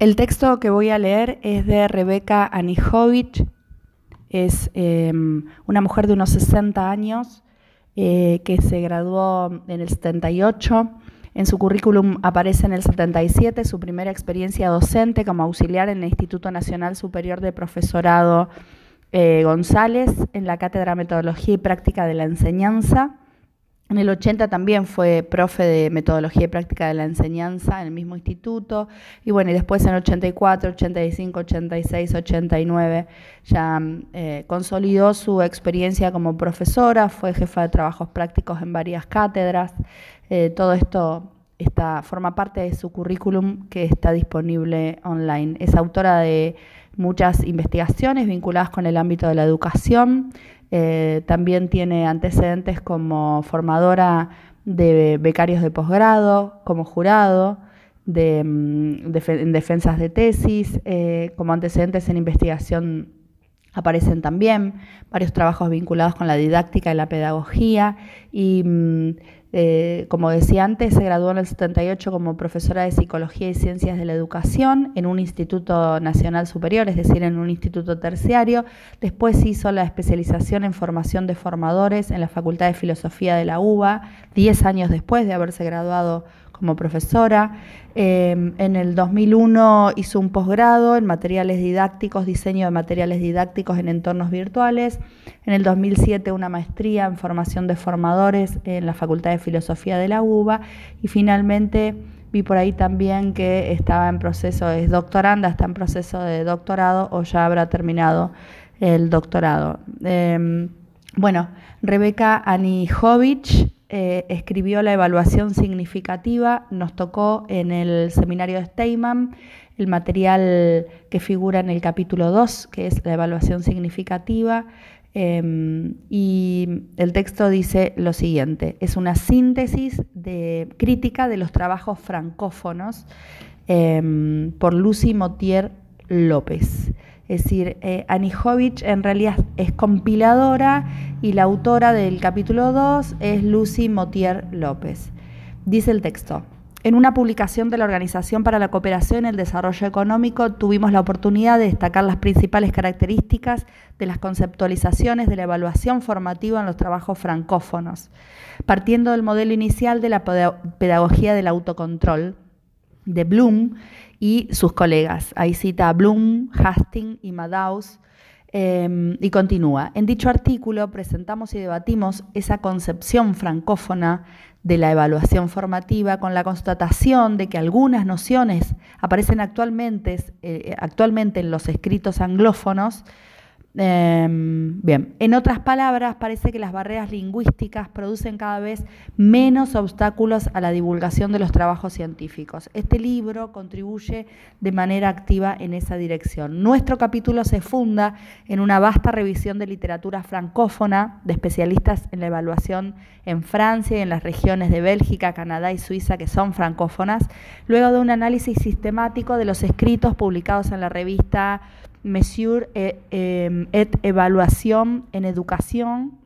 El texto que voy a leer es de Rebeca Anijovic, es em, una mujer de unos 60 años eh, que se graduó en el 78. En su currículum aparece en el 77 su primera experiencia docente como auxiliar en el Instituto Nacional Superior de Profesorado eh, González en la Cátedra Metodología y Práctica de la Enseñanza. En el 80 también fue profe de metodología y práctica de la enseñanza en el mismo instituto. Y bueno, y después en 84, 85, 86, 89 ya eh, consolidó su experiencia como profesora, fue jefa de trabajos prácticos en varias cátedras. Eh, todo esto está, forma parte de su currículum que está disponible online. Es autora de muchas investigaciones vinculadas con el ámbito de la educación. Eh, también tiene antecedentes como formadora de becarios de posgrado, como jurado, de, mm, en defensas de tesis, eh, como antecedentes en investigación aparecen también varios trabajos vinculados con la didáctica y la pedagogía y mm, eh, como decía antes, se graduó en el 78 como profesora de Psicología y Ciencias de la Educación en un instituto nacional superior, es decir, en un instituto terciario. Después hizo la especialización en formación de formadores en la Facultad de Filosofía de la UBA, 10 años después de haberse graduado como profesora. Em, en el 2001 hizo un posgrado en materiales didácticos, diseño de materiales didácticos en entornos virtuales. En el 2007 una maestría en formación de formadores en la Facultad de Filosofía de la UBA. Y finalmente vi por ahí también que estaba en proceso, es doctoranda, está en proceso de doctorado o ya habrá terminado el doctorado. Em, bueno, Rebeca Anijovic eh, escribió la evaluación significativa, nos tocó en el seminario de Steyman el material que figura en el capítulo 2, que es la evaluación significativa, em, y el texto dice lo siguiente, es una síntesis de crítica de los trabajos francófonos em, por Lucy Motier López. Es decir, eh, Anijovic en realidad es compiladora y la autora del capítulo 2 es Lucy Motier López. Dice el texto. En una publicación de la Organización para la Cooperación y el Desarrollo Económico tuvimos la oportunidad de destacar las principales características de las conceptualizaciones de la evaluación formativa en los trabajos francófonos, partiendo del modelo inicial de la pedagogía del autocontrol de Bloom y sus colegas. Ahí cita Bloom, Hastings y Madaus. Em, y continúa. En dicho artículo presentamos y debatimos esa concepción francófona de la evaluación formativa con la constatación de que algunas nociones aparecen actualmente, eh, actualmente en los escritos anglófonos Em, bien, en otras palabras, parece que las barreras lingüísticas producen cada vez menos obstáculos a la divulgación de los trabajos científicos. Este libro contribuye de manera activa en esa dirección. Nuestro capítulo se funda en una vasta revisión de literatura francófona de especialistas en la evaluación en Francia y en las regiones de Bélgica, Canadá y Suiza que son francófonas, luego de un análisis sistemático de los escritos publicados en la revista Mesure et, eh, et Evaluación en Educación,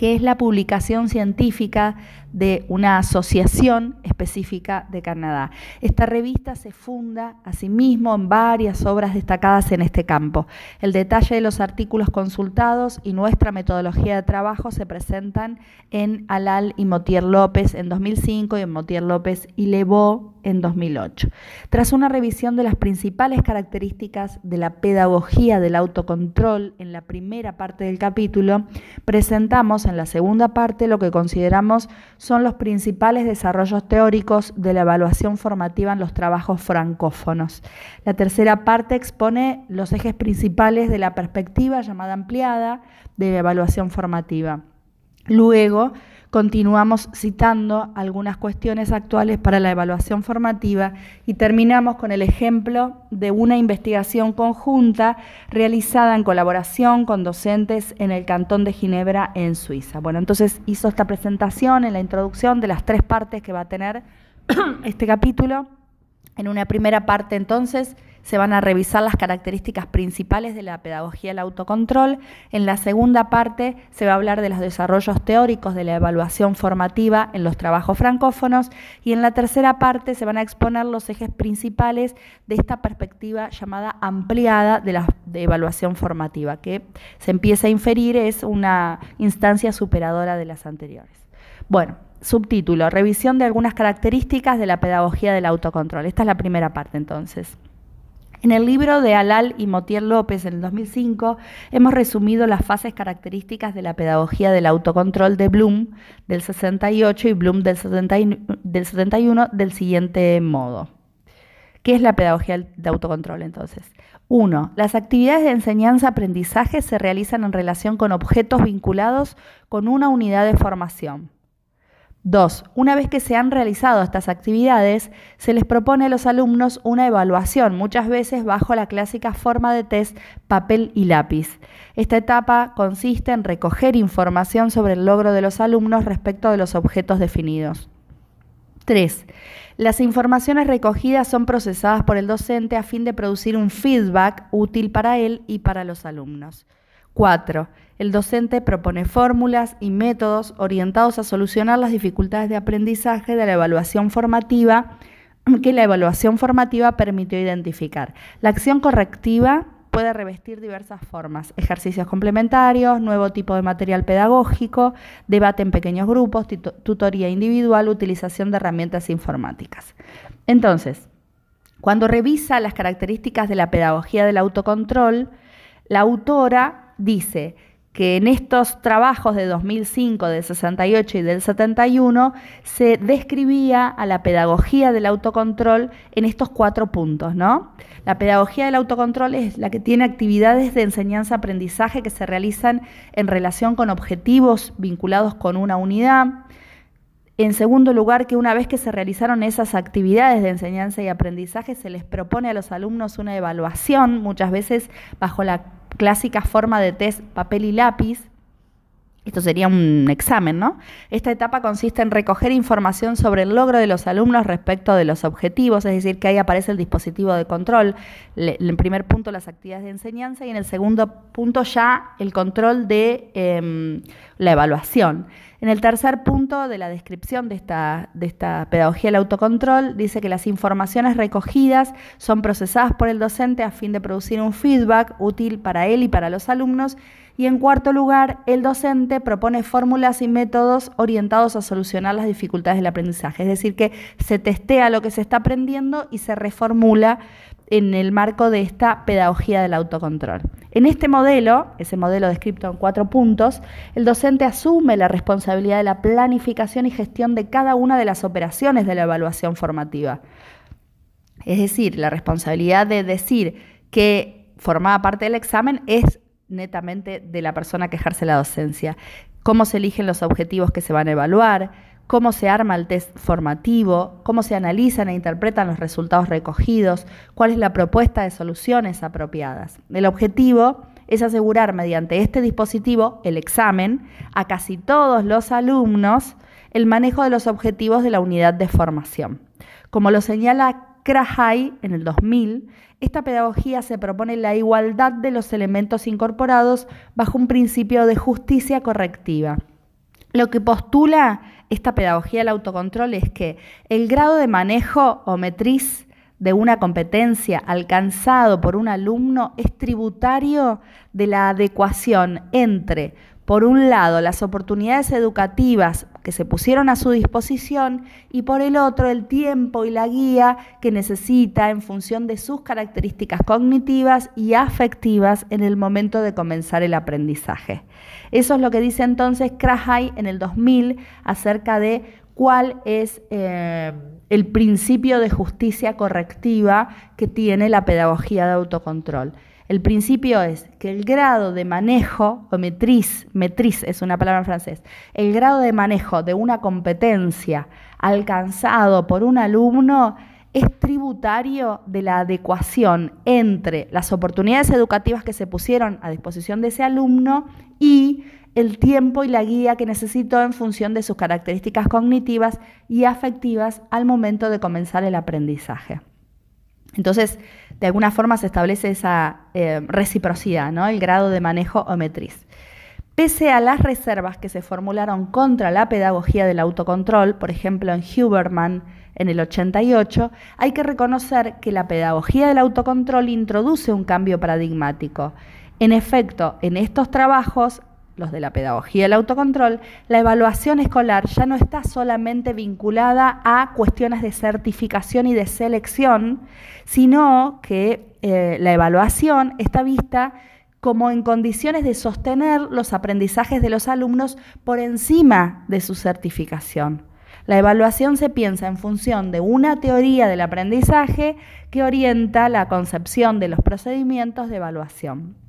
que es la publicación científica de una asociación específica de Canadá. Esta revista se funda asimismo en varias obras destacadas en este campo. El detalle de los artículos consultados y nuestra metodología de trabajo se presentan en Alal y Motier López en 2005 y en Motier López y Levaux en 2008. Tras una revisión de las principales características de la pedagogía del autocontrol en la primera parte del capítulo, presentamos en la segunda parte lo que consideramos son los principales desarrollos teóricos de la evaluación formativa en los trabajos francófonos. La tercera parte expone los ejes principales de la perspectiva llamada ampliada de evaluación formativa. Luego, continuamos citando algunas cuestiones actuales para la evaluación formativa y terminamos con el ejemplo de una investigación conjunta realizada en colaboración con docentes en el Cantón de Ginebra en Suiza. Bueno, entonces hizo esta presentación en la introducción de las tres partes que va a tener este capítulo En una primera parte, entonces, se van a revisar las características principales de la pedagogía del autocontrol. En la segunda parte se va a hablar de los desarrollos teóricos de la evaluación formativa en los trabajos francófonos y en la tercera parte se van a exponer los ejes principales de esta perspectiva llamada ampliada de la evaluación formativa, que se empieza a inferir es una instancia superadora de las anteriores. Bueno, subtítulo, revisión de algunas características de la pedagogía del autocontrol. Esta es la primera parte entonces. En el libro de Alal y Motier López en el 2005 hemos resumido las fases características de la pedagogía del autocontrol de Bloom del 68 y Bloom del, 71 del siguiente modo. ¿Qué es la pedagogía de autocontrol entonces? Uno, Las actividades de enseñanza-aprendizaje se realizan en relación con objetos vinculados con una unidad de formación. Dos, una vez que se han realizado estas actividades, se les propone a los alumnos una evaluación, muchas veces bajo la clásica forma de test papel y lápiz. Esta etapa consiste en recoger información sobre el logro de los alumnos respecto de los objetos definidos. 3. Las informaciones recogidas son procesadas por el docente a fin de producir un feedback útil para él y para los alumnos. 4. El docente propone fórmulas y métodos orientados a solucionar las dificultades de aprendizaje de la evaluación formativa que la evaluación formativa permitió identificar. La acción correctiva puede revestir diversas formas, ejercicios complementarios, nuevo tipo de material pedagógico, debate en pequeños grupos, tutoría individual, utilización de herramientas informáticas. Entonces, cuando revisa las características de la pedagogía del autocontrol, la autora dice que en estos trabajos de 2005, del 68 y del 71 se describía a la pedagogía del autocontrol en estos cuatro puntos, ¿no? La pedagogía del autocontrol es la que tiene actividades de enseñanza-aprendizaje que se realizan en relación con objetivos vinculados con una unidad. En segundo lugar, que una vez que se realizaron esas actividades de enseñanza y aprendizaje, se les propone a los alumnos una evaluación, muchas veces bajo la clásica forma de test papel y lápiz, esto sería un examen, ¿no? Esta etapa consiste en recoger información sobre el logro de los alumnos respecto de los objetivos, es decir, que ahí aparece el dispositivo de control. en primer punto las actividades de enseñanza y en el segundo punto ya el control de em, la evaluación. En el tercer punto de la descripción de esta, de esta pedagogía del autocontrol, dice que las informaciones recogidas son procesadas por el docente a fin de producir un feedback útil para él y para los alumnos. Y en cuarto lugar, el docente propone fórmulas y métodos orientados a solucionar las dificultades del aprendizaje. Es decir, que se testea lo que se está aprendiendo y se reformula en el marco de esta pedagogía del autocontrol. En este modelo, ese modelo descrito en cuatro puntos, el docente asume la responsabilidad de la planificación y gestión de cada una de las operaciones de la evaluación formativa. Es decir, la responsabilidad de decir que formaba parte del examen es netamente de la persona que ejerce la docencia. Cómo se eligen los objetivos que se van a evaluar, cómo se arma el test formativo, cómo se analizan e interpretan los resultados recogidos, cuál es la propuesta de soluciones apropiadas. El objetivo es asegurar mediante este dispositivo, el examen, a casi todos los alumnos el manejo de los objetivos de la unidad de formación. Como lo señala Krahai en el 2000, esta pedagogía se propone la igualdad de los elementos incorporados bajo un principio de justicia correctiva. Lo que postula esta pedagogía del autocontrol es que el grado de manejo o metriz de una competencia alcanzado por un alumno es tributario de la adecuación entre, por un lado, las oportunidades educativas que se pusieron a su disposición y por el otro, el tiempo y la guía que necesita en función de sus características cognitivas y afectivas en el momento de comenzar el aprendizaje. Eso es lo que dice entonces Krahai en el 2000 acerca de cuál es eh, el principio de justicia correctiva que tiene la pedagogía de autocontrol. El principio es que el grado de manejo, o metriz, metriz es una palabra en francés, el grado de manejo de una competencia alcanzado por un alumno es tributario de la adecuación entre las oportunidades educativas que se pusieron a disposición de ese alumno y el tiempo y la guía que necesitó en función de sus características cognitivas y afectivas al momento de comenzar el aprendizaje. Entonces, de alguna forma se establece esa eh, reciprocidad, ¿no? el grado de manejo o metriz. Pese a las reservas que se formularon contra la pedagogía del autocontrol, por ejemplo en Huberman en el 88, hay que reconocer que la pedagogía del autocontrol introduce un cambio paradigmático. En efecto, en estos trabajos los de la pedagogía del autocontrol, la evaluación escolar ya no está solamente vinculada a cuestiones de certificación y de selección, sino que eh, la evaluación está vista como en condiciones de sostener los aprendizajes de los alumnos por encima de su certificación. La evaluación se piensa en función de una teoría del aprendizaje que orienta la concepción de los procedimientos de evaluación.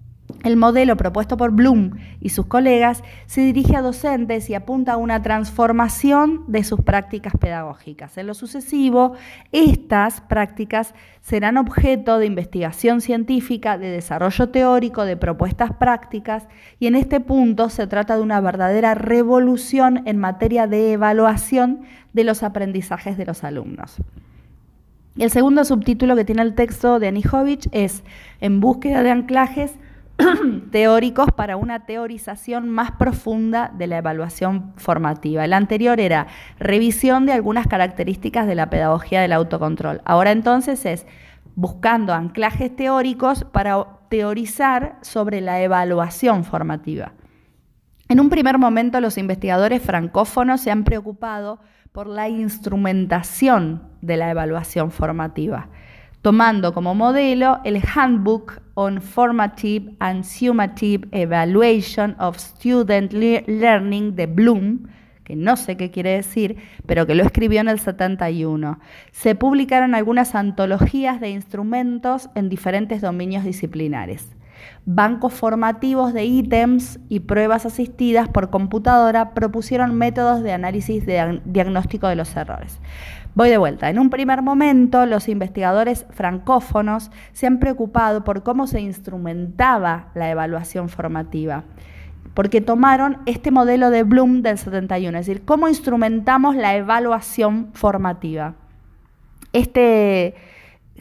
El modelo propuesto por Bloom y sus colegas se dirige a docentes y apunta a una transformación de sus prácticas pedagógicas. En lo sucesivo, estas prácticas serán objeto de investigación científica, de desarrollo teórico, de propuestas prácticas y en este punto se trata de una verdadera revolución en materia de evaluación de los aprendizajes de los alumnos. El segundo subtítulo que tiene el texto de Anijovic es En búsqueda de anclajes teóricos para una teorización más profunda de la evaluación formativa. El anterior era revisión de algunas características de la pedagogía del autocontrol. Ahora entonces es buscando anclajes teóricos para teorizar sobre la evaluación formativa. En un primer momento los investigadores francófonos se han preocupado por la instrumentación de la evaluación formativa tomando como modelo el Handbook on Formative and Summative Evaluation of Student Learning de Bloom, que no sé qué quiere decir, pero que lo escribió en el 71. Se publicaron algunas antologías de instrumentos en diferentes dominios disciplinares. Bancos formativos de ítems y pruebas asistidas por computadora propusieron métodos de análisis de diagnóstico de los errores. Voy de vuelta. En un primer momento, los investigadores francófonos se han preocupado por cómo se instrumentaba la evaluación formativa, porque tomaron este modelo de Bloom del 71, es decir, cómo instrumentamos la evaluación formativa. Este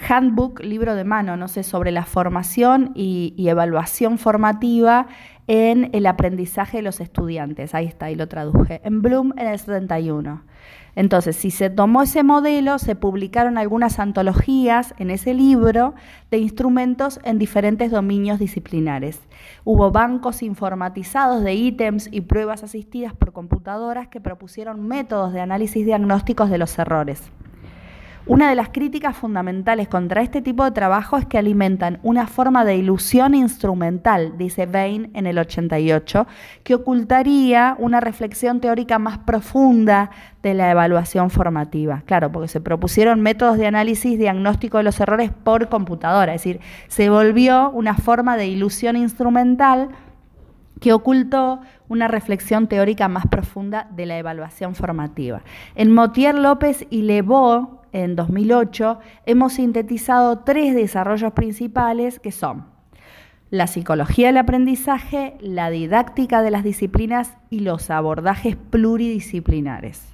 handbook, libro de mano, no sé, sobre la formación y, evaluación formativa en el aprendizaje de los estudiantes. Ahí está, y lo traduje. En Bloom en el 71. Entonces, si se tomó ese modelo, se publicaron algunas antologías en ese libro de instrumentos en diferentes dominios disciplinares. Hubo bancos informatizados de ítems y pruebas asistidas por computadoras que propusieron métodos de análisis diagnósticos de los errores. Una de las críticas fundamentales contra este tipo de trabajo es que alimentan una forma de ilusión instrumental, dice Bain en el 88, que ocultaría una reflexión teórica más profunda de la evaluación formativa. Claro, porque se propusieron métodos de análisis diagnóstico de los errores por computadora, es decir, se volvió una forma de ilusión instrumental que ocultó una reflexión teórica más profunda de la evaluación formativa. En Motier López y Levaux en 2008, hemos sintetizado tres desarrollos principales que son la psicología del aprendizaje, la didáctica de las disciplinas y los abordajes pluridisciplinares.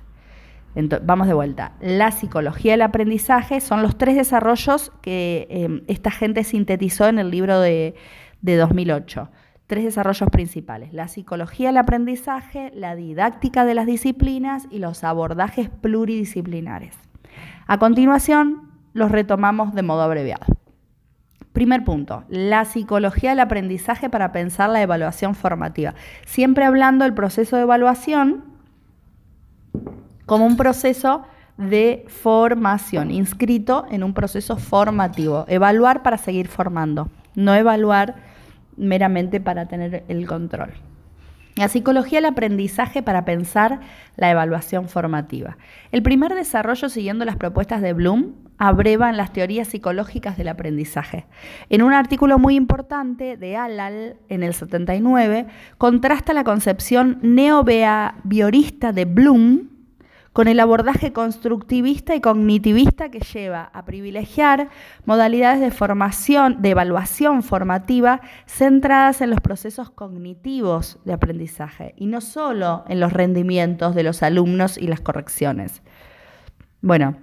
vamos de vuelta. La psicología del aprendizaje son los tres desarrollos que em, esta gente sintetizó en el libro de, de 2008 tres desarrollos principales, la psicología del aprendizaje, la didáctica de las disciplinas y los abordajes pluridisciplinares. A continuación, los retomamos de modo abreviado. Primer punto, la psicología del aprendizaje para pensar la evaluación formativa. Siempre hablando del proceso de evaluación como un proceso de formación, inscrito en un proceso formativo. Evaluar para seguir formando, no evaluar meramente para tener el control. La psicología del aprendizaje para pensar la evaluación formativa. El primer desarrollo, siguiendo las propuestas de Bloom, abreva en las teorías psicológicas del aprendizaje. En un artículo muy importante de Alal en el 79, contrasta la concepción neobehaviorista de Bloom con el abordaje constructivista y cognitivista que lleva a privilegiar modalidades de formación, de evaluación formativa centradas en los procesos cognitivos de aprendizaje y no solo en los rendimientos de los alumnos y las correcciones. Bueno,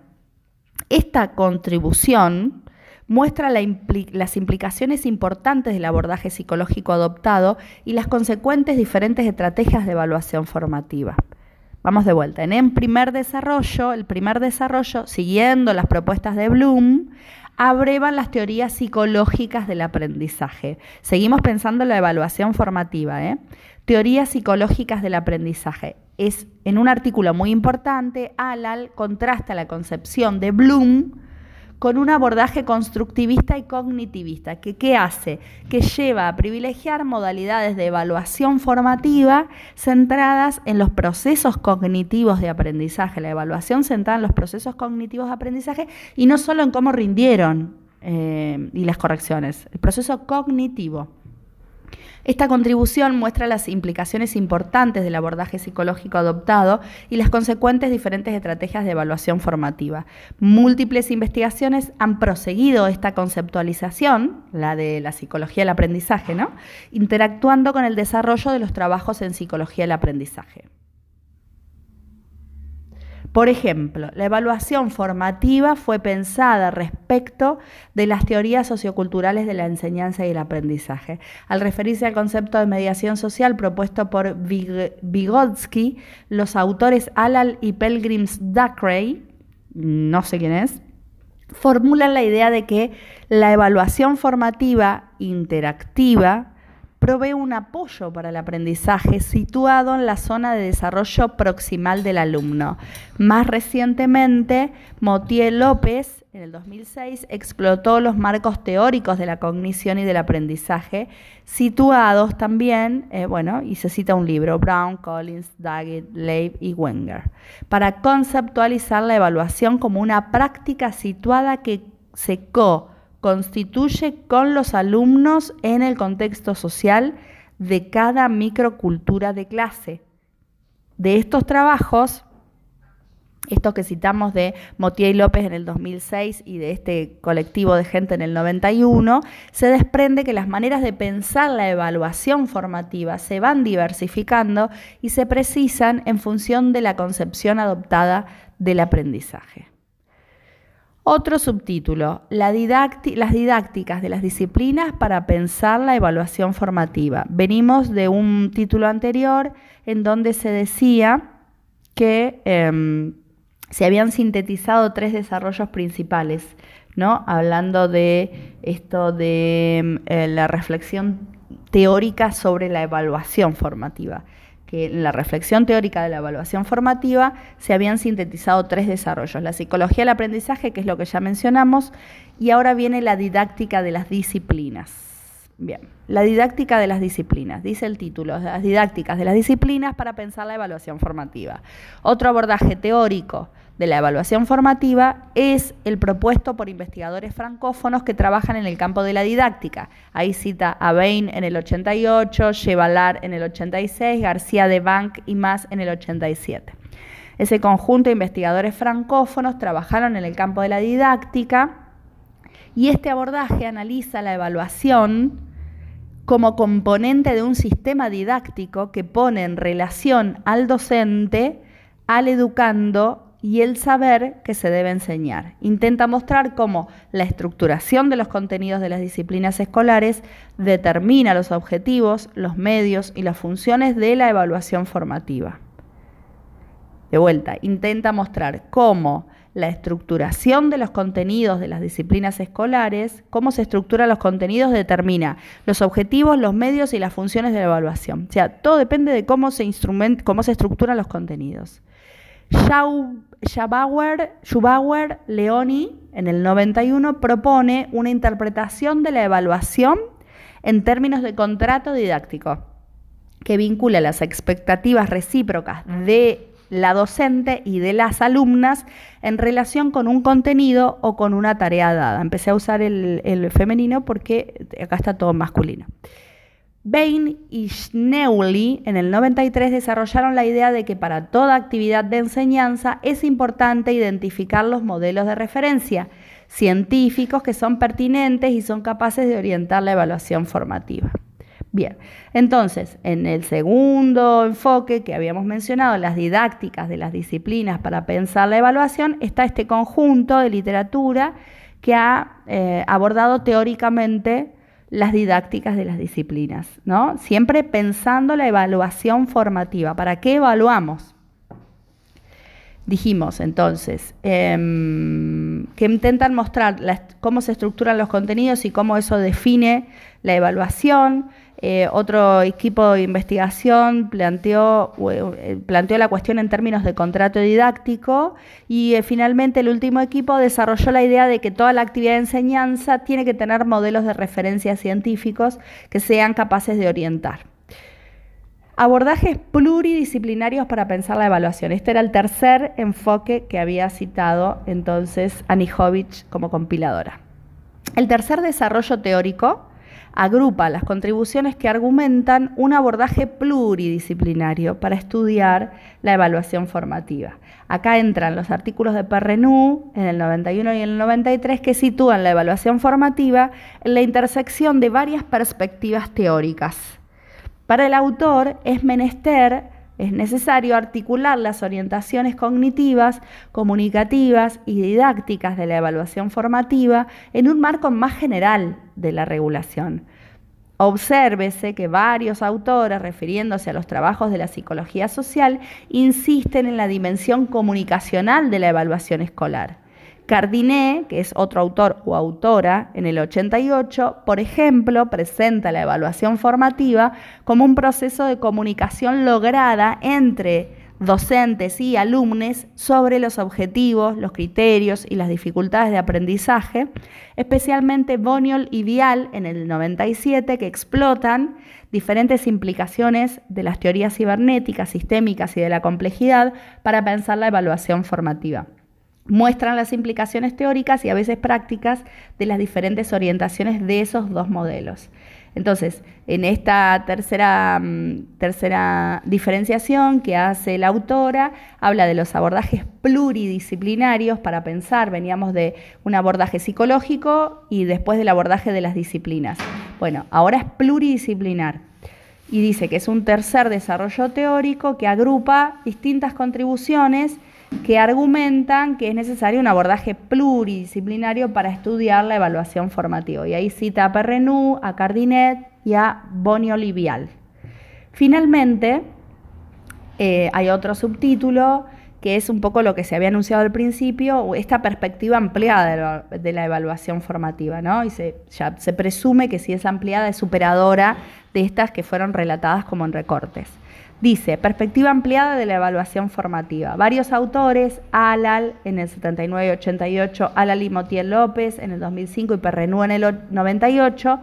esta contribución muestra las implicaciones importantes del abordaje psicológico adoptado y las consecuentes diferentes estrategias de evaluación formativa. Vamos de vuelta. En primer desarrollo, el primer desarrollo, siguiendo las propuestas de Bloom, abrevan las teorías psicológicas del aprendizaje. Seguimos pensando en la evaluación formativa. ¿eh? Teorías psicológicas del aprendizaje. Es en un artículo muy importante, Alal contrasta la concepción de Bloom con un abordaje constructivista y cognitivista, que ¿qué hace? Que lleva a privilegiar modalidades de evaluación formativa centradas en los procesos cognitivos de aprendizaje, la evaluación centrada en los procesos cognitivos de aprendizaje y no solo en cómo rindieron eh, y las correcciones, el proceso cognitivo. Esta contribución muestra las implicaciones importantes del abordaje psicológico adoptado y las consecuentes diferentes estrategias de evaluación formativa. Múltiples investigaciones han proseguido esta conceptualización, la de la psicología del aprendizaje, ¿no? interactuando con el desarrollo de los trabajos en psicología del aprendizaje. Por ejemplo, la evaluación formativa fue pensada respecto de las teorías socioculturales de la enseñanza y el aprendizaje. Al referirse al concepto de mediación social propuesto por Vygotsky, los autores Alal y Pelgrims Dacray, no sé quién es, formulan la idea de que la evaluación formativa interactiva provee un apoyo para el aprendizaje situado en la zona de desarrollo proximal del alumno. Más recientemente, Motier López, en el 2006, explotó los marcos teóricos de la cognición y del aprendizaje, situados también, eh, bueno, y se cita un libro, Brown, Collins, Daggett, Leib y Wenger, para conceptualizar la evaluación como una práctica situada que se co constituye con los alumnos en el contexto social de cada microcultura de clase. De estos trabajos, estos que citamos de Motier y López en el 2006 y de este colectivo de gente en el 91, se desprende que las maneras de pensar la evaluación formativa se van diversificando y se precisan en función de la concepción adoptada del aprendizaje. Otro subtítulo, las didácticas de las disciplinas para pensar la evaluación formativa. Venimos de un título anterior en donde se decía que em, se habían sintetizado tres desarrollos principales, ¿no? hablando de esto de em, eh, la reflexión teórica sobre la evaluación formativa que en la reflexión teórica de la evaluación formativa se habían sintetizado tres desarrollos, la psicología del aprendizaje, que es lo que ya mencionamos, y ahora viene la didáctica de las disciplinas. Bien, la didáctica de las disciplinas, dice el título, las didácticas de las disciplinas para pensar la evaluación formativa. Otro abordaje teórico de la evaluación formativa es el propuesto por investigadores francófonos que trabajan en el campo de la didáctica. Ahí cita a Bain en el 88, Chevalar en el 86, García de Bank y más en el 87. Ese conjunto de investigadores francófonos trabajaron en el campo de la didáctica y este abordaje analiza la evaluación como componente de un sistema didáctico que pone en relación al docente, al educando y el saber que se debe enseñar. Intenta mostrar cómo la estructuración de los contenidos de las disciplinas escolares determina los objetivos, los medios y las funciones de la evaluación formativa. De vuelta, intenta mostrar cómo la estructuración de los contenidos de las disciplinas escolares, cómo se estructuran los contenidos, determina los objetivos, los medios y las funciones de la evaluación. O sea, todo depende de cómo se, cómo se estructuran los contenidos. Schubauer, Leoni, en el 91, propone una interpretación de la evaluación en términos de contrato didáctico, que vincula las expectativas recíprocas de la docente y de las alumnas en relación con un contenido o con una tarea dada. Empecé a usar el, el femenino porque acá está todo masculino. Bain y Schneuli en el 93 desarrollaron la idea de que para toda actividad de enseñanza es importante identificar los modelos de referencia científicos que son pertinentes y son capaces de orientar la evaluación formativa. Bien, entonces, en el segundo enfoque que habíamos mencionado, las didácticas de las disciplinas para pensar la evaluación, está este conjunto de literatura que ha eh, abordado teóricamente las didácticas de las disciplinas, ¿no? Siempre pensando la evaluación formativa. ¿Para qué evaluamos? Dijimos entonces em, que intentan mostrar cómo se estructuran los contenidos y cómo eso define la evaluación, eh, otro equipo de investigación planteó, eh, planteó la cuestión en términos de contrato didáctico y eh, finalmente el último equipo desarrolló la idea de que toda la actividad de enseñanza tiene que tener modelos de referencia científicos que sean capaces de orientar. Abordajes pluridisciplinarios para pensar la evaluación. Este era el tercer enfoque que había citado entonces Anijovic como compiladora. El tercer desarrollo teórico agrupa las contribuciones que argumentan un abordaje pluridisciplinario para estudiar la evaluación formativa. Acá entran los artículos de Perrenú en el 91 y en el 93 que sitúan la evaluación formativa en la intersección de varias perspectivas teóricas. Para el autor es menester es necesario articular las orientaciones cognitivas, comunicativas y didácticas de la evaluación formativa en un marco más general de la regulación. Obsérvese que varios autores, refiriéndose a los trabajos de la psicología social, insisten en la dimensión comunicacional de la evaluación escolar. Cardiné, que es otro autor o autora, en el 88, por ejemplo, presenta la evaluación formativa como un proceso de comunicación lograda entre docentes y alumnos sobre los objetivos, los criterios y las dificultades de aprendizaje, especialmente Boniol y Vial en el 97, que explotan diferentes implicaciones de las teorías cibernéticas, sistémicas y de la complejidad para pensar la evaluación formativa muestran las implicaciones teóricas y a veces prácticas de las diferentes orientaciones de esos dos modelos. Entonces, en esta tercera, mm, tercera diferenciación que hace la autora, habla de los abordajes pluridisciplinarios para pensar, veníamos de un abordaje psicológico y después del abordaje de las disciplinas. Bueno, ahora es pluridisciplinar y dice que es un tercer desarrollo teórico que agrupa distintas contribuciones que argumentan que es necesario un abordaje pluridisciplinario para estudiar la evaluación formativa. Y ahí cita a Perrenú, a Cardinet y a Boni Olivial. Finalmente, eh, hay otro subtítulo que es un poco lo que se había anunciado al principio, esta perspectiva ampliada de la, evaluación formativa, ¿no? Y se, ya se presume que si es ampliada es superadora de estas que fueron relatadas como en recortes. Dice, perspectiva ampliada de la evaluación formativa. Varios autores, Alal en el 79 y 88, Alal y Motiel López en el 2005 y Perrenú en el 98,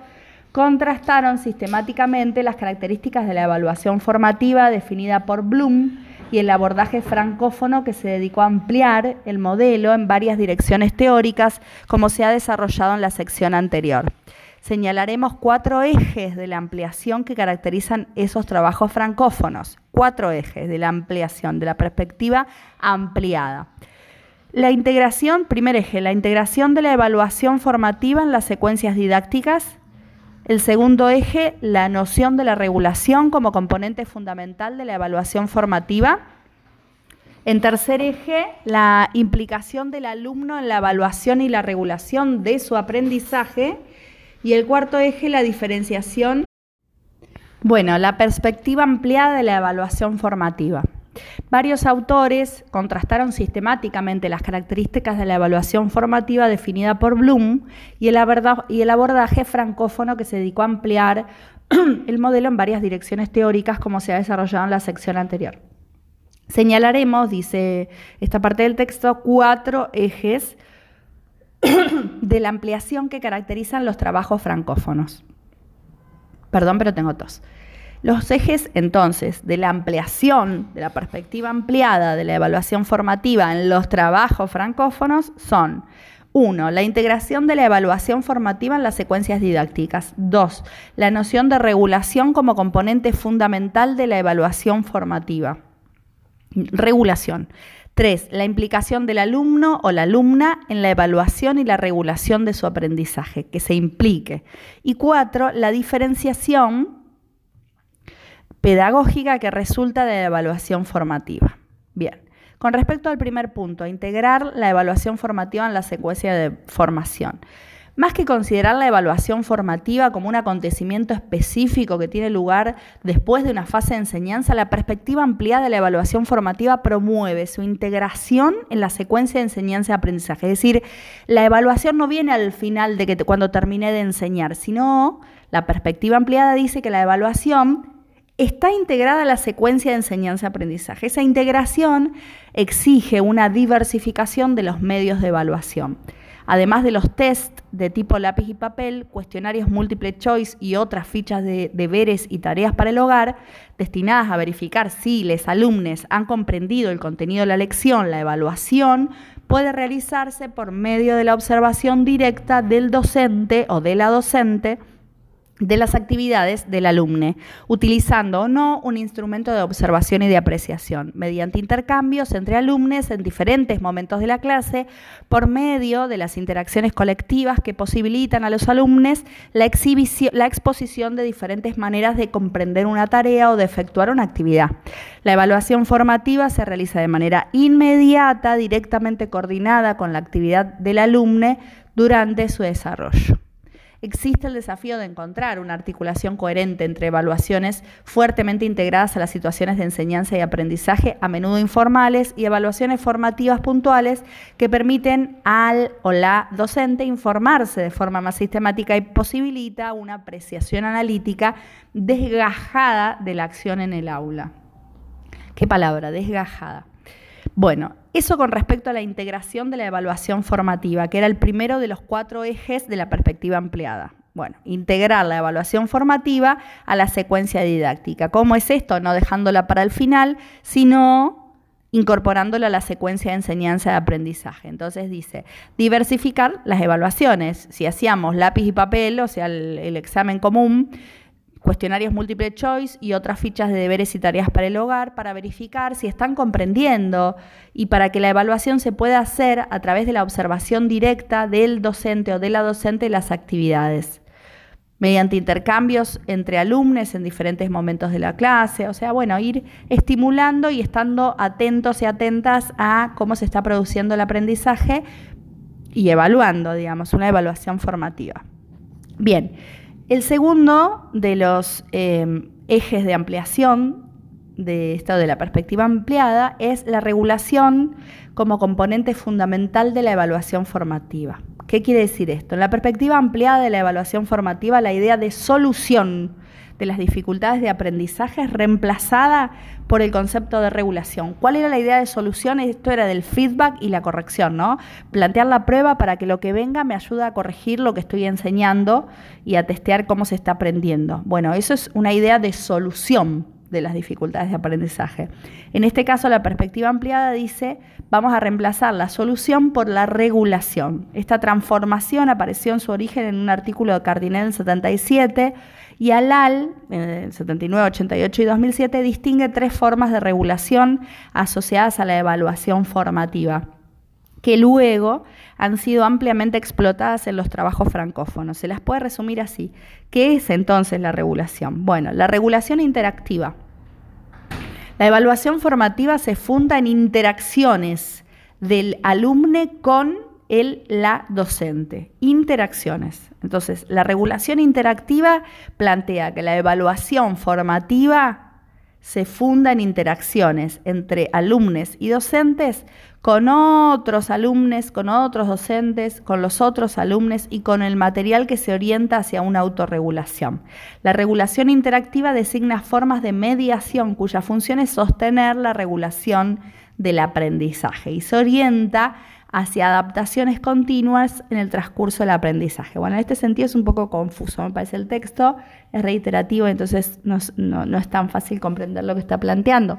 contrastaron sistemáticamente las características de la evaluación formativa definida por Bloom y el abordaje francófono que se dedicó a ampliar el modelo en varias direcciones teóricas, como se ha desarrollado en la sección anterior señalaremos cuatro ejes de la ampliación que caracterizan esos trabajos francófonos. Cuatro ejes de la ampliación, de la perspectiva ampliada. La integración, primer eje, la integración de la evaluación formativa en las secuencias didácticas. El segundo eje, la noción de la regulación como componente fundamental de la evaluación formativa. En tercer eje, la implicación del alumno en la evaluación y la regulación de su aprendizaje. Y el cuarto eje, la diferenciación. Bueno, la perspectiva ampliada de la evaluación formativa. Varios autores contrastaron sistemáticamente las características de la evaluación formativa definida por Bloom y el, abordaje francófono que se dedicó a ampliar el modelo en varias direcciones teóricas como se ha desarrollado en la sección anterior. Señalaremos, dice esta parte del texto, cuatro ejes de la ampliación que caracterizan los trabajos francófonos. Perdón, pero tengo tos. Los ejes entonces de la ampliación, de la perspectiva ampliada de la evaluación formativa en los trabajos francófonos son 1. La integración de la evaluación formativa en las secuencias didácticas. 2. La noción de regulación como componente fundamental de la evaluación formativa. Regulación. Tres, la implicación del alumno o la alumna en la evaluación y la regulación de su aprendizaje, que se implique. Y cuatro, la diferenciación pedagógica que resulta de la evaluación formativa. Bien, Con respecto al primer punto, integrar la evaluación formativa en la secuencia de formación. Más que considerar la evaluación formativa como un acontecimiento específico que tiene lugar después de una fase de enseñanza, la perspectiva ampliada de la evaluación formativa promueve su integración en la secuencia de enseñanza y aprendizaje. Es decir, la evaluación no viene al final de que cuando terminé de enseñar, sino la perspectiva ampliada dice que la evaluación está integrada a la secuencia de enseñanza-aprendizaje. Esa integración exige una diversificación de los medios de evaluación. Además de los test de tipo lápiz y papel, cuestionarios múltiple choice y otras fichas de deberes y tareas para el hogar, destinadas a verificar si los alumnos han comprendido el contenido de la lección, la evaluación puede realizarse por medio de la observación directa del docente o de la docente de las actividades del alumne, utilizando o no un instrumento de observación y de apreciación, mediante intercambios entre alumnos en diferentes momentos de la clase, por medio de las interacciones colectivas que posibilitan a los alumnos la, la exposición de diferentes maneras de comprender una tarea o de efectuar una actividad. La evaluación formativa se realiza de manera inmediata, directamente coordinada con la actividad del alumne durante su desarrollo existe el desafío de encontrar una articulación coherente entre evaluaciones fuertemente integradas a las situaciones de enseñanza y aprendizaje, a menudo informales, y evaluaciones formativas puntuales que permiten al o la docente informarse de forma más sistemática y posibilita una apreciación analítica desgajada de la acción en el aula. ¿Qué palabra? Desgajada. Bueno, eso con respecto a la integración de la evaluación formativa, que era el primero de los cuatro ejes de la perspectiva empleada. Bueno, integrar la evaluación formativa a la secuencia didáctica. ¿Cómo es esto? No dejándola para el final, sino incorporándola a la secuencia de enseñanza y aprendizaje. Entonces dice, diversificar las evaluaciones. Si hacíamos lápiz y papel, o sea, el examen común, cuestionarios múltiple choice y otras fichas de deberes y tareas para el hogar para verificar si están comprendiendo y para que la evaluación se pueda hacer a través de la observación directa del docente o de la docente de las actividades, mediante intercambios entre alumnos en diferentes momentos de la clase, o sea, bueno, ir estimulando y estando atentos y atentas a cómo se está produciendo el aprendizaje y evaluando, digamos, una evaluación formativa. Bien, el segundo de los em, ejes de ampliación de esto de la perspectiva ampliada es la regulación como componente fundamental de la evaluación formativa. ¿Qué quiere decir esto? En la perspectiva ampliada de la evaluación formativa, la idea de solución de las dificultades de aprendizaje reemplazada por el concepto de regulación. ¿Cuál era la idea de solución? Esto era del feedback y la corrección, ¿no? Plantear la prueba para que lo que venga me ayude a corregir lo que estoy enseñando y a testear cómo se está aprendiendo. Bueno, eso es una idea de solución de las dificultades de aprendizaje. En este caso, la perspectiva ampliada dice, vamos a reemplazar la solución por la regulación. Esta transformación apareció en su origen en un artículo de Cardinal en 77 y ALAL, en el 79, 88 y 2007, distingue tres formas de regulación asociadas a la evaluación formativa que luego han sido ampliamente explotadas en los trabajos francófonos. Se las puede resumir así. ¿Qué es entonces la regulación? Bueno, la regulación interactiva. La evaluación formativa se funda en interacciones del alumne con el la docente. Interacciones. Entonces, la regulación interactiva plantea que la evaluación formativa se funda en interacciones entre alumnos y docentes con otros alumnos, con otros docentes, con los otros alumnos y con el material que se orienta hacia una autorregulación. La regulación interactiva designa formas de mediación cuya función es sostener la regulación del aprendizaje y se orienta hacia adaptaciones continuas en el transcurso del aprendizaje. Bueno, en este sentido es un poco confuso, me parece el texto, es reiterativo, entonces no, no es tan fácil comprender lo que está planteando,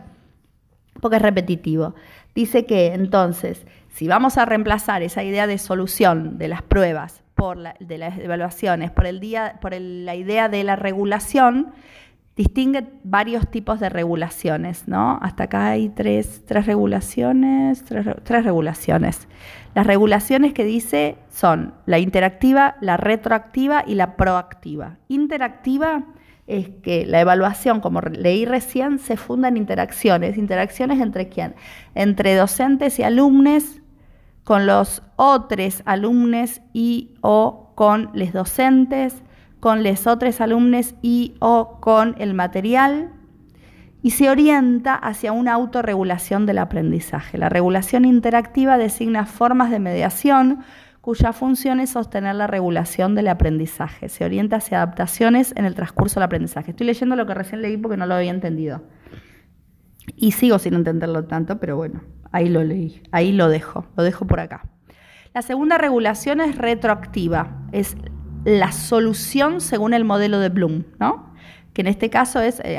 porque es repetitivo. Dice que entonces, si vamos a reemplazar esa idea de solución de las pruebas por la, de las evaluaciones, por, el día, por la idea de la regulación, distingue varios tipos de regulaciones, ¿no? Hasta acá hay tres, tres regulaciones, tres, regulaciones. Las regulaciones que dice son la interactiva, la retroactiva y la proactiva. Interactiva es que la evaluación, como leí recién, se funda en interacciones. ¿Interacciones entre quién? Entre docentes y alumnos, con los otros alumnos y o con los docentes, con los otros alumnos y o con el material, y se orienta hacia una autorregulación del aprendizaje. La regulación interactiva designa formas de mediación cuya función es sostener la regulación del aprendizaje. Se orienta hacia adaptaciones en el transcurso del aprendizaje. Estoy leyendo lo que recién leí porque no lo había entendido. Y sigo sin entenderlo tanto, pero bueno, ahí lo leí, ahí lo dejo, lo dejo por acá. La segunda regulación es retroactiva, es la solución según el modelo de Bloom, ¿no? que en este caso es eh,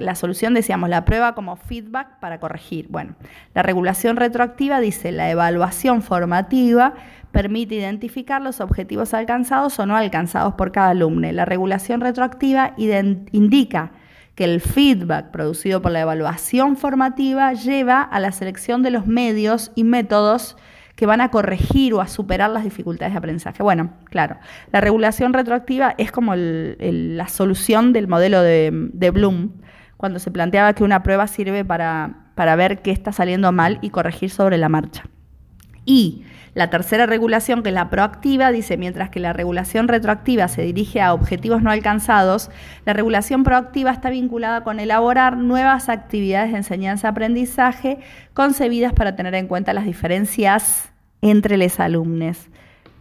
la solución, decíamos, la prueba como feedback para corregir. Bueno, la regulación retroactiva dice la evaluación formativa permite identificar los objetivos alcanzados o no alcanzados por cada alumno. La regulación retroactiva indica que el feedback producido por la evaluación formativa lleva a la selección de los medios y métodos que van a corregir o a superar las dificultades de aprendizaje. Bueno, claro, la regulación retroactiva es como la solución del modelo de, de, Bloom, cuando se planteaba que una prueba sirve para, para ver qué está saliendo mal y corregir sobre la marcha. Y la tercera regulación, que es la proactiva, dice, mientras que la regulación retroactiva se dirige a objetivos no alcanzados, la regulación proactiva está vinculada con elaborar nuevas actividades de enseñanza-aprendizaje concebidas para tener en cuenta las diferencias entre los alumnos.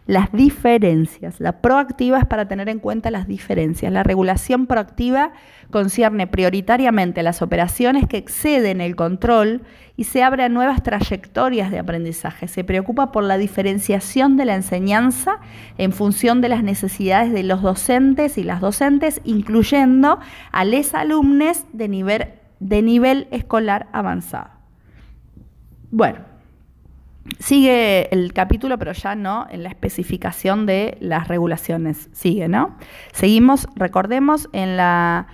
Las diferencias. La proactiva es para tener en cuenta las diferencias. La regulación proactiva concierne prioritariamente las operaciones que exceden el control y se abre a nuevas trayectorias de aprendizaje. Se preocupa por la diferenciación de la enseñanza en función de las necesidades de los docentes y las docentes, incluyendo a los alumnos de nivel, de nivel escolar avanzado. Bueno, Sigue el capítulo, pero ya no en la especificación de las regulaciones. Sigue, ¿no? Seguimos, recordemos, en la,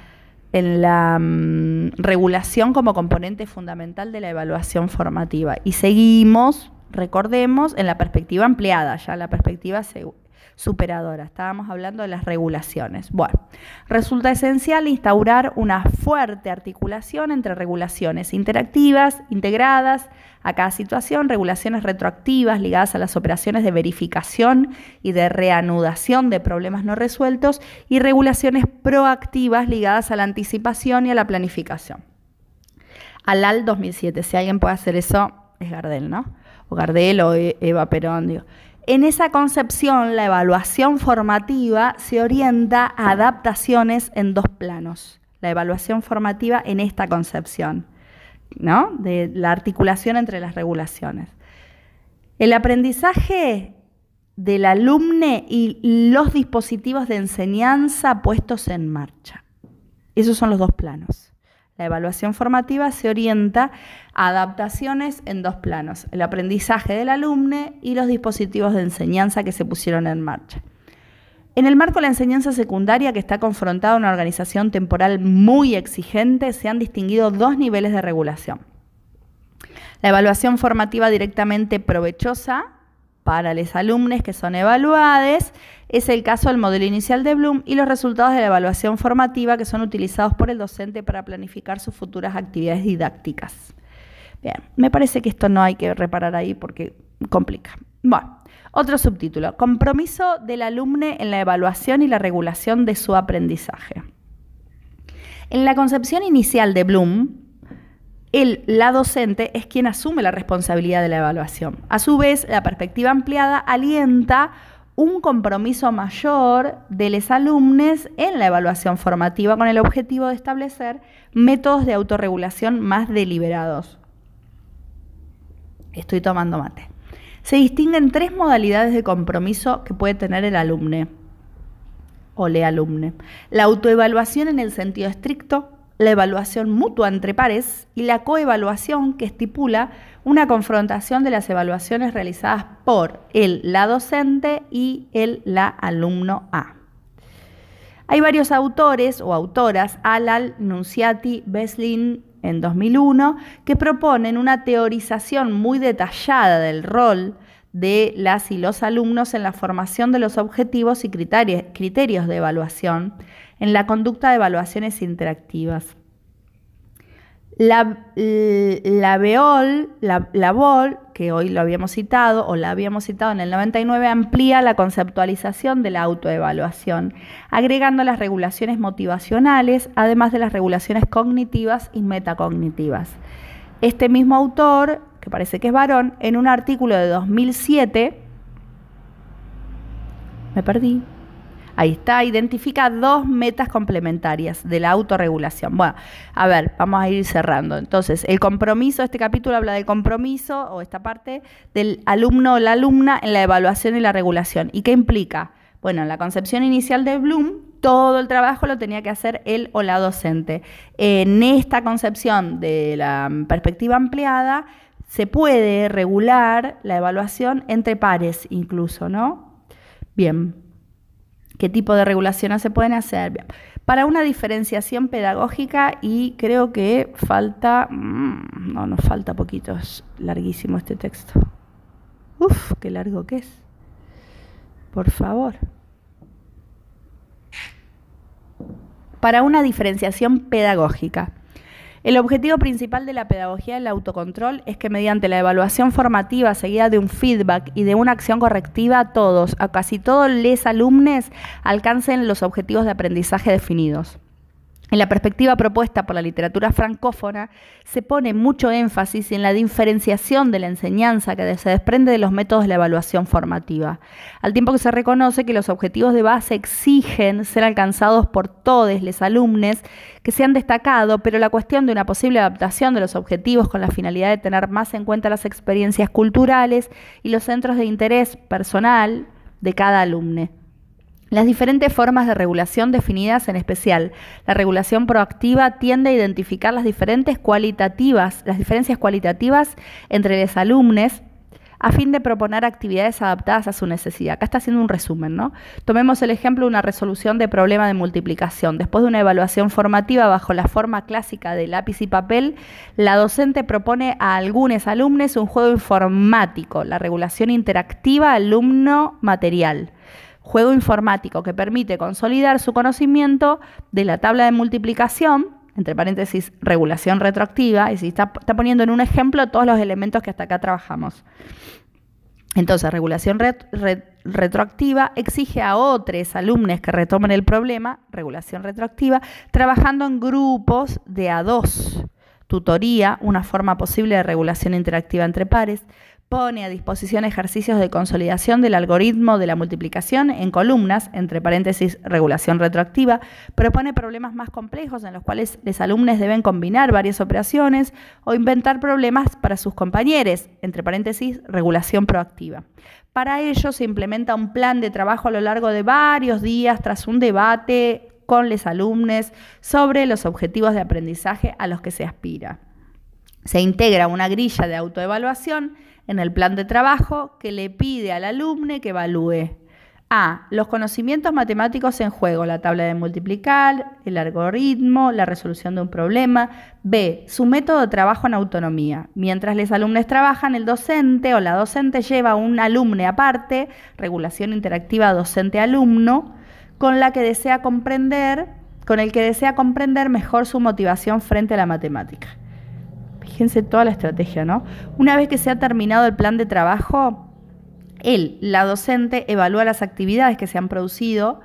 en la mm, regulación como componente fundamental de la evaluación formativa. Y seguimos, recordemos, en la perspectiva ampliada, ya la perspectiva superadora. Estábamos hablando de las regulaciones. Bueno, resulta esencial instaurar una fuerte articulación entre regulaciones interactivas, integradas a cada situación, regulaciones retroactivas ligadas a las operaciones de verificación y de reanudación de problemas no resueltos y regulaciones proactivas ligadas a la anticipación y a la planificación. ALAL 2007, si alguien puede hacer eso, es Gardel, ¿no? O Gardel o e-, Eva Perón, digo. En esa concepción, la evaluación formativa se orienta a adaptaciones en dos planos. La evaluación formativa en esta concepción, ¿no? De la articulación entre las regulaciones. El aprendizaje del alumne y los dispositivos de enseñanza puestos en marcha. Esos son los dos planos. La evaluación formativa se orienta a adaptaciones en dos planos, el aprendizaje del alumno y los dispositivos de enseñanza que se pusieron en marcha. En el marco de la enseñanza secundaria, que está confrontada a una organización temporal muy exigente, se han distinguido dos niveles de regulación. La evaluación formativa directamente provechosa, para los alumnos que son evaluados. Es el caso del modelo inicial de Bloom y los resultados de la evaluación formativa que son utilizados por el docente para planificar sus futuras actividades didácticas. Bien, me parece que esto no hay que reparar ahí porque complica. Bueno, otro subtítulo, compromiso del alumno en la evaluación y la regulación de su aprendizaje. En la concepción inicial de Bloom, la docente es quien asume la responsabilidad de la evaluación. A su vez, la perspectiva ampliada alienta un compromiso mayor de los alumnos en la evaluación formativa con el objetivo de establecer métodos de autorregulación más deliberados. Estoy tomando mate. Se distinguen tres modalidades de compromiso que puede tener el alumno o le alumne. La autoevaluación en el sentido estricto, la evaluación mutua entre pares y la coevaluación que estipula una confrontación de las evaluaciones realizadas por el la docente y el la alumno A. Hay varios autores o autoras, Alal, Nunciati, Beslin, en 2001, que proponen una teorización muy detallada del rol de las y los alumnos en la formación de los objetivos y criterios de evaluación, en la conducta de evaluaciones interactivas. La, BEOL, la, la BOL, que hoy lo habíamos citado o la habíamos citado en el 99, amplía la conceptualización de la autoevaluación, agregando las regulaciones motivacionales, además de las regulaciones cognitivas y metacognitivas. Este mismo autor, que parece que es varón, en un artículo de 2007, me perdí, Ahí está, identifica dos metas complementarias de la autorregulación. Bueno, a ver, vamos a ir cerrando. Entonces, el compromiso, este capítulo habla del compromiso o esta parte del alumno o la alumna en la evaluación y la regulación. ¿Y qué implica? Bueno, en la concepción inicial de Bloom, todo el trabajo lo tenía que hacer él o la docente. En esta concepción de la perspectiva ampliada, se puede regular la evaluación entre pares incluso, ¿no? Bien, qué tipo de regulaciones se pueden hacer. Para una diferenciación pedagógica y creo que falta, mm, no, nos falta poquito, es larguísimo este texto. Uf, qué largo que es. Por favor. Para una diferenciación pedagógica. El objetivo principal de la pedagogía del autocontrol es que mediante la evaluación formativa seguida de un feedback y de una acción correctiva, todos, a casi todos los alumnos, alcancen los objetivos de aprendizaje definidos. En la perspectiva propuesta por la literatura francófona, se pone mucho énfasis en la diferenciación de la enseñanza que se desprende de los métodos de la evaluación formativa, al tiempo que se reconoce que los objetivos de base exigen ser alcanzados por todos los alumnos que se han destacado, pero la cuestión de una posible adaptación de los objetivos con la finalidad de tener más en cuenta las experiencias culturales y los centros de interés personal de cada alumno. Las diferentes formas de regulación definidas en especial, la regulación proactiva tiende a identificar las diferentes cualitativas, las diferencias cualitativas entre los alumnos a fin de proponer actividades adaptadas a su necesidad. Acá está haciendo un resumen, ¿no? Tomemos el ejemplo de una resolución de problema de multiplicación. Después de una evaluación formativa bajo la forma clásica de lápiz y papel, la docente propone a algunos alumnos un juego informático, la regulación interactiva alumno-material juego informático que permite consolidar su conocimiento de la tabla de multiplicación, entre paréntesis, regulación retroactiva, y si está, poniendo en un ejemplo todos los elementos que hasta acá trabajamos. Entonces, regulación retroactiva exige a otros alumnos que retomen el problema, regulación retroactiva, trabajando en grupos de a dos. Tutoría, una forma posible de regulación interactiva entre pares pone a disposición ejercicios de consolidación del algoritmo de la multiplicación en columnas, entre paréntesis, regulación retroactiva, propone problemas más complejos en los cuales los alumnos deben combinar varias operaciones o inventar problemas para sus compañeros, entre paréntesis, regulación proactiva. Para ello se implementa un plan de trabajo a lo largo de varios días tras un debate con los alumnos sobre los objetivos de aprendizaje a los que se aspira. Se integra una grilla de autoevaluación en el plan de trabajo que le pide al alumno que evalúe a. Los conocimientos matemáticos en juego, la tabla de multiplicar, el algoritmo, la resolución de un problema. B. Su método de trabajo en autonomía. Mientras los alumnos trabajan, el docente o la docente lleva a un alumno aparte, regulación interactiva docente-alumno, con la que desea comprender, con el que desea comprender mejor su motivación frente a la matemática. Fíjense toda la estrategia, ¿no? Una vez que se ha terminado el plan de trabajo, él, la docente, evalúa las actividades que se han producido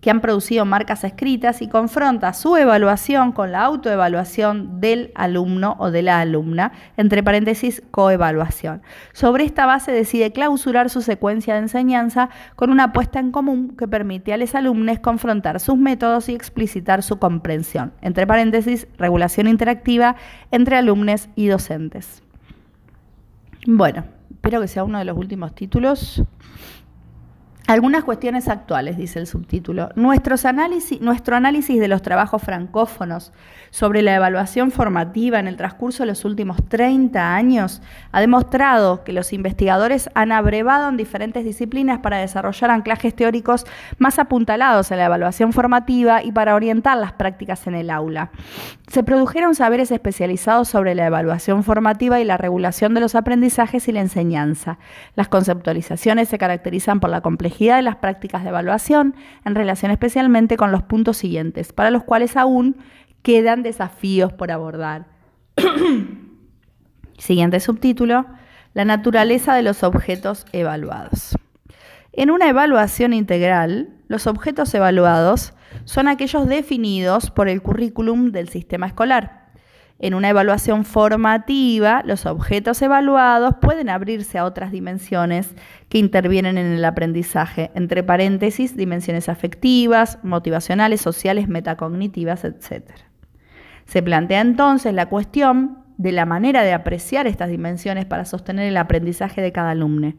que han producido marcas escritas y confronta su evaluación con la autoevaluación del alumno o de la alumna, entre paréntesis, coevaluación. Sobre esta base decide clausurar su secuencia de enseñanza con una apuesta en común que permite a los alumnos confrontar sus métodos y explicitar su comprensión, entre paréntesis, regulación interactiva entre alumnos y docentes. Bueno, espero que sea uno de los últimos títulos. Algunas cuestiones actuales, dice el subtítulo. Nuestros análisis, nuestro análisis de los trabajos francófonos sobre la evaluación formativa en el transcurso de los últimos 30 años ha demostrado que los investigadores han abrevado en diferentes disciplinas para desarrollar anclajes teóricos más apuntalados en la evaluación formativa y para orientar las prácticas en el aula. Se produjeron saberes especializados sobre la evaluación formativa y la regulación de los aprendizajes y la enseñanza. Las conceptualizaciones se caracterizan por la complejidad de las prácticas de evaluación en relación especialmente con los puntos siguientes, para los cuales aún quedan desafíos por abordar. Siguiente subtítulo, la naturaleza de los objetos evaluados. En una evaluación integral, los objetos evaluados son aquellos definidos por el currículum del sistema escolar. En una evaluación formativa, los objetos evaluados pueden abrirse a otras dimensiones que intervienen en el aprendizaje, entre paréntesis, dimensiones afectivas, motivacionales, sociales, metacognitivas, etc. Se plantea entonces la cuestión de la manera de apreciar estas dimensiones para sostener el aprendizaje de cada alumno.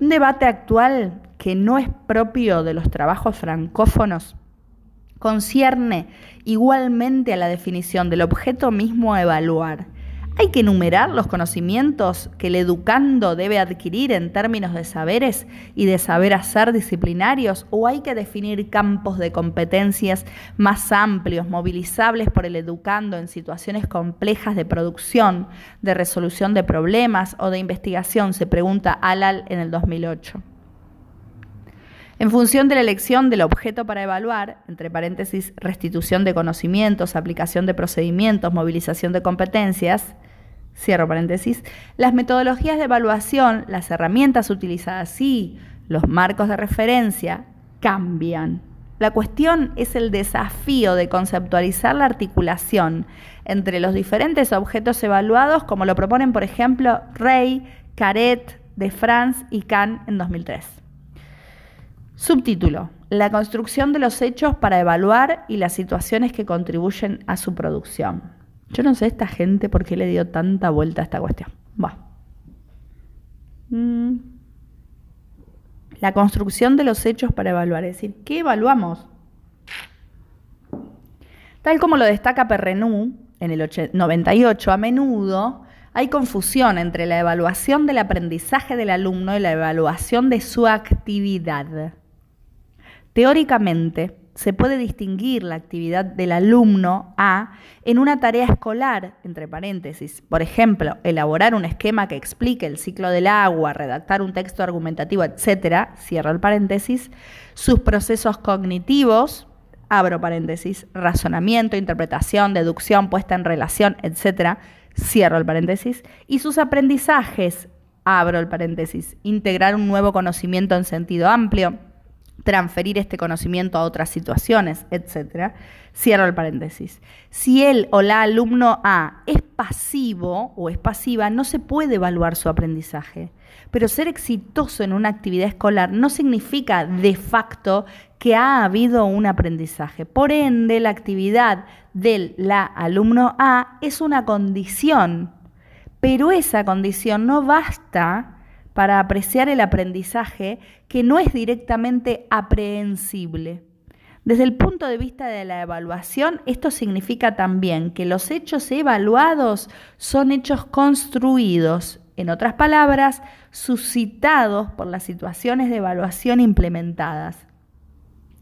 Un debate actual que no es propio de los trabajos francófonos concierne igualmente a la definición del objeto mismo a evaluar ¿Hay que enumerar los conocimientos que el educando debe adquirir en términos de saberes y de saber hacer disciplinarios o hay que definir campos de competencias más amplios, movilizables por el educando en situaciones complejas de producción, de resolución de problemas o de investigación? Se pregunta Alal en el 2008. En función de la elección del objeto para evaluar, entre paréntesis, restitución de conocimientos, aplicación de procedimientos, movilización de competencias, cierro paréntesis, las metodologías de evaluación, las herramientas utilizadas y los marcos de referencia cambian. La cuestión es el desafío de conceptualizar la articulación entre los diferentes objetos evaluados, como lo proponen, por ejemplo, Rey, Caret, De France y Kahn en 2003. Subtítulo. La construcción de los hechos para evaluar y las situaciones que contribuyen a su producción. Yo no sé esta gente por qué le dio tanta vuelta a esta cuestión. Va. Mm. La construcción de los hechos para evaluar, es decir, ¿qué evaluamos? Tal como lo destaca Perrenú en el 98, a menudo hay confusión entre la evaluación del aprendizaje del alumno y la evaluación de su actividad. Teóricamente, se puede distinguir la actividad del alumno A en una tarea escolar, entre paréntesis, por ejemplo, elaborar un esquema que explique el ciclo del agua, redactar un texto argumentativo, etcétera, cierro el paréntesis, sus procesos cognitivos, abro paréntesis, razonamiento, interpretación, deducción, puesta en relación, etcétera, cierro el paréntesis, y sus aprendizajes, abro el paréntesis, integrar un nuevo conocimiento en sentido amplio, transferir este conocimiento a otras situaciones, etc. Cierro el paréntesis. Si él o la alumno A es pasivo o es pasiva, no se puede evaluar su aprendizaje. Pero ser exitoso en una actividad escolar no significa de facto que ha habido un aprendizaje. Por ende, la actividad del la alumno A es una condición, pero esa condición no basta para apreciar el aprendizaje que no es directamente aprehensible. Desde el punto de vista de la evaluación, esto significa también que los hechos evaluados son hechos construidos, en otras palabras, suscitados por las situaciones de evaluación implementadas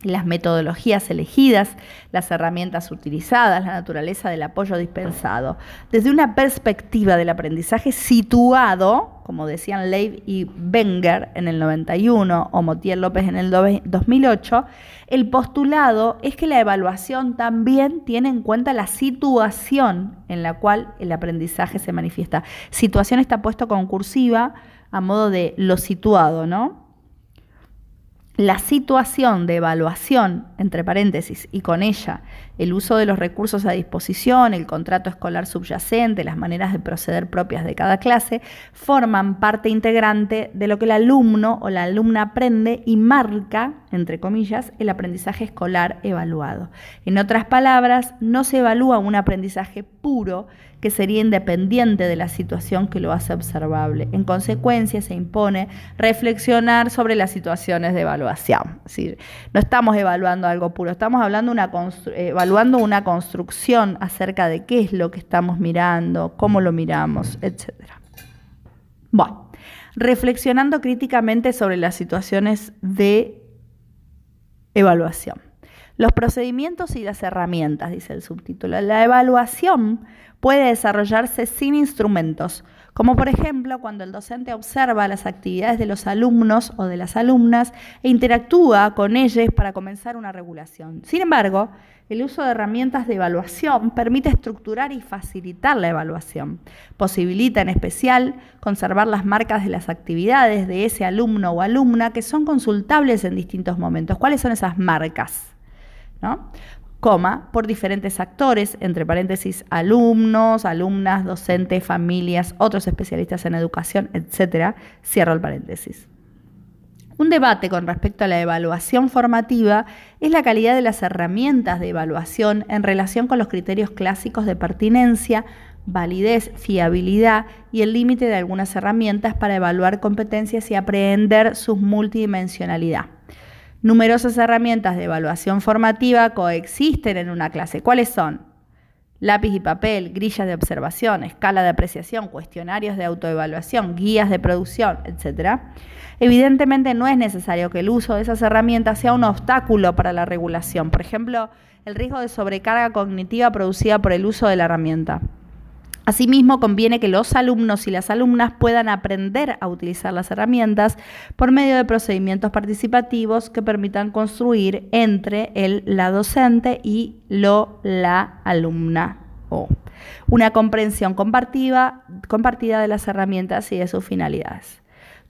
las metodologías elegidas, las herramientas utilizadas, la naturaleza del apoyo dispensado, desde una perspectiva del aprendizaje situado, como decían Leib y Wenger en el 91 o Motier López en el 2008, el postulado es que la evaluación también tiene en cuenta la situación en la cual el aprendizaje se manifiesta. Situación está puesto con cursiva a modo de lo situado, ¿no? La situación de evaluación, entre paréntesis, y con ella el uso de los recursos a disposición, el contrato escolar subyacente, las maneras de proceder propias de cada clase, forman parte integrante de lo que el alumno o la alumna aprende y marca entre comillas, el aprendizaje escolar evaluado. En otras palabras, no se evalúa un aprendizaje puro que sería independiente de la situación que lo hace observable. En consecuencia, se impone reflexionar sobre las situaciones de evaluación. No estamos evaluando algo puro, estamos hablando una evaluando una construcción acerca de qué es lo que estamos mirando, cómo lo miramos, etc. Bueno, reflexionando críticamente sobre las situaciones de evaluación. Los procedimientos y las herramientas, dice el subtítulo. La evaluación puede desarrollarse sin instrumentos, como por ejemplo cuando el docente observa las actividades de los alumnos o de las alumnas e interactúa con ellos para comenzar una regulación. Sin embargo, el uso de herramientas de evaluación permite estructurar y facilitar la evaluación. Posibilita en especial conservar las marcas de las actividades de ese alumno o alumna que son consultables en distintos momentos. ¿Cuáles son esas marcas? ¿No? Coma, por diferentes actores, entre paréntesis, alumnos, alumnas, docentes, familias, otros especialistas en educación, etc. Cierro el paréntesis. Un debate con respecto a la evaluación formativa es la calidad de las herramientas de evaluación en relación con los criterios clásicos de pertinencia, validez, fiabilidad y el límite de algunas herramientas para evaluar competencias y aprehender su multidimensionalidad. Numerosas herramientas de evaluación formativa coexisten en una clase. ¿Cuáles son? Lápiz y papel, grillas de observación, escala de apreciación, cuestionarios de autoevaluación, guías de producción, etc. Evidentemente no es necesario que el uso de esas herramientas sea un obstáculo para la regulación. Por ejemplo, el riesgo de sobrecarga cognitiva producida por el uso de la herramienta. Asimismo, conviene que los alumnos y las alumnas puedan aprender a utilizar las herramientas por medio de procedimientos participativos que permitan construir entre el la docente y lo la alumna o una comprensión compartida, compartida de las herramientas y de sus finalidades.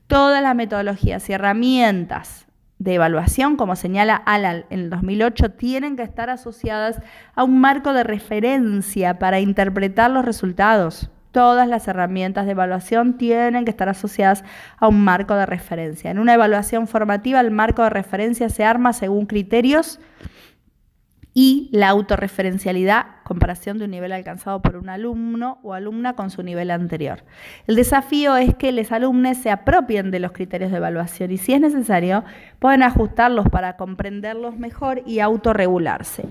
Todas las metodologías y herramientas de evaluación, como señala Alal en el 2008, tienen que estar asociadas a un marco de referencia para interpretar los resultados. Todas las herramientas de evaluación tienen que estar asociadas a un marco de referencia. En una evaluación formativa, el marco de referencia se arma según criterios y la autorreferencialidad, comparación de un nivel alcanzado por un alumno o alumna con su nivel anterior. El desafío es que los alumnos se apropien de los criterios de evaluación y si es necesario, pueden ajustarlos para comprenderlos mejor y autorregularse.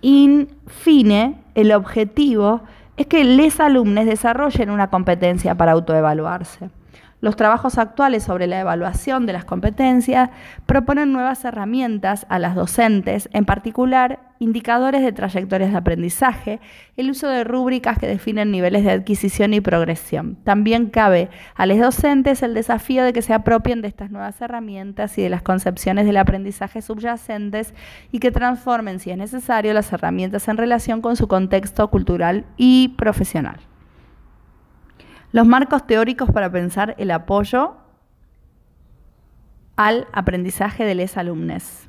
In fine, el objetivo es que los alumnos desarrollen una competencia para autoevaluarse. Los trabajos actuales sobre la evaluación de las competencias proponen nuevas herramientas a las docentes, en particular indicadores de trayectorias de aprendizaje, el uso de rúbricas que definen niveles de adquisición y progresión. También cabe a los docentes el desafío de que se apropien de estas nuevas herramientas y de las concepciones del aprendizaje subyacentes y que transformen, si es necesario, las herramientas en relación con su contexto cultural y profesional. Los marcos teóricos para pensar el apoyo al aprendizaje de les alumnes.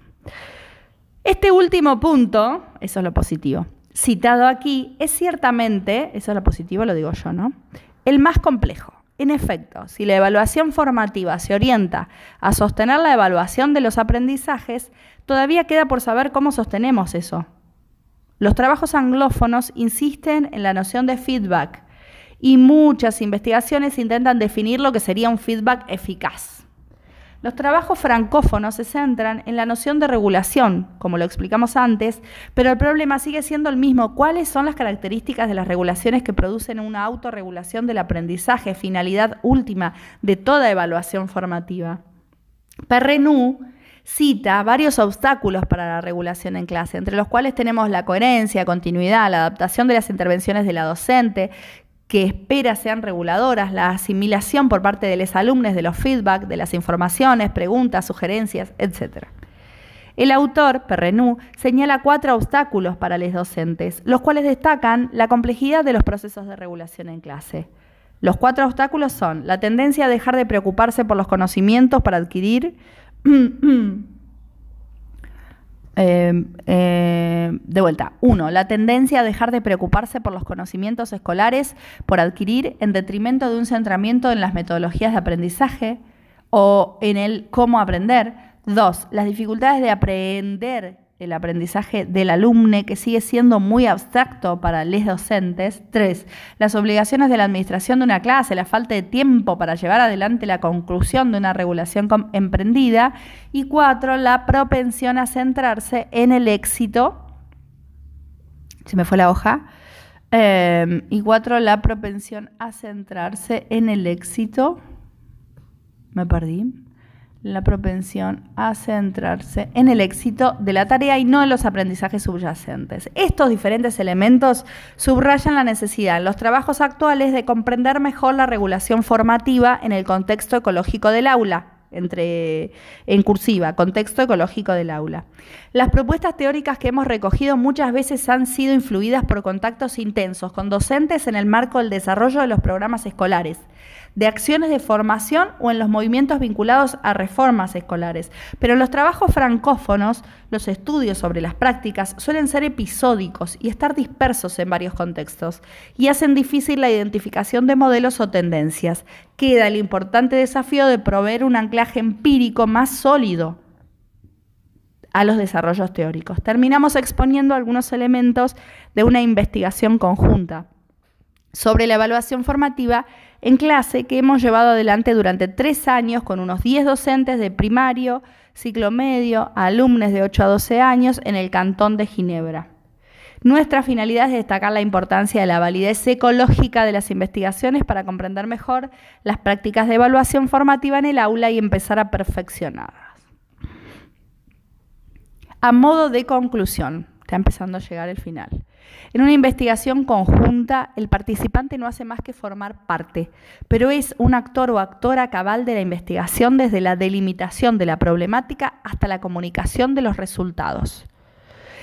Este último punto, eso es lo positivo, citado aquí, es ciertamente, eso es lo positivo, lo digo yo, ¿no? El más complejo. En efecto, si la evaluación formativa se orienta a sostener la evaluación de los aprendizajes, todavía queda por saber cómo sostenemos eso. Los trabajos anglófonos insisten en la noción de feedback, y muchas investigaciones intentan definir lo que sería un feedback eficaz. Los trabajos francófonos se centran en la noción de regulación, como lo explicamos antes, pero el problema sigue siendo el mismo. ¿Cuáles son las características de las regulaciones que producen una autorregulación del aprendizaje, finalidad última de toda evaluación formativa? Perrenú cita varios obstáculos para la regulación en clase, entre los cuales tenemos la coherencia, continuidad, la adaptación de las intervenciones de la docente, que espera sean reguladoras, la asimilación por parte de los alumnos de los feedback, de las informaciones, preguntas, sugerencias, etc. El autor, Perrenú, señala cuatro obstáculos para los docentes, los cuales destacan la complejidad de los procesos de regulación en clase. Los cuatro obstáculos son la tendencia a dejar de preocuparse por los conocimientos para adquirir Eh, eh, de vuelta, uno, la tendencia a dejar de preocuparse por los conocimientos escolares por adquirir en detrimento de un centramiento en las metodologías de aprendizaje o en el cómo aprender. Dos, las dificultades de aprender el aprendizaje del alumne, que sigue siendo muy abstracto para los docentes. Tres, las obligaciones de la administración de una clase, la falta de tiempo para llevar adelante la conclusión de una regulación emprendida. Y cuatro, la propensión a centrarse en el éxito. Se me fue la hoja. Eh, y cuatro, la propensión a centrarse en el éxito. Me perdí la propensión a centrarse en el éxito de la tarea y no en los aprendizajes subyacentes. Estos diferentes elementos subrayan la necesidad en los trabajos actuales de comprender mejor la regulación formativa en el contexto ecológico del aula, entre, en cursiva, contexto ecológico del aula. Las propuestas teóricas que hemos recogido muchas veces han sido influidas por contactos intensos con docentes en el marco del desarrollo de los programas escolares de acciones de formación o en los movimientos vinculados a reformas escolares. Pero los trabajos francófonos, los estudios sobre las prácticas suelen ser episódicos y estar dispersos en varios contextos y hacen difícil la identificación de modelos o tendencias. Queda el importante desafío de proveer un anclaje empírico más sólido a los desarrollos teóricos. Terminamos exponiendo algunos elementos de una investigación conjunta sobre la evaluación formativa en clase que hemos llevado adelante durante tres años con unos 10 docentes de primario, ciclo medio, alumnos de 8 a 12 años en el Cantón de Ginebra. Nuestra finalidad es destacar la importancia de la validez ecológica de las investigaciones para comprender mejor las prácticas de evaluación formativa en el aula y empezar a perfeccionarlas. A modo de conclusión, está empezando a llegar el final. En una investigación conjunta, el participante no hace más que formar parte, pero es un actor o actora cabal de la investigación desde la delimitación de la problemática hasta la comunicación de los resultados.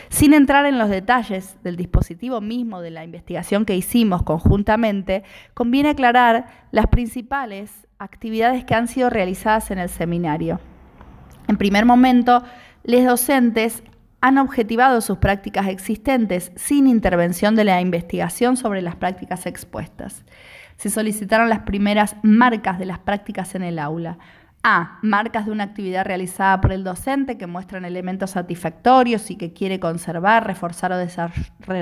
Sin entrar en los detalles del dispositivo mismo de la investigación que hicimos conjuntamente, conviene aclarar las principales actividades que han sido realizadas en el seminario. En primer momento, los docentes han objetivado sus prácticas existentes sin intervención de la investigación sobre las prácticas expuestas. Se solicitaron las primeras marcas de las prácticas en el aula. A. Marcas de una actividad realizada por el docente que muestran elementos satisfactorios y que quiere conservar, reforzar o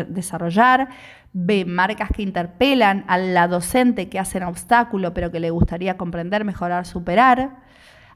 desarrollar. B. Marcas que interpelan a la docente que hacen obstáculo pero que le gustaría comprender, mejorar, superar.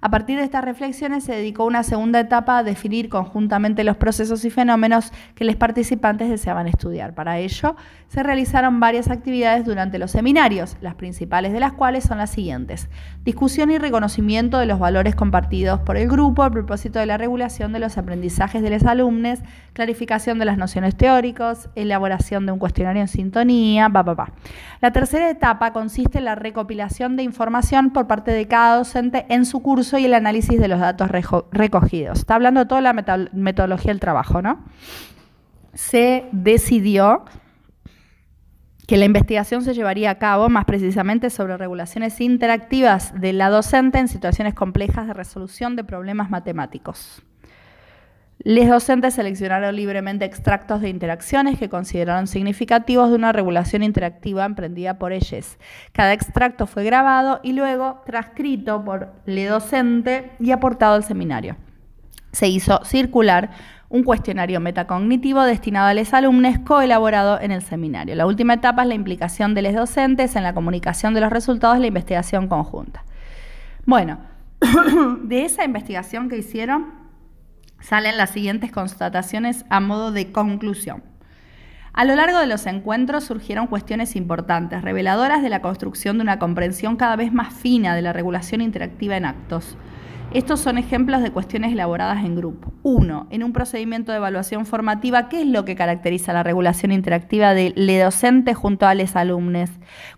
A partir de estas reflexiones se dedicó una segunda etapa a definir conjuntamente los procesos y fenómenos que los participantes deseaban estudiar. Para ello, se realizaron varias actividades durante los seminarios, las principales de las cuales son las siguientes. Discusión y reconocimiento de los valores compartidos por el grupo a propósito de la regulación de los aprendizajes de los alumnos, clarificación de las nociones teóricas, elaboración de un cuestionario en sintonía, pa, pa, La tercera etapa consiste en la recopilación de información por parte de cada docente en su curso y el análisis de los datos recogidos. Está hablando toda la metodología del trabajo, ¿no? Se decidió que la investigación se llevaría a cabo más precisamente sobre regulaciones interactivas de la docente en situaciones complejas de resolución de problemas matemáticos. Los docentes seleccionaron libremente extractos de interacciones que consideraron significativos de una regulación interactiva emprendida por ellos. Cada extracto fue grabado y luego transcrito por el docente y aportado al seminario. Se hizo circular un cuestionario metacognitivo destinado a los alumnos coelaborado en el seminario. La última etapa es la implicación de los docentes en la comunicación de los resultados de la investigación conjunta. Bueno, de esa investigación que hicieron, salen las siguientes constataciones a modo de conclusión. A lo largo de los encuentros surgieron cuestiones importantes, reveladoras de la construcción de una comprensión cada vez más fina de la regulación interactiva en actos. Estos son ejemplos de cuestiones elaboradas en grupo. Uno, en un procedimiento de evaluación formativa, ¿qué es lo que caracteriza la regulación interactiva del docente junto a los alumnos?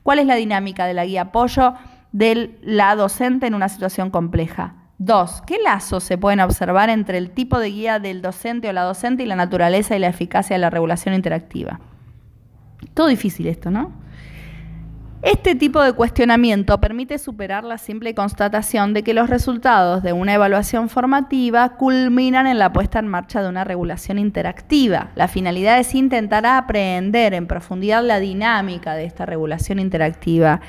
¿Cuál es la dinámica de la guía apoyo de la docente en una situación compleja? Dos, ¿qué lazos se pueden observar entre el tipo de guía del docente o la docente y la naturaleza y la eficacia de la regulación interactiva? Todo difícil esto, ¿no? Este tipo de cuestionamiento permite superar la simple constatación de que los resultados de una evaluación formativa culminan en la puesta en marcha de una regulación interactiva. La finalidad es intentar aprender en profundidad la dinámica de esta regulación interactiva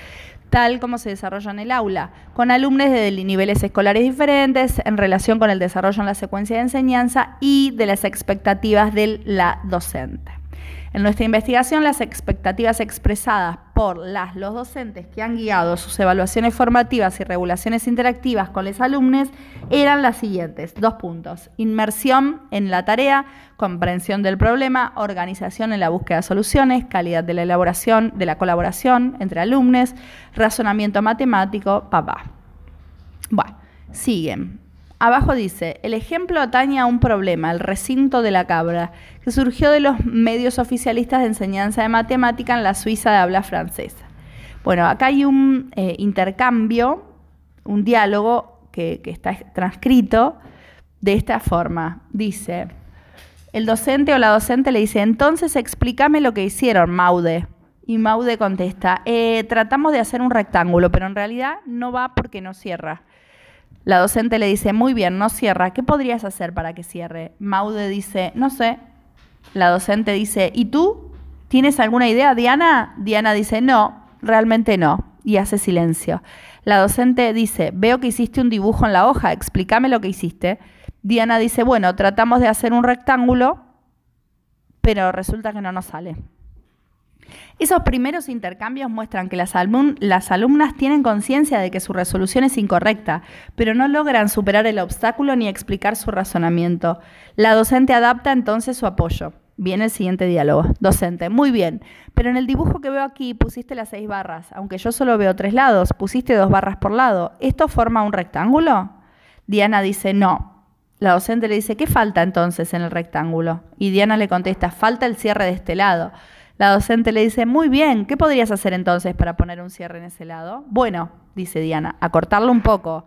tal como se desarrolla en el aula, con alumnos de niveles escolares diferentes en relación con el desarrollo en la secuencia de enseñanza y de las expectativas de la docente. En nuestra investigación, las expectativas expresadas por las, los docentes que han guiado sus evaluaciones formativas y regulaciones interactivas con los alumnos eran las siguientes. Dos puntos. Inmersión en la tarea, comprensión del problema, organización en la búsqueda de soluciones, calidad de la elaboración, de la colaboración entre alumnos, razonamiento matemático, papá. Bueno, siguen. Abajo dice, el ejemplo atañe a un problema, el recinto de la cabra, que surgió de los medios oficialistas de enseñanza de matemática en la Suiza de habla francesa. Bueno, acá hay un eh, intercambio, un diálogo que, está transcrito de esta forma. Dice, el docente o la docente le dice, entonces explícame lo que hicieron, Maude. Y Maude contesta, eh, tratamos de hacer un rectángulo, pero en realidad no va porque no cierra. La docente le dice, muy bien, no cierra, ¿qué podrías hacer para que cierre? Maude dice, no sé. La docente dice, ¿y tú? ¿Tienes alguna idea, Diana? Diana dice, no, realmente no, y hace silencio. La docente dice, veo que hiciste un dibujo en la hoja, explícame lo que hiciste. Diana dice, bueno, tratamos de hacer un rectángulo, pero resulta que no nos sale. Esos primeros intercambios muestran que las, alumnas tienen conciencia de que su resolución es incorrecta, pero no logran superar el obstáculo ni explicar su razonamiento. La docente adapta entonces su apoyo. Viene el siguiente diálogo. Docente, muy bien, pero en el dibujo que veo aquí pusiste las seis barras, aunque yo solo veo tres lados, pusiste dos barras por lado. ¿Esto forma un rectángulo? Diana dice, no. La docente le dice, ¿qué falta entonces en el rectángulo? Y Diana le contesta, falta el cierre de este lado. La docente le dice, muy bien, ¿qué podrías hacer entonces para poner un cierre en ese lado? Bueno, dice Diana, acortarlo un poco.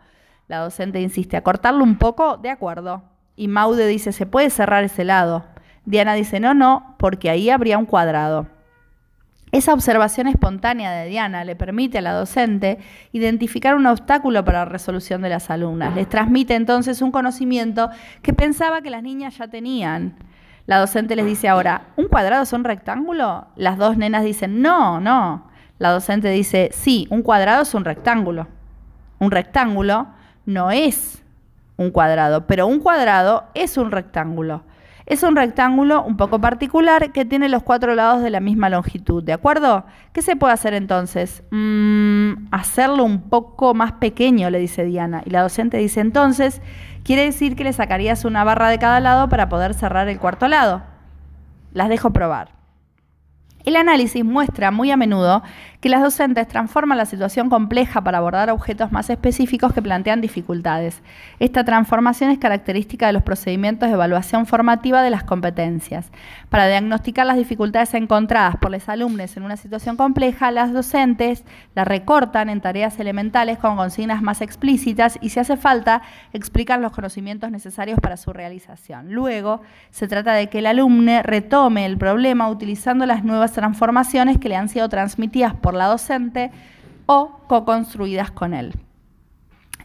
La docente insiste, acortarlo un poco, de acuerdo. Y Maude dice, ¿se puede cerrar ese lado? Diana dice, no, no, porque ahí habría un cuadrado. Esa observación espontánea de Diana le permite a la docente identificar un obstáculo para la resolución de las alumnas. Les transmite entonces un conocimiento que pensaba que las niñas ya tenían. La docente les dice ahora, ¿un cuadrado es un rectángulo? Las dos nenas dicen, no, no. La docente dice, sí, un cuadrado es un rectángulo. Un rectángulo no es un cuadrado, pero un cuadrado es un rectángulo. Es un rectángulo un poco particular que tiene los cuatro lados de la misma longitud, ¿de acuerdo? ¿Qué se puede hacer entonces? Mm, hacerlo un poco más pequeño, le dice Diana. Y la docente dice entonces Quiere decir que le sacarías una barra de cada lado para poder cerrar el cuarto lado. Las dejo probar. El análisis muestra muy a menudo que las docentes transforman la situación compleja para abordar objetos más específicos que plantean dificultades. Esta transformación es característica de los procedimientos de evaluación formativa de las competencias. Para diagnosticar las dificultades encontradas por los alumnos en una situación compleja, las docentes las recortan en tareas elementales con consignas más explícitas y, si hace falta, explican los conocimientos necesarios para su realización. Luego, se trata de que el alumno retome el problema utilizando las nuevas transformaciones que le han sido transmitidas por la docente o co-construidas con él.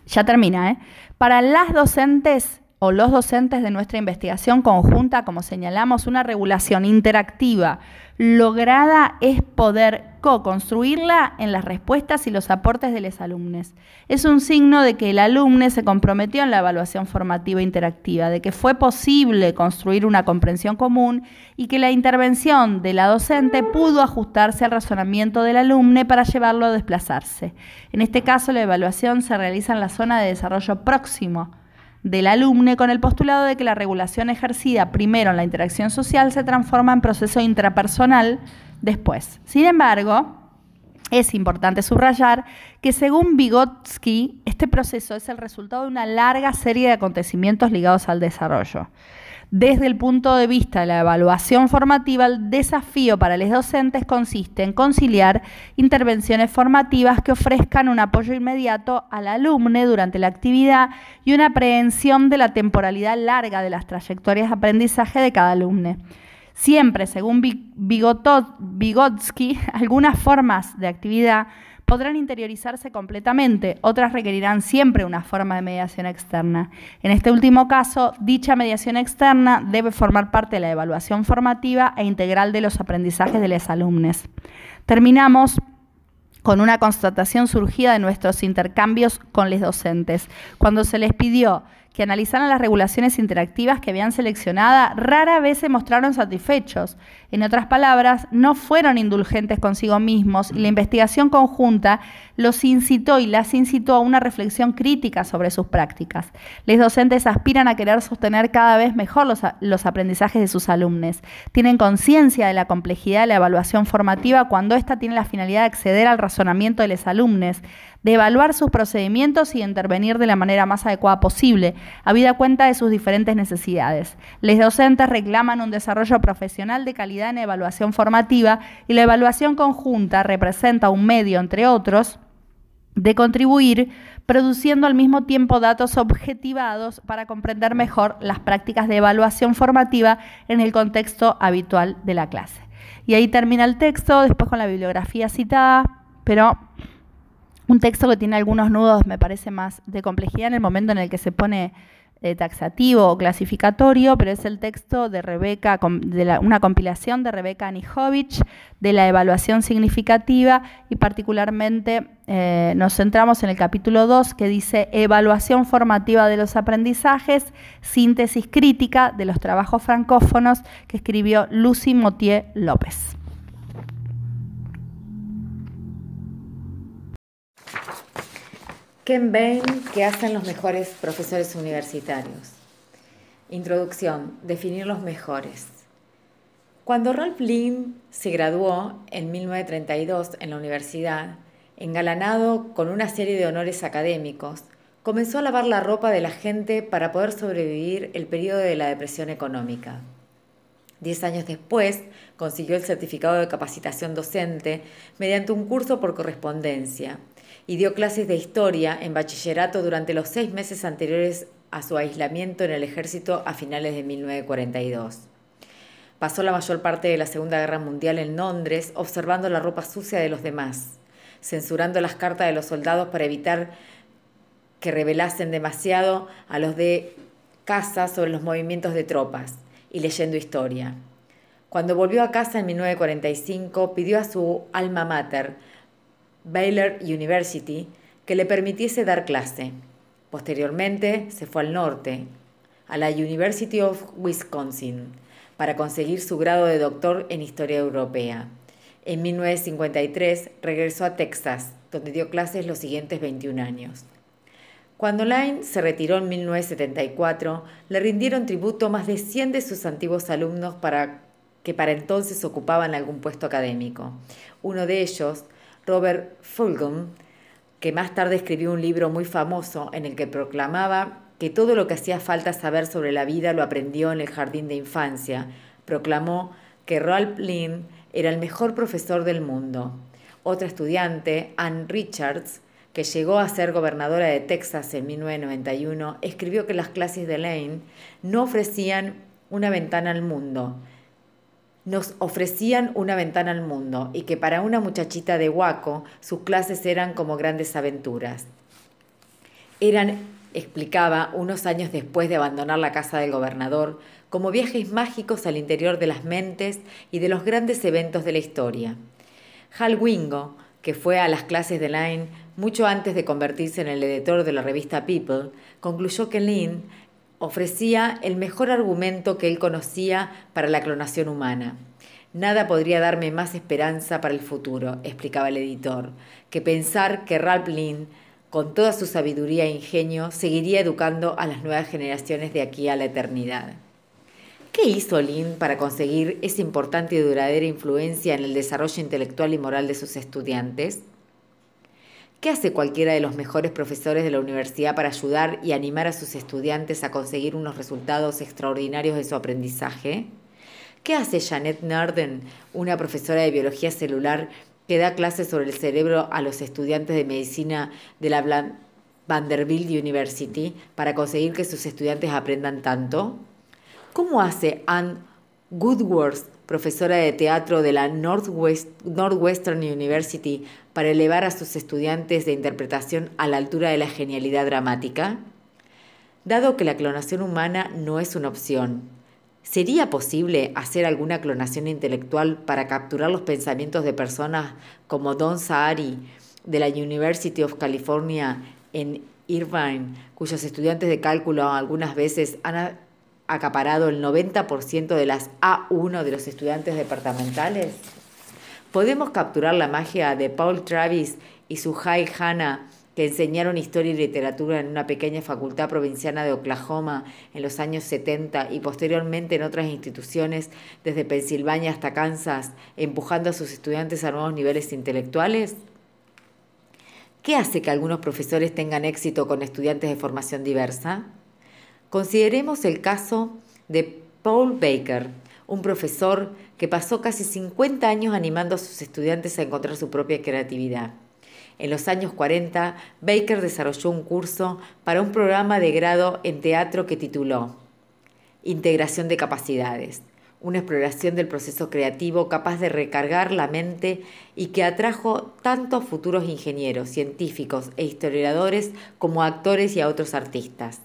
Ya termina, ¿eh? Para las docentes o los docentes de nuestra investigación conjunta, como señalamos, una regulación interactiva lograda es poder co-construirla en las respuestas y los aportes de los alumnos. Es un signo de que el alumno se comprometió en la evaluación formativa interactiva, de que fue posible construir una comprensión común y que la intervención de la docente pudo ajustarse al razonamiento del alumno para llevarlo a desplazarse. En este caso, la evaluación se realiza en la zona de desarrollo próximo del alumne con el postulado de que la regulación ejercida primero en la interacción social se transforma en proceso intrapersonal después. Sin embargo, es importante subrayar que según Vygotsky, este proceso es el resultado de una larga serie de acontecimientos ligados al desarrollo. Desde el punto de vista de la evaluación formativa, el desafío para los docentes consiste en conciliar intervenciones formativas que ofrezcan un apoyo inmediato al alumno durante la actividad y una aprehensión de la temporalidad larga de las trayectorias de aprendizaje de cada alumno. Siempre, según Vygotsky, algunas formas de actividad podrán interiorizarse completamente, otras requerirán siempre una forma de mediación externa. En este último caso, dicha mediación externa debe formar parte de la evaluación formativa e integral de los aprendizajes de los alumnos. Terminamos con una constatación surgida de nuestros intercambios con los docentes. Cuando se les pidió que analizaran las regulaciones interactivas que habían seleccionado, rara vez se mostraron satisfechos. En otras palabras, no fueron indulgentes consigo mismos y la investigación conjunta los incitó y las incitó a una reflexión crítica sobre sus prácticas. Los docentes aspiran a querer sostener cada vez mejor los, los aprendizajes de sus alumnos. Tienen conciencia de la complejidad de la evaluación formativa cuando ésta tiene la finalidad de acceder al razonamiento de los alumnos de evaluar sus procedimientos y intervenir de la manera más adecuada posible, habida cuenta de sus diferentes necesidades. Los docentes reclaman un desarrollo profesional de calidad en evaluación formativa y la evaluación conjunta representa un medio, entre otros, de contribuir produciendo al mismo tiempo datos objetivados para comprender mejor las prácticas de evaluación formativa en el contexto habitual de la clase. Y ahí termina el texto, después con la bibliografía citada, pero un texto que tiene algunos nudos, me parece más de complejidad en el momento en el que se pone eh, taxativo o clasificatorio, pero es el texto de Rebeca, de una compilación de Rebeca Anijovic de la evaluación significativa y particularmente eh, nos centramos en el capítulo 2 que dice evaluación formativa de los aprendizajes, síntesis crítica de los trabajos francófonos que escribió Lucy Motier López. ¿Qué hacen los mejores profesores universitarios? Introducción, definir los mejores. Cuando Ralph Lynn se graduó en 1932 en la universidad, engalanado con una serie de honores académicos, comenzó a lavar la ropa de la gente para poder sobrevivir el periodo de la depresión económica. Diez años después, consiguió el certificado de capacitación docente mediante un curso por correspondencia y dio clases de historia en bachillerato durante los seis meses anteriores a su aislamiento en el ejército a finales de 1942. Pasó la mayor parte de la Segunda Guerra Mundial en Londres observando la ropa sucia de los demás, censurando las cartas de los soldados para evitar que revelasen demasiado a los de casa sobre los movimientos de tropas y leyendo historia. Cuando volvió a casa en 1945, pidió a su alma mater, Baylor University que le permitiese dar clase. Posteriormente se fue al norte, a la University of Wisconsin, para conseguir su grado de doctor en Historia Europea. En 1953 regresó a Texas, donde dio clases los siguientes 21 años. Cuando Lyne se retiró en 1974, le rindieron tributo más de 100 de sus antiguos alumnos para que para entonces ocupaban algún puesto académico. Uno de ellos, Robert Fulghum, que más tarde escribió un libro muy famoso en el que proclamaba que todo lo que hacía falta saber sobre la vida lo aprendió en el jardín de infancia. Proclamó que Ralph Lynn era el mejor profesor del mundo. Otra estudiante, Anne Richards, que llegó a ser gobernadora de Texas en 1991, escribió que las clases de Lane no ofrecían una ventana al mundo, nos ofrecían una ventana al mundo y que para una muchachita de Huaco sus clases eran como grandes aventuras. Eran, explicaba, unos años después de abandonar la casa del gobernador, como viajes mágicos al interior de las mentes y de los grandes eventos de la historia. Hal Wingo, que fue a las clases de Line mucho antes de convertirse en el editor de la revista People, concluyó que Lynn ofrecía el mejor argumento que él conocía para la clonación humana. Nada podría darme más esperanza para el futuro, explicaba el editor, que pensar que Ralph Lynn, con toda su sabiduría e ingenio, seguiría educando a las nuevas generaciones de aquí a la eternidad. ¿Qué hizo Lynn para conseguir esa importante y duradera influencia en el desarrollo intelectual y moral de sus estudiantes? ¿Qué hace cualquiera de los mejores profesores de la universidad para ayudar y animar a sus estudiantes a conseguir unos resultados extraordinarios de su aprendizaje? ¿Qué hace Janet Narden, una profesora de biología celular que da clases sobre el cerebro a los estudiantes de medicina de la Vanderbilt University para conseguir que sus estudiantes aprendan tanto? ¿Cómo hace Anne Goodworth, profesora de teatro de la Northwestern University, para elevar a sus estudiantes de interpretación a la altura de la genialidad dramática? Dado que la clonación humana no es una opción, ¿Sería posible hacer alguna clonación intelectual para capturar los pensamientos de personas como Don Saari de la University of California en Irvine, cuyos estudiantes de cálculo algunas veces han acaparado el 90% de las A1 de los estudiantes departamentales? ¿Podemos capturar la magia de Paul Travis y su High Hannah que enseñaron historia y literatura en una pequeña facultad provinciana de Oklahoma en los años 70 y posteriormente en otras instituciones desde Pensilvania hasta Kansas, empujando a sus estudiantes a nuevos niveles intelectuales? ¿Qué hace que algunos profesores tengan éxito con estudiantes de formación diversa? Consideremos el caso de Paul Baker, un profesor que pasó casi 50 años animando a sus estudiantes a encontrar su propia creatividad. En los años 40, Baker desarrolló un curso para un programa de grado en teatro que tituló Integración de Capacidades, una exploración del proceso creativo capaz de recargar la mente y que atrajo tanto a futuros ingenieros, científicos e historiadores como a actores y a otros artistas.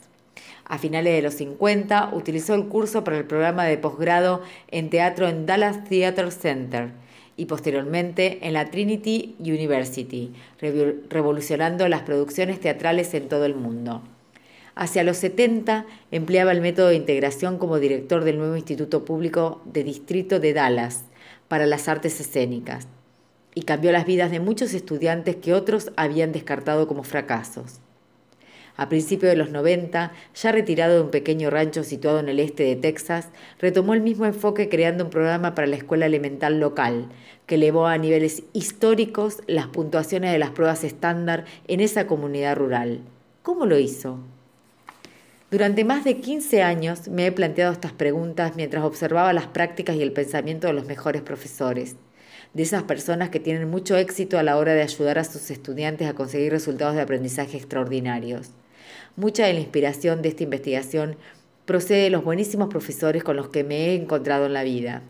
A finales de los 50 utilizó el curso para el programa de posgrado en teatro en Dallas Theatre Center y posteriormente en la Trinity University, revolucionando las producciones teatrales en todo el mundo. Hacia los 70 empleaba el método de integración como director del nuevo Instituto Público de Distrito de Dallas para las artes escénicas y cambió las vidas de muchos estudiantes que otros habían descartado como fracasos. A principios de los 90, ya retirado de un pequeño rancho situado en el este de Texas, retomó el mismo enfoque creando un programa para la escuela elemental local, que elevó a niveles históricos las puntuaciones de las pruebas estándar en esa comunidad rural. ¿Cómo lo hizo? Durante más de 15 años me he planteado estas preguntas mientras observaba las prácticas y el pensamiento de los mejores profesores, de esas personas que tienen mucho éxito a la hora de ayudar a sus estudiantes a conseguir resultados de aprendizaje extraordinarios. Mucha de la inspiración de esta investigación procede de los buenísimos profesores con los que me he encontrado en la vida.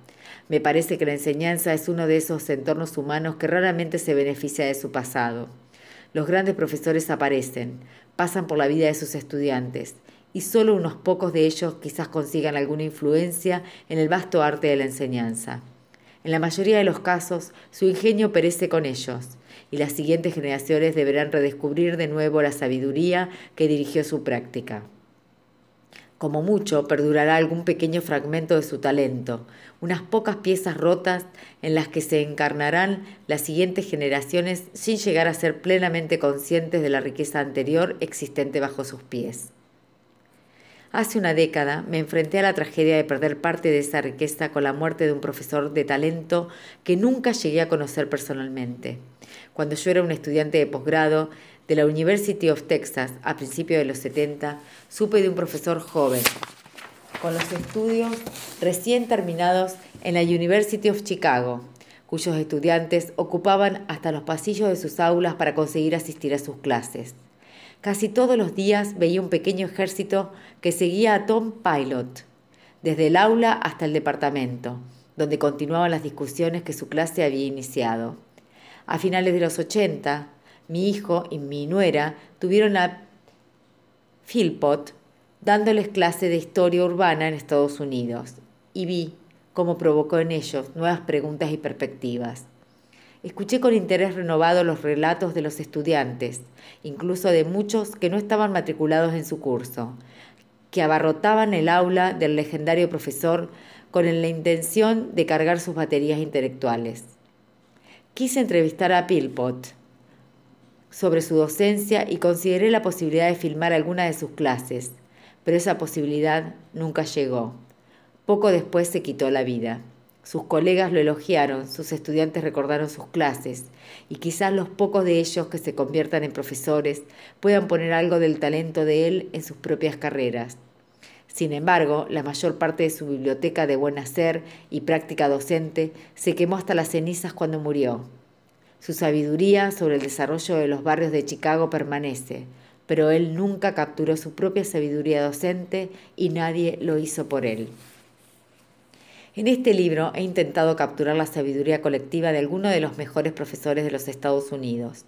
Me parece que la enseñanza es uno de esos entornos humanos que raramente se beneficia de su pasado. Los grandes profesores aparecen, pasan por la vida de sus estudiantes, y solo unos pocos de ellos quizás consigan alguna influencia en el vasto arte de la enseñanza. En la mayoría de los casos, su ingenio perece con ellos, y las siguientes generaciones deberán redescubrir de nuevo la sabiduría que dirigió su práctica. Como mucho, perdurará algún pequeño fragmento de su talento, unas pocas piezas rotas en las que se encarnarán las siguientes generaciones sin llegar a ser plenamente conscientes de la riqueza anterior existente bajo sus pies. Hace una década me enfrenté a la tragedia de perder parte de esa riqueza con la muerte de un profesor de talento que nunca llegué a conocer personalmente. Cuando yo era un estudiante de posgrado de la University of Texas a principios de los 70, supe de un profesor joven, con los estudios recién terminados en la University of Chicago, cuyos estudiantes ocupaban hasta los pasillos de sus aulas para conseguir asistir a sus clases. Casi todos los días veía un pequeño ejército que seguía a Tom Pilot, desde el aula hasta el departamento, donde continuaban las discusiones que su clase había iniciado. A finales de los 80, mi hijo y mi nuera tuvieron a Philpott dándoles clase de historia urbana en Estados Unidos y vi cómo provocó en ellos nuevas preguntas y perspectivas. Escuché con interés renovado los relatos de los estudiantes, incluso de muchos que no estaban matriculados en su curso, que abarrotaban el aula del legendario profesor con la intención de cargar sus baterías intelectuales. Quise entrevistar a Pilpot sobre su docencia y consideré la posibilidad de filmar alguna de sus clases, pero esa posibilidad nunca llegó. Poco después se quitó la vida. Sus colegas lo elogiaron, sus estudiantes recordaron sus clases, y quizás los pocos de ellos que se conviertan en profesores puedan poner algo del talento de él en sus propias carreras. Sin embargo, la mayor parte de su biblioteca de buen hacer y práctica docente se quemó hasta las cenizas cuando murió. Su sabiduría sobre el desarrollo de los barrios de Chicago permanece, pero él nunca capturó su propia sabiduría docente y nadie lo hizo por él. En este libro he intentado capturar la sabiduría colectiva de algunos de los mejores profesores de los Estados Unidos,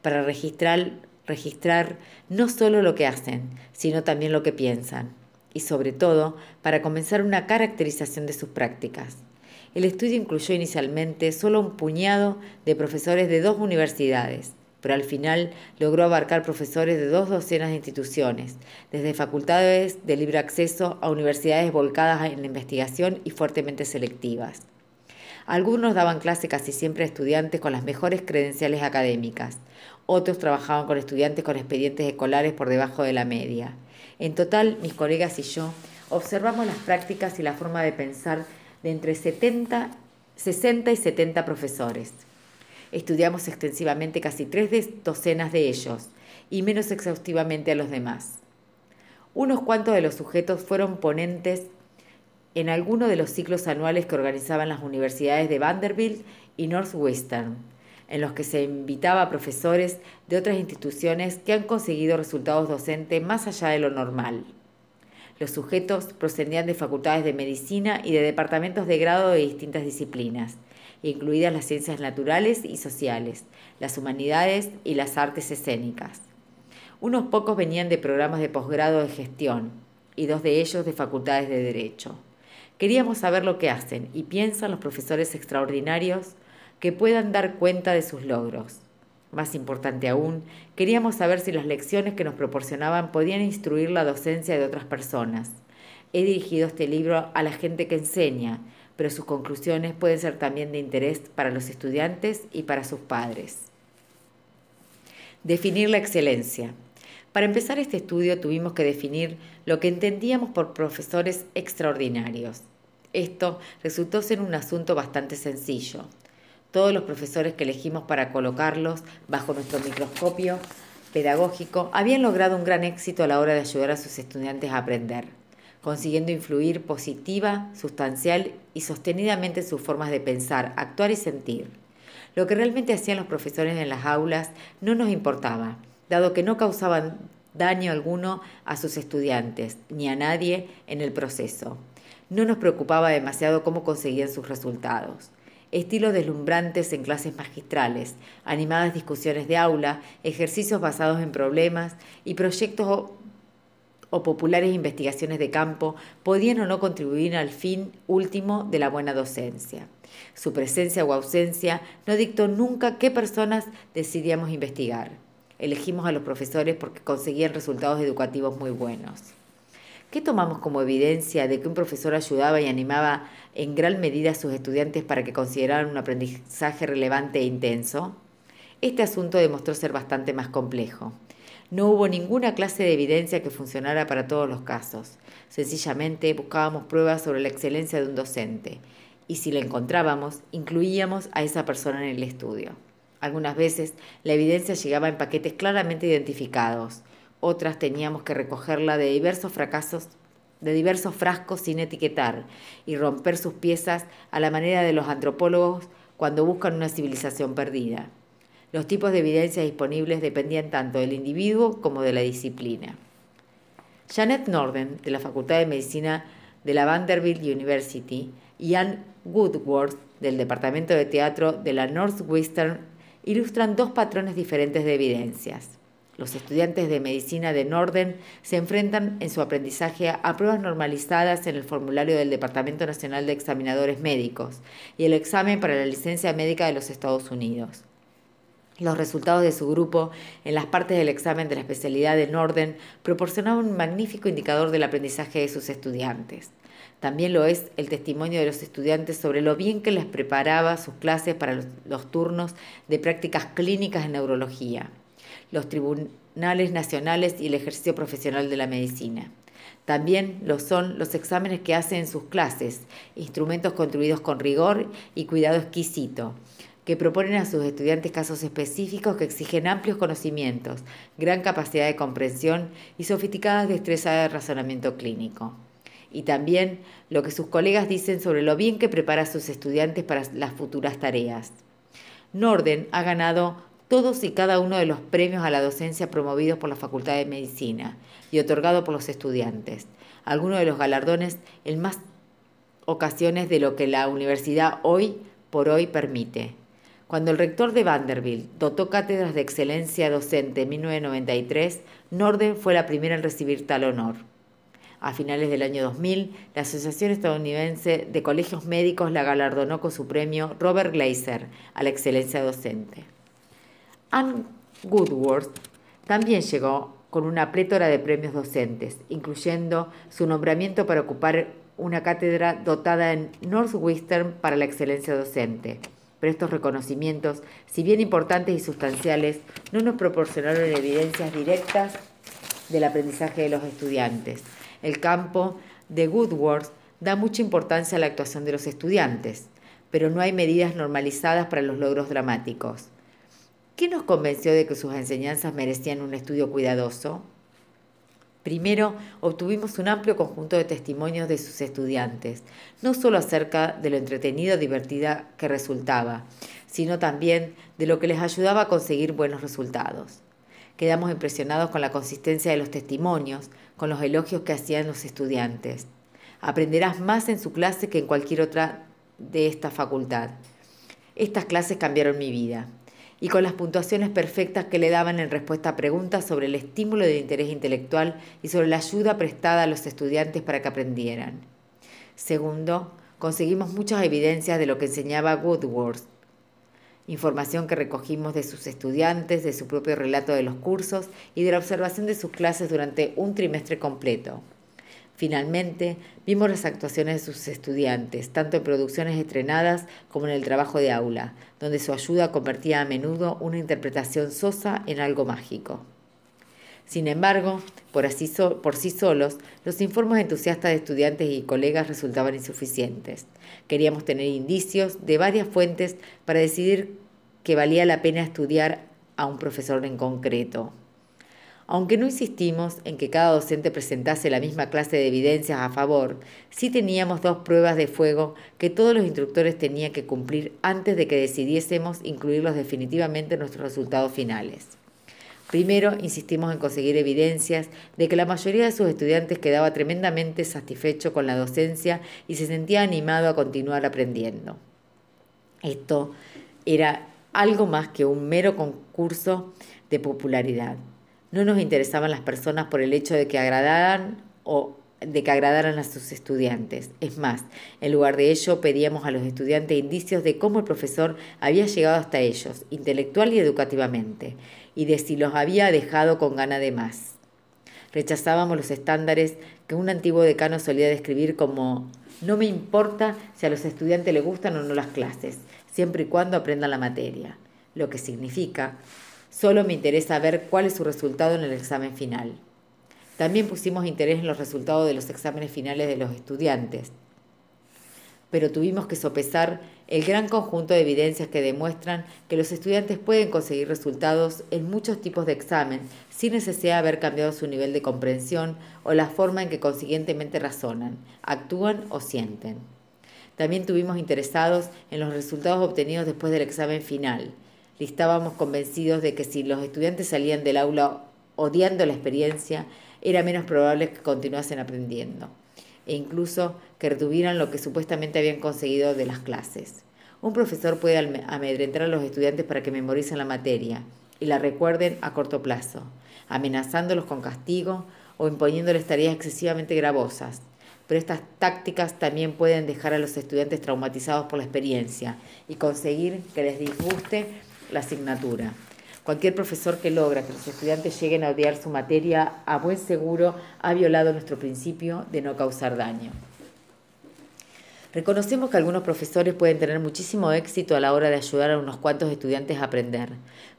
para registrar, no solo lo que hacen, sino también lo que piensan. Y sobre todo para comenzar una caracterización de sus prácticas. El estudio incluyó inicialmente solo un puñado de profesores de dos universidades, pero al final logró abarcar profesores de dos docenas de instituciones, desde facultades de libre acceso a universidades volcadas en la investigación y fuertemente selectivas. Algunos daban clase casi siempre a estudiantes con las mejores credenciales académicas, otros trabajaban con estudiantes con expedientes escolares por debajo de la media. En total, mis colegas y yo observamos las prácticas y la forma de pensar de entre 70, 60 y 70 profesores. Estudiamos extensivamente casi tres docenas de ellos y menos exhaustivamente a los demás. Unos cuantos de los sujetos fueron ponentes en alguno de los ciclos anuales que organizaban las universidades de Vanderbilt y Northwestern, en los que se invitaba a profesores de otras instituciones que han conseguido resultados docentes más allá de lo normal. Los sujetos procedían de facultades de medicina y de departamentos de grado de distintas disciplinas, incluidas las ciencias naturales y sociales, las humanidades y las artes escénicas. Unos pocos venían de programas de posgrado de gestión y dos de ellos de facultades de derecho. Queríamos saber lo que hacen y piensan los profesores extraordinarios que puedan dar cuenta de sus logros. Más importante aún, queríamos saber si las lecciones que nos proporcionaban podían instruir la docencia de otras personas. He dirigido este libro a la gente que enseña, pero sus conclusiones pueden ser también de interés para los estudiantes y para sus padres. Definir la excelencia. Para empezar este estudio tuvimos que definir lo que entendíamos por profesores extraordinarios. Esto resultó ser un asunto bastante sencillo. Todos los profesores que elegimos para colocarlos bajo nuestro microscopio pedagógico habían logrado un gran éxito a la hora de ayudar a sus estudiantes a aprender consiguiendo influir positiva, sustancial y sostenidamente en sus formas de pensar, actuar y sentir. Lo que realmente hacían los profesores en las aulas no nos importaba, dado que no causaban daño alguno a sus estudiantes ni a nadie en el proceso. No nos preocupaba demasiado cómo conseguían sus resultados. Estilos deslumbrantes en clases magistrales, animadas discusiones de aula, ejercicios basados en problemas y proyectos o populares investigaciones de campo podían o no contribuir al fin último de la buena docencia. Su presencia o ausencia no dictó nunca qué personas decidíamos investigar. Elegimos a los profesores porque conseguían resultados educativos muy buenos. ¿Qué tomamos como evidencia de que un profesor ayudaba y animaba en gran medida a sus estudiantes para que consideraran un aprendizaje relevante e intenso? Este asunto demostró ser bastante más complejo. No hubo ninguna clase de evidencia que funcionara para todos los casos. Sencillamente buscábamos pruebas sobre la excelencia de un docente y si la encontrábamos, incluíamos a esa persona en el estudio. Algunas veces la evidencia llegaba en paquetes claramente identificados, otras teníamos que recogerla de diversos fracasos de diversos frascos sin etiquetar y romper sus piezas a la manera de los antropólogos cuando buscan una civilización perdida. Los tipos de evidencia disponibles dependían tanto del individuo como de la disciplina. Janet Norden, de la Facultad de Medicina de la Vanderbilt University, y Ann Woodworth, del Departamento de Teatro de la Northwestern, ilustran dos patrones diferentes de evidencias. Los estudiantes de medicina de Norden se enfrentan en su aprendizaje a pruebas normalizadas en el formulario del Departamento Nacional de Examinadores Médicos y el examen para la licencia médica de los Estados Unidos. Los resultados de su grupo en las partes del examen de la especialidad de Norden proporcionaban un magnífico indicador del aprendizaje de sus estudiantes. También lo es el testimonio de los estudiantes sobre lo bien que les preparaba sus clases para los, turnos de prácticas clínicas en neurología, los tribunales nacionales y el ejercicio profesional de la medicina. También lo son los exámenes que hacen en sus clases, instrumentos construidos con rigor y cuidado exquisito, que proponen a sus estudiantes casos específicos que exigen amplios conocimientos, gran capacidad de comprensión y sofisticadas destrezas de razonamiento clínico. Y también lo que sus colegas dicen sobre lo bien que prepara a sus estudiantes para las futuras tareas. Norden ha ganado todos y cada uno de los premios a la docencia promovidos por la Facultad de Medicina y otorgados por los estudiantes. Algunos de los galardones en más ocasiones de lo que la universidad hoy por hoy permite. Cuando el rector de Vanderbilt dotó cátedras de excelencia docente en 1993, Norden fue la primera en recibir tal honor. A finales del año 2000, la Asociación Estadounidense de Colegios Médicos la galardonó con su premio Robert Glaser a la excelencia docente. Anne Woodworth también llegó con una plétora de premios docentes, incluyendo su nombramiento para ocupar una cátedra dotada en Northwestern para la excelencia docente. Pero estos reconocimientos, si bien importantes y sustanciales, no nos proporcionaron evidencias directas del aprendizaje de los estudiantes. El campo de Woodworth da mucha importancia a la actuación de los estudiantes, pero no hay medidas normalizadas para los logros dramáticos. ¿Qué nos convenció de que sus enseñanzas merecían un estudio cuidadoso? Primero, obtuvimos un amplio conjunto de testimonios de sus estudiantes, no solo acerca de lo entretenido y divertida que resultaba, sino también de lo que les ayudaba a conseguir buenos resultados. Quedamos impresionados con la consistencia de los testimonios, con los elogios que hacían los estudiantes. Aprenderás más en su clase que en cualquier otra de esta facultad. Estas clases cambiaron mi vida y con las puntuaciones perfectas que le daban en respuesta a preguntas sobre el estímulo de interés intelectual y sobre la ayuda prestada a los estudiantes para que aprendieran. Segundo, conseguimos muchas evidencias de lo que enseñaba Woodworth, información que recogimos de sus estudiantes, de su propio relato de los cursos y de la observación de sus clases durante un trimestre completo. Finalmente, vimos las actuaciones de sus estudiantes, tanto en producciones estrenadas como en el trabajo de aula, donde su ayuda convertía a menudo una interpretación sosa en algo mágico. Sin embargo, por, por sí solos, los informes entusiastas de estudiantes y colegas resultaban insuficientes. Queríamos tener indicios de varias fuentes para decidir que valía la pena estudiar a un profesor en concreto. Aunque no insistimos en que cada docente presentase la misma clase de evidencias a favor, sí teníamos dos pruebas de fuego que todos los instructores tenían que cumplir antes de que decidiésemos incluirlos definitivamente en nuestros resultados finales. Primero, insistimos en conseguir evidencias de que la mayoría de sus estudiantes quedaba tremendamente satisfecho con la docencia y se sentía animado a continuar aprendiendo. Esto era algo más que un mero concurso de popularidad. No nos interesaban las personas por el hecho de que agradaran o de que agradaran a sus estudiantes. Es más, en lugar de ello pedíamos a los estudiantes indicios de cómo el profesor había llegado hasta ellos, intelectual y educativamente, y de si los había dejado con gana de más. Rechazábamos los estándares que un antiguo decano solía describir como no me importa si a los estudiantes les gustan o no las clases, siempre y cuando aprendan la materia, lo que significa Solo me interesa ver cuál es su resultado en el examen final. También pusimos interés en los resultados de los exámenes finales de los estudiantes, pero tuvimos que sopesar el gran conjunto de evidencias que demuestran que los estudiantes pueden conseguir resultados en muchos tipos de examen sin necesidad de haber cambiado su nivel de comprensión o la forma en que consiguientemente razonan, actúan o sienten. También tuvimos interesados en los resultados obtenidos después del examen final, estábamos convencidos de que si los estudiantes salían del aula odiando la experiencia, era menos probable que continuasen aprendiendo e incluso que retuvieran lo que supuestamente habían conseguido de las clases. Un profesor puede amedrentar a los estudiantes para que memoricen la materia y la recuerden a corto plazo, amenazándolos con castigo o imponiéndoles tareas excesivamente gravosas. Pero estas tácticas también pueden dejar a los estudiantes traumatizados por la experiencia y conseguir que les disguste la asignatura. Cualquier profesor que logra que los estudiantes lleguen a odiar su materia, a buen seguro ha violado nuestro principio de no causar daño. Reconocemos que algunos profesores pueden tener muchísimo éxito a la hora de ayudar a unos cuantos estudiantes a aprender,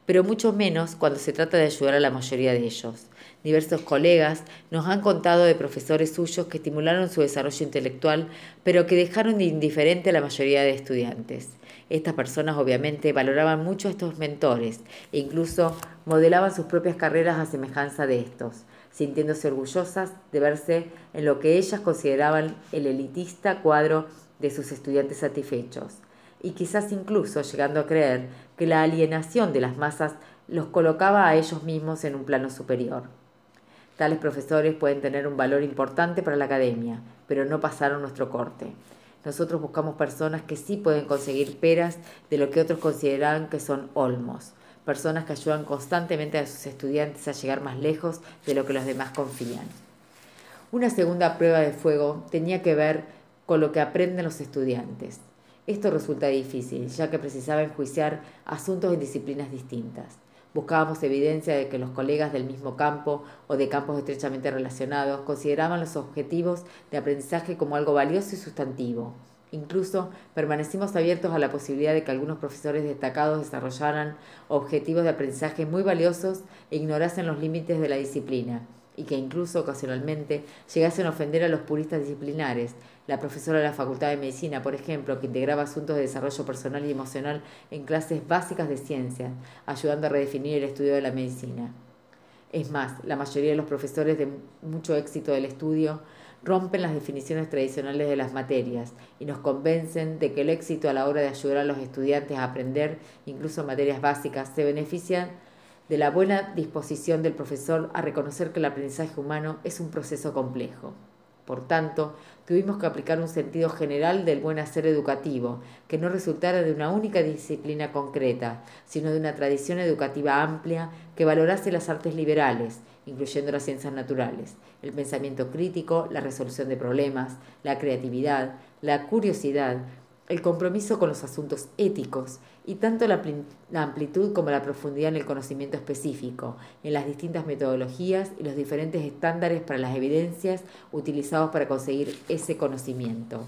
pero mucho menos cuando se trata de ayudar a la mayoría de ellos. Diversos colegas nos han contado de profesores suyos que estimularon su desarrollo intelectual, pero que dejaron de indiferente a la mayoría de estudiantes. Estas personas obviamente valoraban mucho a estos mentores e incluso modelaban sus propias carreras a semejanza de estos, sintiéndose orgullosas de verse en lo que ellas consideraban el elitista cuadro de sus estudiantes satisfechos, y quizás incluso llegando a creer que la alienación de las masas los colocaba a ellos mismos en un plano superior. Tales profesores pueden tener un valor importante para la academia, pero no pasaron nuestro corte. Nosotros buscamos personas que sí pueden conseguir peras de lo que otros consideran que son olmos, personas que ayudan constantemente a sus estudiantes a llegar más lejos de lo que los demás confían. Una segunda prueba de fuego tenía que ver con lo que aprenden los estudiantes. Esto resulta difícil, ya que precisaba enjuiciar asuntos en disciplinas distintas. Buscábamos evidencia de que los colegas del mismo campo o de campos estrechamente relacionados consideraban los objetivos de aprendizaje como algo valioso y sustantivo. Incluso permanecimos abiertos a la posibilidad de que algunos profesores destacados desarrollaran objetivos de aprendizaje muy valiosos e ignorasen los límites de la disciplina, y que incluso ocasionalmente llegasen a ofender a los puristas disciplinares, la profesora de la Facultad de Medicina, por ejemplo, que integraba asuntos de desarrollo personal y emocional en clases básicas de ciencia, ayudando a redefinir el estudio de la medicina. Es más, la mayoría de los profesores de mucho éxito del estudio rompen las definiciones tradicionales de las materias y nos convencen de que el éxito a la hora de ayudar a los estudiantes a aprender, incluso materias básicas, se beneficia de la buena disposición del profesor a reconocer que el aprendizaje humano es un proceso complejo. Por tanto, tuvimos que aplicar un sentido general del buen hacer educativo, que no resultara de una única disciplina concreta, sino de una tradición educativa amplia que valorase las artes liberales, incluyendo las ciencias naturales, el pensamiento crítico, la resolución de problemas, la creatividad, la curiosidad, el compromiso con los asuntos éticos y tanto la, amplitud como la profundidad en el conocimiento específico, en las distintas metodologías y los diferentes estándares para las evidencias utilizados para conseguir ese conocimiento.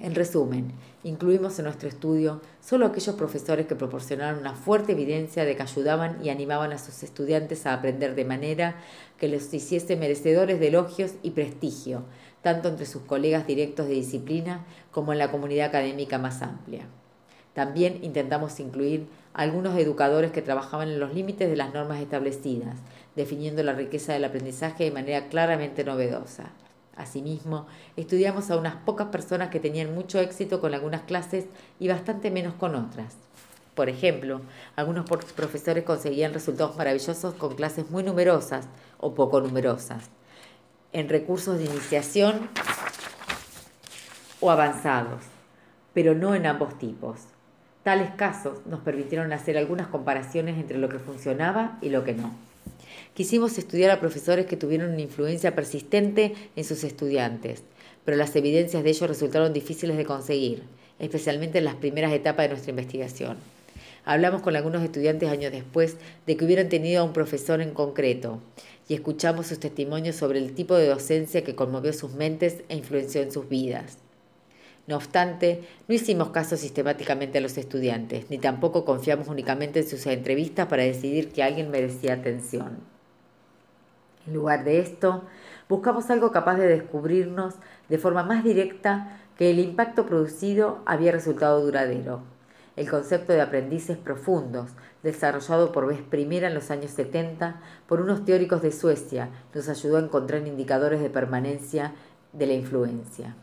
En resumen, incluimos en nuestro estudio solo aquellos profesores que proporcionaron una fuerte evidencia de que ayudaban y animaban a sus estudiantes a aprender de manera que los hiciese merecedores de elogios y prestigio, tanto entre sus colegas directos de disciplina como en la comunidad académica más amplia. También intentamos incluir algunos educadores que trabajaban en los límites de las normas establecidas, definiendo la riqueza del aprendizaje de manera claramente novedosa. Asimismo, estudiamos a unas pocas personas que tenían mucho éxito con algunas clases y bastante menos con otras. Por ejemplo, algunos profesores conseguían resultados maravillosos con clases muy numerosas o poco numerosas, en recursos de iniciación o avanzados, pero no en ambos tipos. Tales casos nos permitieron hacer algunas comparaciones entre lo que funcionaba y lo que no. Quisimos estudiar a profesores que tuvieron una influencia persistente en sus estudiantes, pero las evidencias de ello resultaron difíciles de conseguir, especialmente en las primeras etapas de nuestra investigación. Hablamos con algunos estudiantes años después de que hubieran tenido a un profesor en concreto y escuchamos sus testimonios sobre el tipo de docencia que conmovió sus mentes e influenció en sus vidas. No obstante, no hicimos caso sistemáticamente a los estudiantes, ni tampoco confiamos únicamente en sus entrevistas para decidir que alguien merecía atención. En lugar de esto, buscamos algo capaz de descubrirnos de forma más directa que el impacto producido había resultado duradero. El concepto de aprendices profundos, desarrollado por vez primera en los años 70 por unos teóricos de Suecia, nos ayudó a encontrar indicadores de permanencia de la influencia.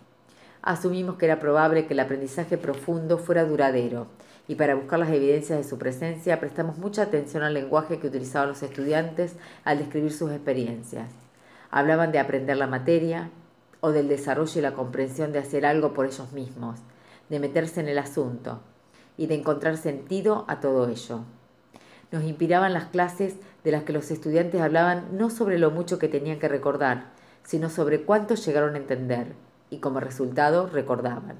Asumimos que era probable que el aprendizaje profundo fuera duradero y para buscar las evidencias de su presencia prestamos mucha atención al lenguaje que utilizaban los estudiantes al describir sus experiencias. Hablaban de aprender la materia o del desarrollo y la comprensión de hacer algo por ellos mismos, de meterse en el asunto y de encontrar sentido a todo ello. Nos inspiraban las clases de las que los estudiantes hablaban no sobre lo mucho que tenían que recordar, sino sobre cuánto llegaron a entender y como resultado recordaban.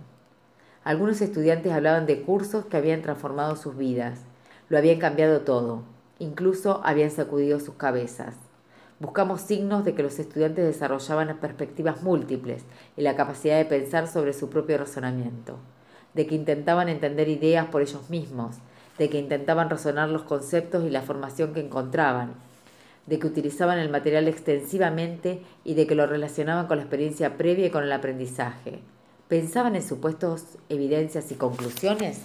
Algunos estudiantes hablaban de cursos que habían transformado sus vidas, lo habían cambiado todo, incluso habían sacudido sus cabezas. Buscamos signos de que los estudiantes desarrollaban perspectivas múltiples y la capacidad de pensar sobre su propio razonamiento, de que intentaban entender ideas por ellos mismos, de que intentaban razonar los conceptos y la formación que encontraban, de que utilizaban el material extensivamente y de que lo relacionaban con la experiencia previa y con el aprendizaje. ¿Pensaban en supuestos evidencias y conclusiones?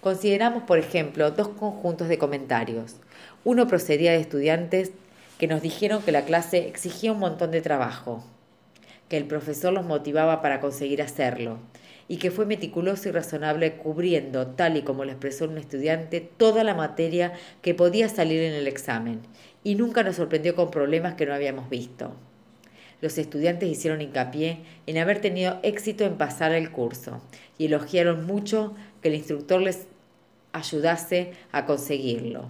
Consideramos, por ejemplo, dos conjuntos de comentarios. Uno procedía de estudiantes que nos dijeron que la clase exigía un montón de trabajo, que el profesor los motivaba para conseguir hacerlo y que fue meticuloso y razonable cubriendo, tal y como lo expresó un estudiante, toda la materia que podía salir en el examen y nunca nos sorprendió con problemas que no habíamos visto los estudiantes hicieron hincapié en haber tenido éxito en pasar el curso y elogiaron mucho que el instructor les ayudase a conseguirlo.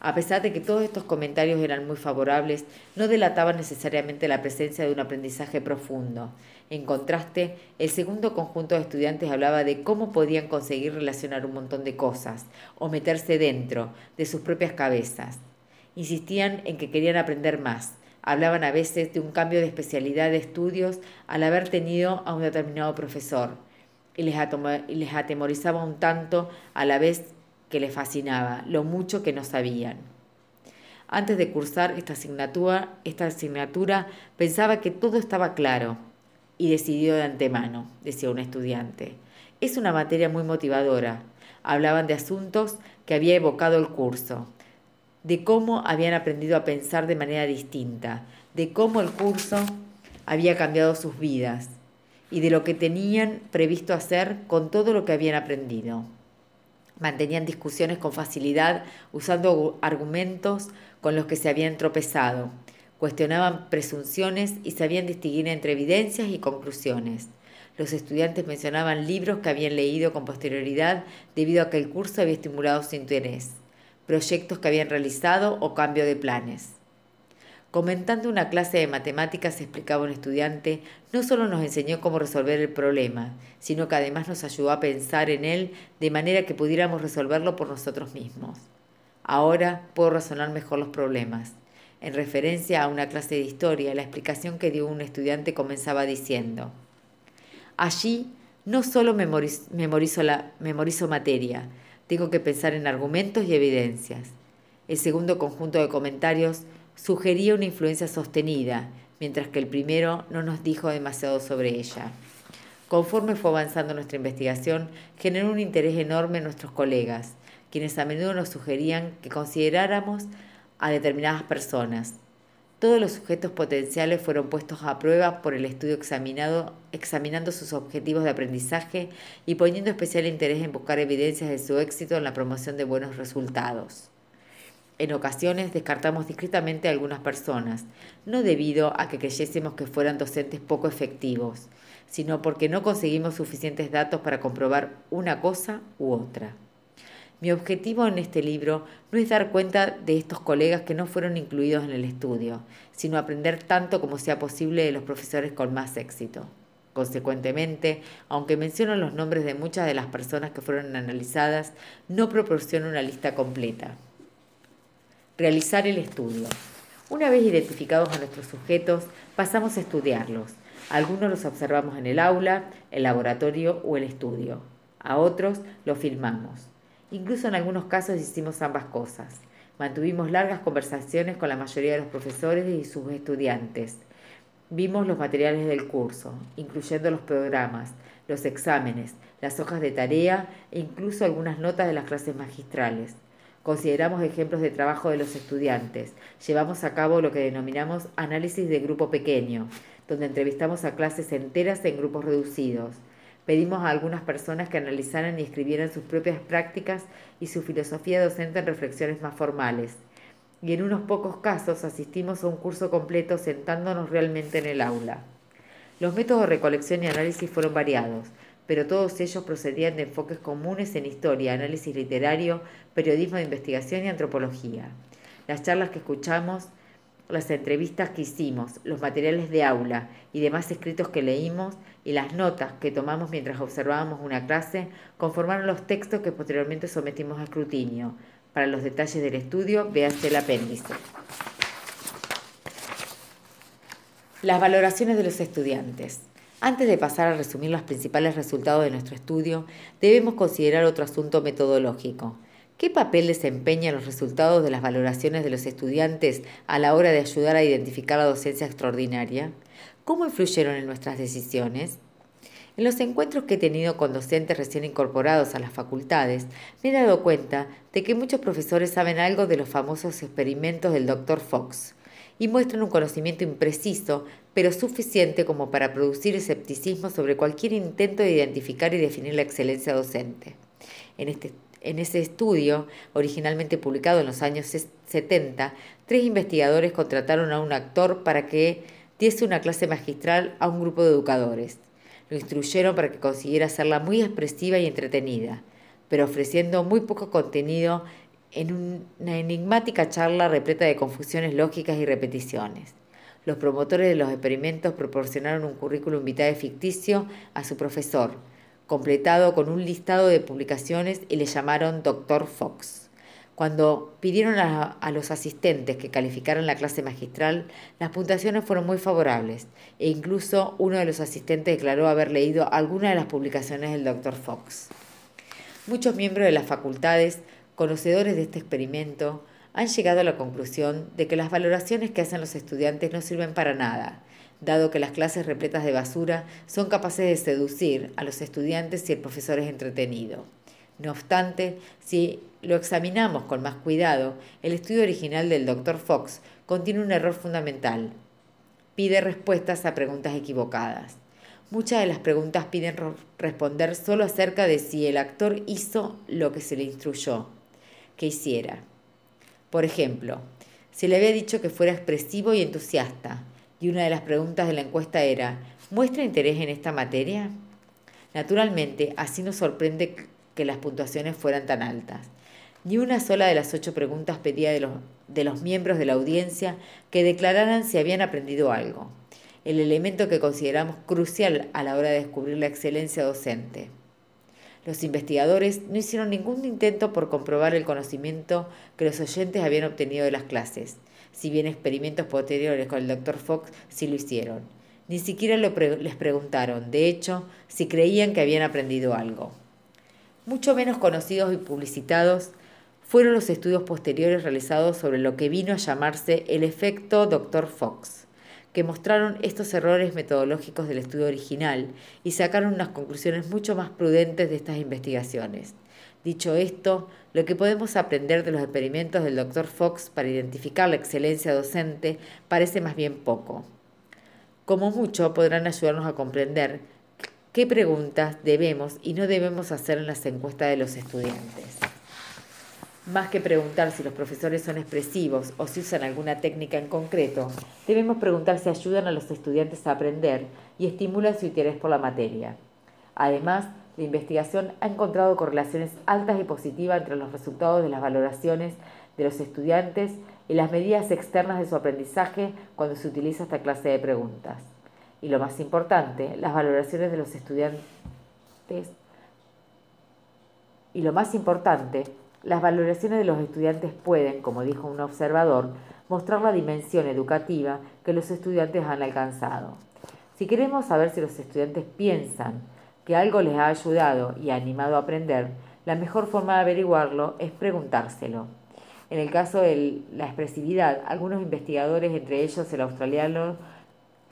A pesar de que todos estos comentarios eran muy favorables, no delataban necesariamente la presencia de un aprendizaje profundo. En contraste, el segundo conjunto de estudiantes hablaba de cómo podían conseguir relacionar un montón de cosas o meterse dentro de sus propias cabezas. Insistían en que querían aprender más. Hablaban a veces de un cambio de especialidad de estudios al haber tenido a un determinado profesor y les, atemorizaba un tanto a la vez que les fascinaba, lo mucho que no sabían. Antes de cursar esta asignatura, esta asignatura pensaba que todo estaba claro y decidido de antemano, decía un estudiante. Es una materia muy motivadora. Hablaban de asuntos que había evocado el curso, de cómo habían aprendido a pensar de manera distinta, de cómo el curso había cambiado sus vidas y de lo que tenían previsto hacer con todo lo que habían aprendido. Mantenían discusiones con facilidad usando argumentos con los que se habían tropezado. Cuestionaban presunciones y sabían distinguir entre evidencias y conclusiones. Los estudiantes mencionaban libros que habían leído con posterioridad debido a que el curso había estimulado su interés, proyectos que habían realizado o cambio de planes. Comentando una clase de matemáticas, explicaba un estudiante, no solo nos enseñó cómo resolver el problema, sino que además nos ayudó a pensar en él de manera que pudiéramos resolverlo por nosotros mismos. Ahora puedo razonar mejor los problemas. En referencia a una clase de historia, la explicación que dio un estudiante comenzaba diciendo, allí no solo memorizo, memorizo materia, tengo que pensar en argumentos y evidencias. El segundo conjunto de comentarios sugería una influencia sostenida, mientras que el primero no nos dijo demasiado sobre ella. Conforme fue avanzando nuestra investigación, generó un interés enorme en nuestros colegas, quienes a menudo nos sugerían que consideráramos a determinadas personas. Todos los sujetos potenciales fueron puestos a prueba por el estudio examinado, examinando sus objetivos de aprendizaje y poniendo especial interés en buscar evidencias de su éxito en la promoción de buenos resultados. En ocasiones descartamos discretamente a algunas personas, no debido a que creyésemos que fueran docentes poco efectivos, sino porque no conseguimos suficientes datos para comprobar una cosa u otra. Mi objetivo en este libro no es dar cuenta de estos colegas que no fueron incluidos en el estudio, sino aprender tanto como sea posible de los profesores con más éxito. Consecuentemente, aunque menciono los nombres de muchas de las personas que fueron analizadas, no proporciono una lista completa. Realizar el estudio. Una vez identificados a nuestros sujetos, pasamos a estudiarlos. algunos los observamos en el aula, el laboratorio o el estudio. A otros los filmamos. Incluso en algunos casos hicimos ambas cosas. Mantuvimos largas conversaciones con la mayoría de los profesores y sus estudiantes. Vimos los materiales del curso, incluyendo los programas, los exámenes, las hojas de tarea e incluso algunas notas de las clases magistrales. Consideramos ejemplos de trabajo de los estudiantes. Llevamos a cabo lo que denominamos análisis de grupo pequeño, donde entrevistamos a clases enteras en grupos reducidos. Pedimos a algunas personas que analizaran y escribieran sus propias prácticas y su filosofía docente en reflexiones más formales. Y en unos pocos casos asistimos a un curso completo sentándonos realmente en el aula. Los métodos de recolección y análisis fueron variados pero todos ellos procedían de enfoques comunes en historia, análisis literario, periodismo de investigación y antropología. Las charlas que escuchamos, las entrevistas que hicimos, los materiales de aula y demás escritos que leímos y las notas que tomamos mientras observábamos una clase conformaron los textos que posteriormente sometimos a escrutinio. Para los detalles del estudio, véase el apéndice. Las valoraciones de los estudiantes. Antes de pasar a resumir los principales resultados de nuestro estudio, debemos considerar otro asunto metodológico. ¿Qué papel desempeñan los resultados de las valoraciones de los estudiantes a la hora de ayudar a identificar la docencia extraordinaria? ¿Cómo influyeron en nuestras decisiones? En los encuentros que he tenido con docentes recién incorporados a las facultades, me he dado cuenta de que muchos profesores saben algo de los famosos experimentos del Dr. Fox y muestran un conocimiento impreciso, pero suficiente como para producir escepticismo sobre cualquier intento de identificar y definir la excelencia docente. En, este, en ese estudio, originalmente publicado en los años 70, tres investigadores contrataron a un actor para que diese una clase magistral a un grupo de educadores. Lo instruyeron para que consiguiera hacerla muy expresiva y entretenida, pero ofreciendo muy poco contenido en una enigmática charla repleta de confusiones lógicas y repeticiones. Los promotores de los experimentos proporcionaron un currículum vitae ficticio a su profesor, completado con un listado de publicaciones y le llamaron Dr. Fox. Cuando pidieron a, los asistentes que calificaran la clase magistral, las puntuaciones fueron muy favorables e incluso uno de los asistentes declaró haber leído alguna de las publicaciones del Dr. Fox. Muchos miembros de las facultades, conocedores de este experimento, han llegado a la conclusión de que las valoraciones que hacen los estudiantes no sirven para nada, dado que las clases repletas de basura son capaces de seducir a los estudiantes si el profesor es entretenido. No obstante, si lo examinamos con más cuidado, el estudio original del Dr. Fox contiene un error fundamental. Pide respuestas a preguntas equivocadas. Muchas de las preguntas piden responder solo acerca de si el actor hizo lo que se le instruyó que hiciera. Por ejemplo, se le había dicho que fuera expresivo y entusiasta, y una de las preguntas de la encuesta era, ¿muestra interés en esta materia? Naturalmente, así nos sorprende que las puntuaciones fueran tan altas. Ni una sola de las ocho preguntas pedía de los, de los miembros de la audiencia que declararan si habían aprendido algo, el elemento que consideramos crucial a la hora de descubrir la excelencia docente. Los investigadores no hicieron ningún intento por comprobar el conocimiento que los oyentes habían obtenido de las clases, si bien experimentos posteriores con el Dr. Fox sí lo hicieron. Ni siquiera les preguntaron, de hecho, si creían que habían aprendido algo. Mucho menos conocidos y publicitados fueron los estudios posteriores realizados sobre lo que vino a llamarse el efecto Dr. Fox, que mostraron estos errores metodológicos del estudio original y sacaron unas conclusiones mucho más prudentes de estas investigaciones. Dicho esto, lo que podemos aprender de los experimentos del Dr. Fox para identificar la excelencia docente parece más bien poco. Como mucho podrán ayudarnos a comprender qué preguntas debemos y no debemos hacer en las encuestas de los estudiantes. Más que preguntar si los profesores son expresivos o si usan alguna técnica en concreto, debemos preguntar si ayudan a los estudiantes a aprender y estimulan su interés por la materia. Además, la investigación ha encontrado correlaciones altas y positivas entre los resultados de las valoraciones de los estudiantes y las medidas externas de su aprendizaje cuando se utiliza esta clase de preguntas y lo más importante, las valoraciones de los estudiantes y lo más importante, las valoraciones de los estudiantes pueden, como dijo un observador, mostrar la dimensión educativa que los estudiantes han alcanzado. Si queremos saber si los estudiantes piensan que algo les ha ayudado y animado a aprender, la mejor forma de averiguarlo es preguntárselo. En el caso de la expresividad, algunos investigadores, entre ellos el australiano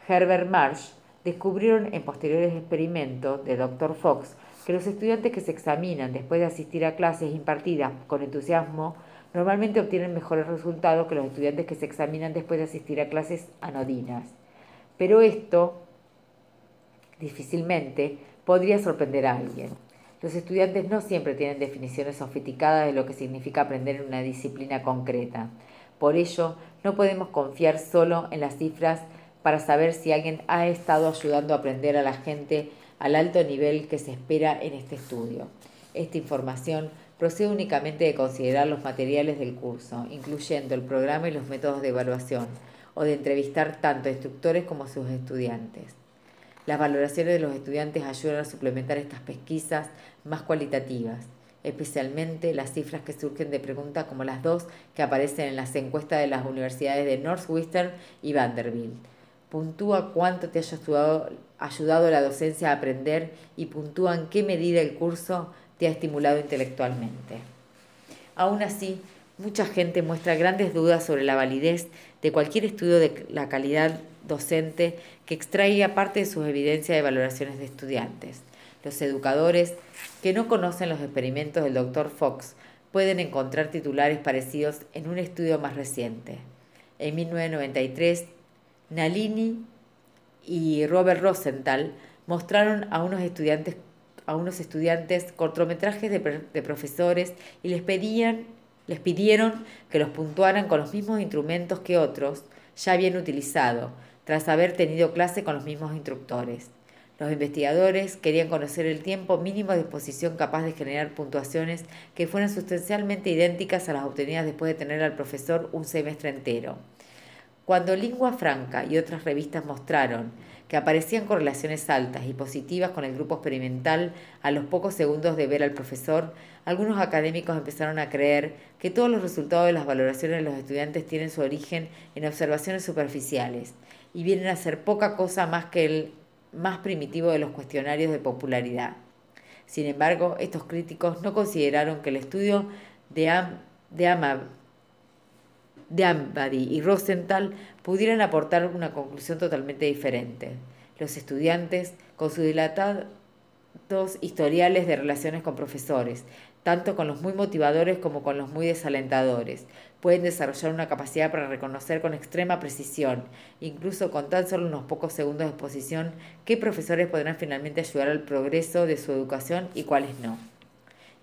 Herbert Marsh descubrieron en posteriores experimentos de Dr. Fox que los estudiantes que se examinan después de asistir a clases impartidas con entusiasmo normalmente obtienen mejores resultados que los estudiantes que se examinan después de asistir a clases anodinas. Pero esto difícilmente podría sorprender a alguien. Los estudiantes no siempre tienen definiciones sofisticadas de lo que significa aprender en una disciplina concreta. Por ello, no podemos confiar solo en las cifras para saber si alguien ha estado ayudando a aprender a la gente al alto nivel que se espera en este estudio. Esta información procede únicamente de considerar los materiales del curso, incluyendo el programa y los métodos de evaluación, o de entrevistar tanto a instructores como a sus estudiantes. Las valoraciones de los estudiantes ayudan a suplementar estas pesquisas más cualitativas, especialmente las cifras que surgen de preguntas como las dos que aparecen en las encuestas de las universidades de Northwestern y Vanderbilt puntúa cuánto te haya ayudado, la docencia a aprender y puntúa en qué medida el curso te ha estimulado intelectualmente. Aún así, mucha gente muestra grandes dudas sobre la validez de cualquier estudio de la calidad docente que extraiga parte de sus evidencias de valoraciones de estudiantes. Los educadores que no conocen los experimentos del Dr. Fox pueden encontrar titulares parecidos en un estudio más reciente. En 1993, Nalini y Robert Rosenthal mostraron a unos estudiantes, a unos estudiantes cortometrajes de, profesores y les, pedían, les pidieron que los puntuaran con los mismos instrumentos que otros ya habían utilizado, tras haber tenido clase con los mismos instructores. Los investigadores querían conocer el tiempo mínimo de exposición capaz de generar puntuaciones que fueran sustancialmente idénticas a las obtenidas después de tener al profesor un semestre entero. Cuando Lingua Franca y otras revistas mostraron que aparecían correlaciones altas y positivas con el grupo experimental a los pocos segundos de ver al profesor, algunos académicos empezaron a creer que todos los resultados de las valoraciones de los estudiantes tienen su origen en observaciones superficiales y vienen a ser poca cosa más que el más primitivo de los cuestionarios de popularidad. Sin embargo, estos críticos no consideraron que el estudio de, de, de Ambady y Rosenthal pudieran aportar una conclusión totalmente diferente. Los estudiantes, con sus dilatados historiales de relaciones con profesores, tanto con los muy motivadores como con los muy desalentadores, pueden desarrollar una capacidad para reconocer con extrema precisión, incluso con tan solo unos pocos segundos de exposición, qué profesores podrán finalmente ayudar al progreso de su educación y cuáles no.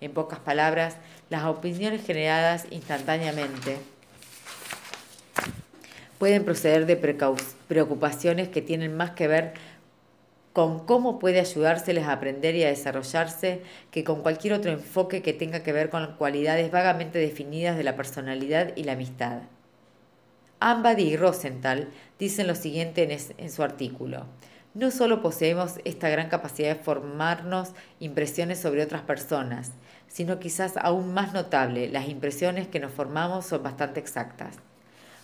En pocas palabras, las opiniones generadas instantáneamente pueden proceder de preocupaciones que tienen más que ver con cómo puede ayudárseles a aprender y a desarrollarse que con cualquier otro enfoque que tenga que ver con cualidades vagamente definidas de la personalidad y la amistad. Ambady y Rosenthal dicen lo siguiente en, en su artículo. No solo poseemos esta gran capacidad de formarnos impresiones sobre otras personas, sino quizás aún más notable, las impresiones que nos formamos son bastante exactas.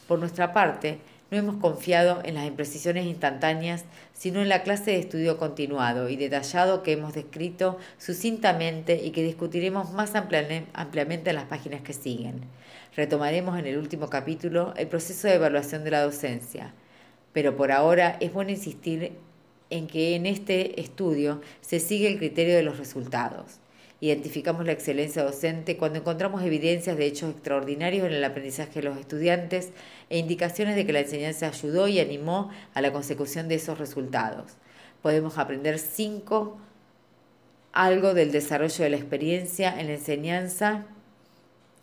Por nuestra parte, no hemos confiado en las imprecisiones instantáneas, sino en la clase de estudio continuado y detallado que hemos descrito sucintamente y que discutiremos más ampliamente en las páginas que siguen. Retomaremos en el último capítulo el proceso de evaluación de la docencia, pero por ahora es bueno insistir en que en este estudio se sigue el criterio de los resultados. Identificamos la excelencia docente cuando encontramos evidencias de hechos extraordinarios en el aprendizaje de los estudiantes e indicaciones de que la enseñanza ayudó y animó a la consecución de esos resultados. Podemos aprender cinco, algo del desarrollo de la experiencia en la enseñanza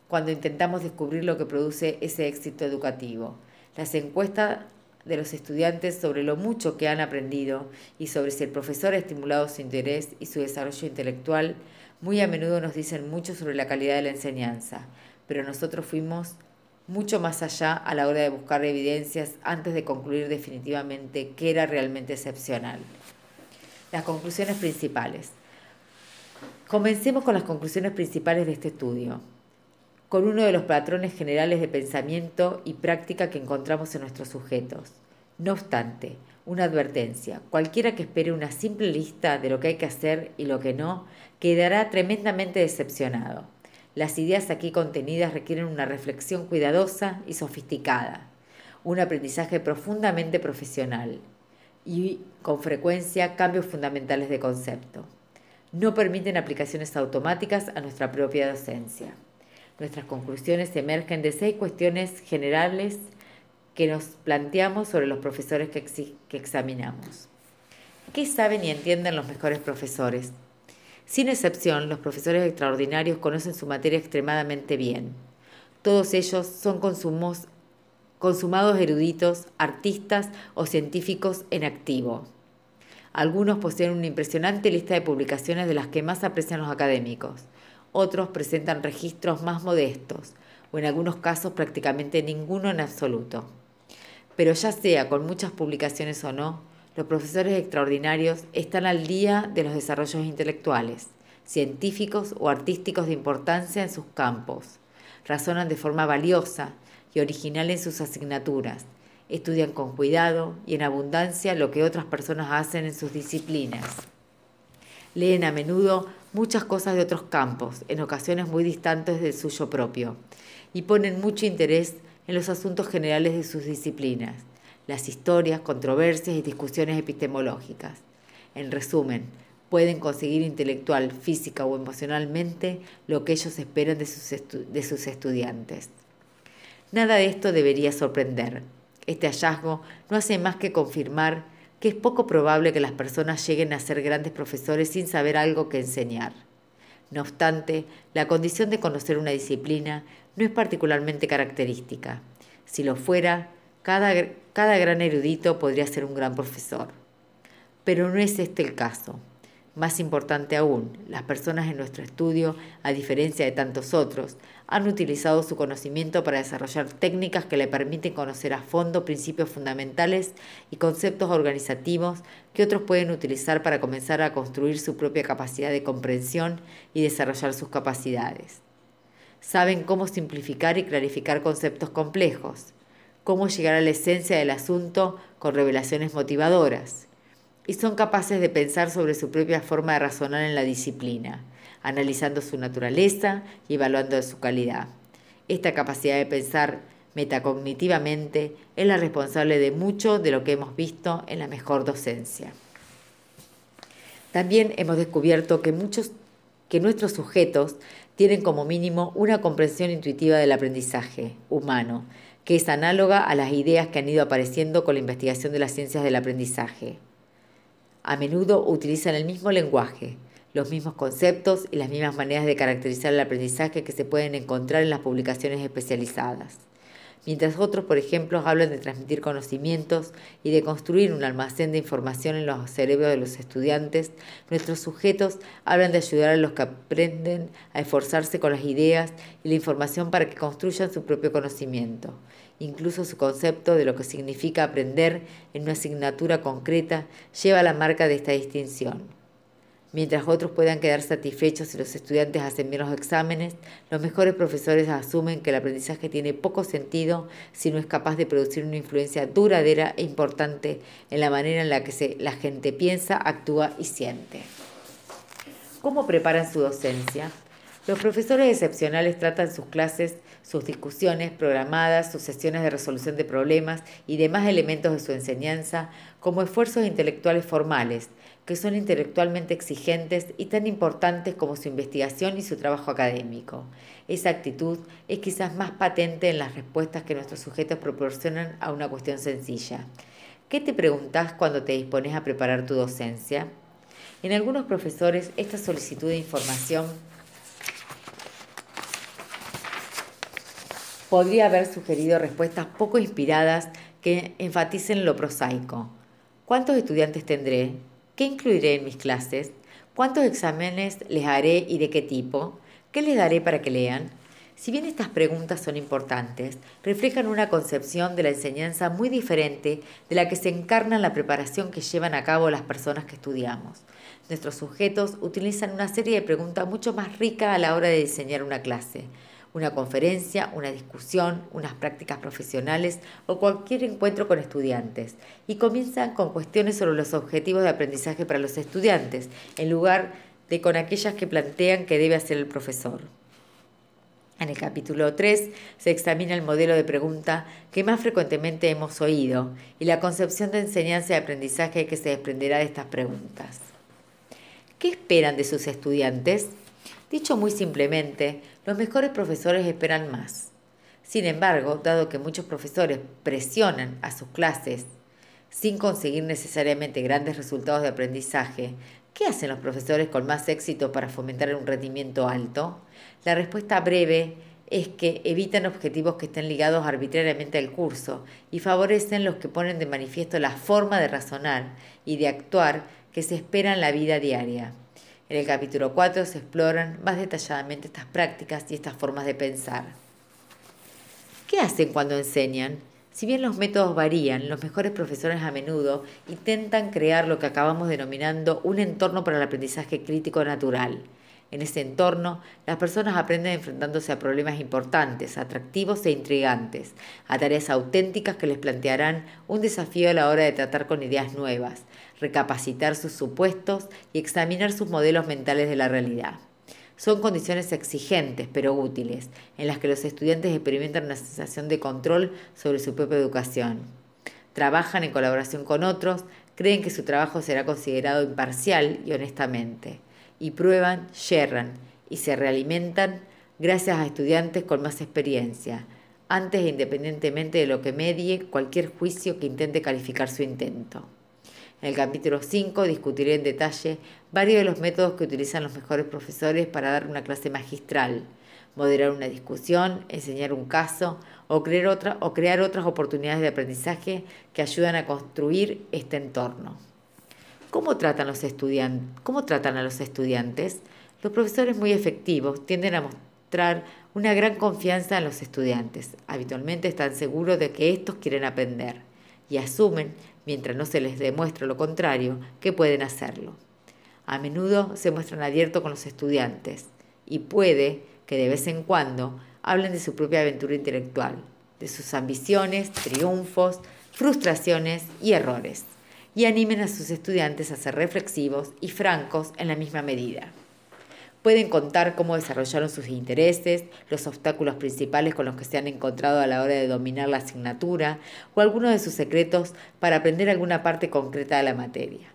cuando intentamos descubrir lo que produce ese éxito educativo. Las encuestas de los estudiantes sobre lo mucho que han aprendido y sobre si el profesor ha estimulado su interés y su desarrollo intelectual muy a menudo nos dicen mucho sobre la calidad de la enseñanza, pero nosotros fuimos mucho más allá a la hora de buscar evidencias antes de concluir definitivamente qué era realmente excepcional. Las conclusiones principales. Comencemos con las conclusiones principales de este estudio, con uno de los patrones generales de pensamiento y práctica que encontramos en nuestros sujetos. No obstante, una advertencia. Cualquiera que espere una simple lista de lo que hay que hacer y lo que no, quedará tremendamente decepcionado. Las ideas aquí contenidas requieren una reflexión cuidadosa y sofisticada, un aprendizaje profundamente profesional y, con frecuencia, cambios fundamentales de concepto. No permiten aplicaciones automáticas a nuestra propia docencia. Nuestras conclusiones emergen de seis cuestiones generales que nos planteamos sobre los profesores que, que examinamos. ¿Qué saben y entienden los mejores profesores? Sin excepción, los profesores extraordinarios conocen su materia extremadamente bien. Todos ellos son consumos, consumados eruditos, artistas o científicos en activo. Algunos poseen una impresionante lista de publicaciones de las que más aprecian los académicos. Otros presentan registros más modestos, o en algunos casos prácticamente ninguno en absoluto. Pero ya sea con muchas publicaciones o no, los profesores extraordinarios están al día de los desarrollos intelectuales, científicos o artísticos de importancia en sus campos. Razonan de forma valiosa y original en sus asignaturas. Estudian con cuidado y en abundancia lo que otras personas hacen en sus disciplinas. Leen a menudo muchas cosas de otros campos, en ocasiones muy distantes del suyo propio, y ponen mucho interés en los asuntos generales de sus disciplinas, las historias, controversias y discusiones epistemológicas. En resumen, pueden conseguir intelectual, física o emocionalmente lo que ellos esperan de sus, de sus estudiantes. Nada de esto debería sorprender. Este hallazgo no hace más que confirmar que es poco probable que las personas lleguen a ser grandes profesores sin saber algo que enseñar. No obstante, la condición de conocer una disciplina no es particularmente característica. Si lo fuera, cada, cada gran erudito podría ser un gran profesor. Pero no es este el caso. Más importante aún, las personas en nuestro estudio, a diferencia de tantos otros, han utilizado su conocimiento para desarrollar técnicas que le permiten conocer a fondo principios fundamentales y conceptos organizativos que otros pueden utilizar para comenzar a construir su propia capacidad de comprensión y desarrollar sus capacidades. Saben cómo simplificar y clarificar conceptos complejos, cómo llegar a la esencia del asunto con revelaciones motivadoras y son capaces de pensar sobre su propia forma de razonar en la disciplina, analizando su naturaleza y evaluando su calidad. Esta capacidad de pensar metacognitivamente es la responsable de mucho de lo que hemos visto en la mejor docencia. También hemos descubierto que muchos que nuestros sujetos tienen como mínimo una comprensión intuitiva del aprendizaje humano, que es análoga a las ideas que han ido apareciendo con la investigación de las ciencias del aprendizaje a menudo utilizan el mismo lenguaje, los mismos conceptos y las mismas maneras de caracterizar el aprendizaje que se pueden encontrar en las publicaciones especializadas. Mientras otros, por ejemplo, hablan de transmitir conocimientos y de construir un almacén de información en los cerebros de los estudiantes, nuestros sujetos hablan de ayudar a los que aprenden a esforzarse con las ideas y la información para que construyan su propio conocimiento. Incluso su concepto de lo que significa aprender en una asignatura concreta lleva la marca de esta distinción. Mientras otros puedan quedar satisfechos si los estudiantes hacen bien los exámenes, los mejores profesores asumen que el aprendizaje tiene poco sentido si no es capaz de producir una influencia duradera e importante en la manera en la que la gente piensa, actúa y siente. ¿Cómo preparan su docencia? Los profesores excepcionales tratan sus clases, sus discusiones programadas, sus sesiones de resolución de problemas y demás elementos de su enseñanza como esfuerzos intelectuales formales, que son intelectualmente exigentes y tan importantes como su investigación y su trabajo académico. Esa actitud es quizás más patente en las respuestas que nuestros sujetos proporcionan a una cuestión sencilla. ¿Qué te preguntas cuando te dispones a preparar tu docencia? En algunos profesores esta solicitud de información podría haber sugerido respuestas poco inspiradas que enfaticen lo prosaico. ¿Cuántos estudiantes tendré? ¿Qué incluiré en mis clases? ¿Cuántos exámenes les haré y de qué tipo? ¿Qué les daré para que lean? Si bien estas preguntas son importantes, reflejan una concepción de la enseñanza muy diferente de la que se encarna en la preparación que llevan a cabo las personas que estudiamos. Nuestros sujetos utilizan una serie de preguntas mucho más ricas a la hora de diseñar una clase una conferencia, una discusión, unas prácticas profesionales o cualquier encuentro con estudiantes y comienzan con cuestiones sobre los objetivos de aprendizaje para los estudiantes, en lugar de con aquellas que plantean que debe hacer el profesor. En el capítulo 3 se examina el modelo de pregunta que más frecuentemente hemos oído y la concepción de enseñanza y aprendizaje que se desprenderá de estas preguntas. ¿Qué esperan de sus estudiantes? Dicho muy simplemente, los mejores profesores esperan más. Sin embargo, dado que muchos profesores presionan a sus clases sin conseguir necesariamente grandes resultados de aprendizaje, ¿qué hacen los profesores con más éxito para fomentar un rendimiento alto? La respuesta breve es que evitan objetivos que estén ligados arbitrariamente al curso y favorecen los que ponen de manifiesto la forma de razonar y de actuar que se espera en la vida diaria. En el capítulo 4 se exploran más detalladamente estas prácticas y estas formas de pensar. ¿Qué hacen cuando enseñan? Si bien los métodos varían, los mejores profesores a menudo intentan crear lo que acabamos denominando un entorno para el aprendizaje crítico natural. En ese entorno, las personas aprenden enfrentándose a problemas importantes, atractivos e intrigantes, a tareas auténticas que les plantearán un desafío a la hora de tratar con ideas nuevas, recapacitar sus supuestos y examinar sus modelos mentales de la realidad. Son condiciones exigentes pero útiles, en las que los estudiantes experimentan una sensación de control sobre su propia educación. Trabajan en colaboración con otros, creen que su trabajo será considerado imparcial y honestamente, y prueban, yerran y se realimentan gracias a estudiantes con más experiencia, antes e independientemente de lo que medie cualquier juicio que intente calificar su intento. En el capítulo 5 discutiré en detalle varios de los métodos que utilizan los mejores profesores para dar una clase magistral, moderar una discusión, enseñar un caso o crear, otra, o crear otras oportunidades de aprendizaje que ayudan a construir este entorno. ¿Cómo tratan, ¿Cómo tratan a los estudiantes? Los profesores muy efectivos tienden a mostrar una gran confianza en los estudiantes. Habitualmente están seguros de que estos quieren aprender y asumen, mientras no se les demuestre lo contrario, que pueden hacerlo. A menudo se muestran abiertos con los estudiantes y puede que de vez en cuando hablen de su propia aventura intelectual, de sus ambiciones, triunfos, frustraciones y errores, y animen a sus estudiantes a ser reflexivos y francos en la misma medida. Pueden contar cómo desarrollaron sus intereses, los obstáculos principales con los que se han encontrado a la hora de dominar la asignatura o algunos de sus secretos para aprender alguna parte concreta de la materia.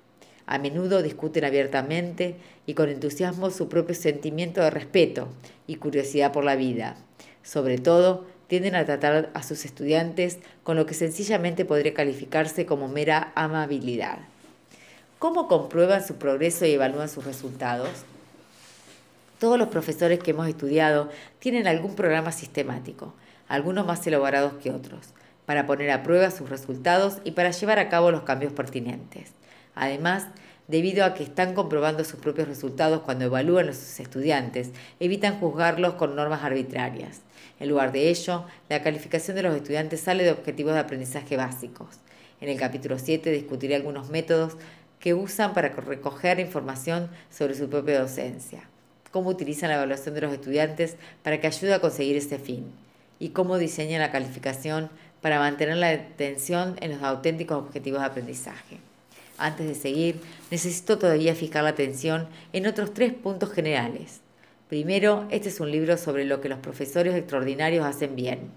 A menudo discuten abiertamente y con entusiasmo su propio sentimiento de respeto y curiosidad por la vida. Sobre todo, tienden a tratar a sus estudiantes con lo que sencillamente podría calificarse como mera amabilidad. ¿Cómo comprueban su progreso y evalúan sus resultados? Todos los profesores que hemos estudiado tienen algún programa sistemático, algunos más elaborados que otros, para poner a prueba sus resultados y para llevar a cabo los cambios pertinentes. Además, debido a que están comprobando sus propios resultados cuando evalúan a sus estudiantes, evitan juzgarlos con normas arbitrarias. En lugar de ello, la calificación de los estudiantes sale de objetivos de aprendizaje básicos. En el capítulo 7 discutiré algunos métodos que usan para recoger información sobre su propia docencia cómo utilizan la evaluación de los estudiantes para que ayude a conseguir ese fin y cómo diseñan la calificación para mantener la atención en los auténticos objetivos de aprendizaje. Antes de seguir, necesito todavía fijar la atención en otros tres puntos generales. Primero, este es un libro sobre lo que los profesores extraordinarios hacen bien.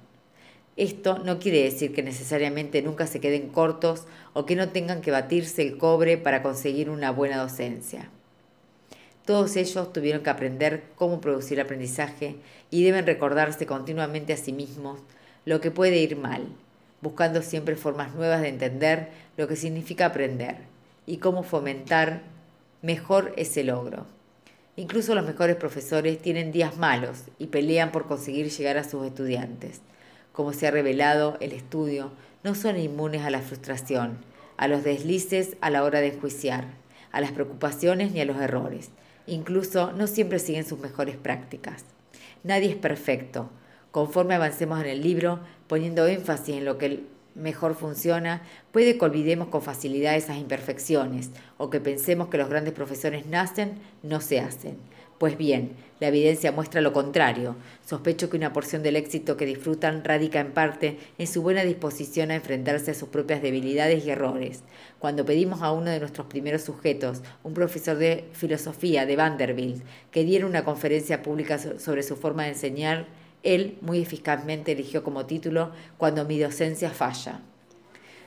Esto no quiere decir que necesariamente nunca se queden cortos o que no tengan que batirse el cobre para conseguir una buena docencia. Todos ellos tuvieron que aprender cómo producir aprendizaje y deben recordarse continuamente a sí mismos lo que puede ir mal, buscando siempre formas nuevas de entender lo que significa aprender y cómo fomentar mejor ese logro. Incluso los mejores profesores tienen días malos y pelean por conseguir llegar a sus estudiantes. Como se ha revelado, el estudio no son inmunes a la frustración, a los deslices a la hora de enjuiciar, a las preocupaciones ni a los errores. Incluso no siempre siguen sus mejores prácticas. Nadie es perfecto. Conforme avancemos en el libro, poniendo énfasis en lo que mejor funciona, puede que olvidemos con facilidad esas imperfecciones o que pensemos que los grandes profesores nacen, no se hacen. Pues bien, la evidencia muestra lo contrario. Sospecho que una porción del éxito que disfrutan radica en parte en su buena disposición a enfrentarse a sus propias debilidades y errores. Cuando pedimos a uno de nuestros primeros sujetos, un profesor de filosofía de Vanderbilt, que diera una conferencia pública sobre su forma de enseñar, él muy eficazmente eligió como título Cuando mi docencia falla.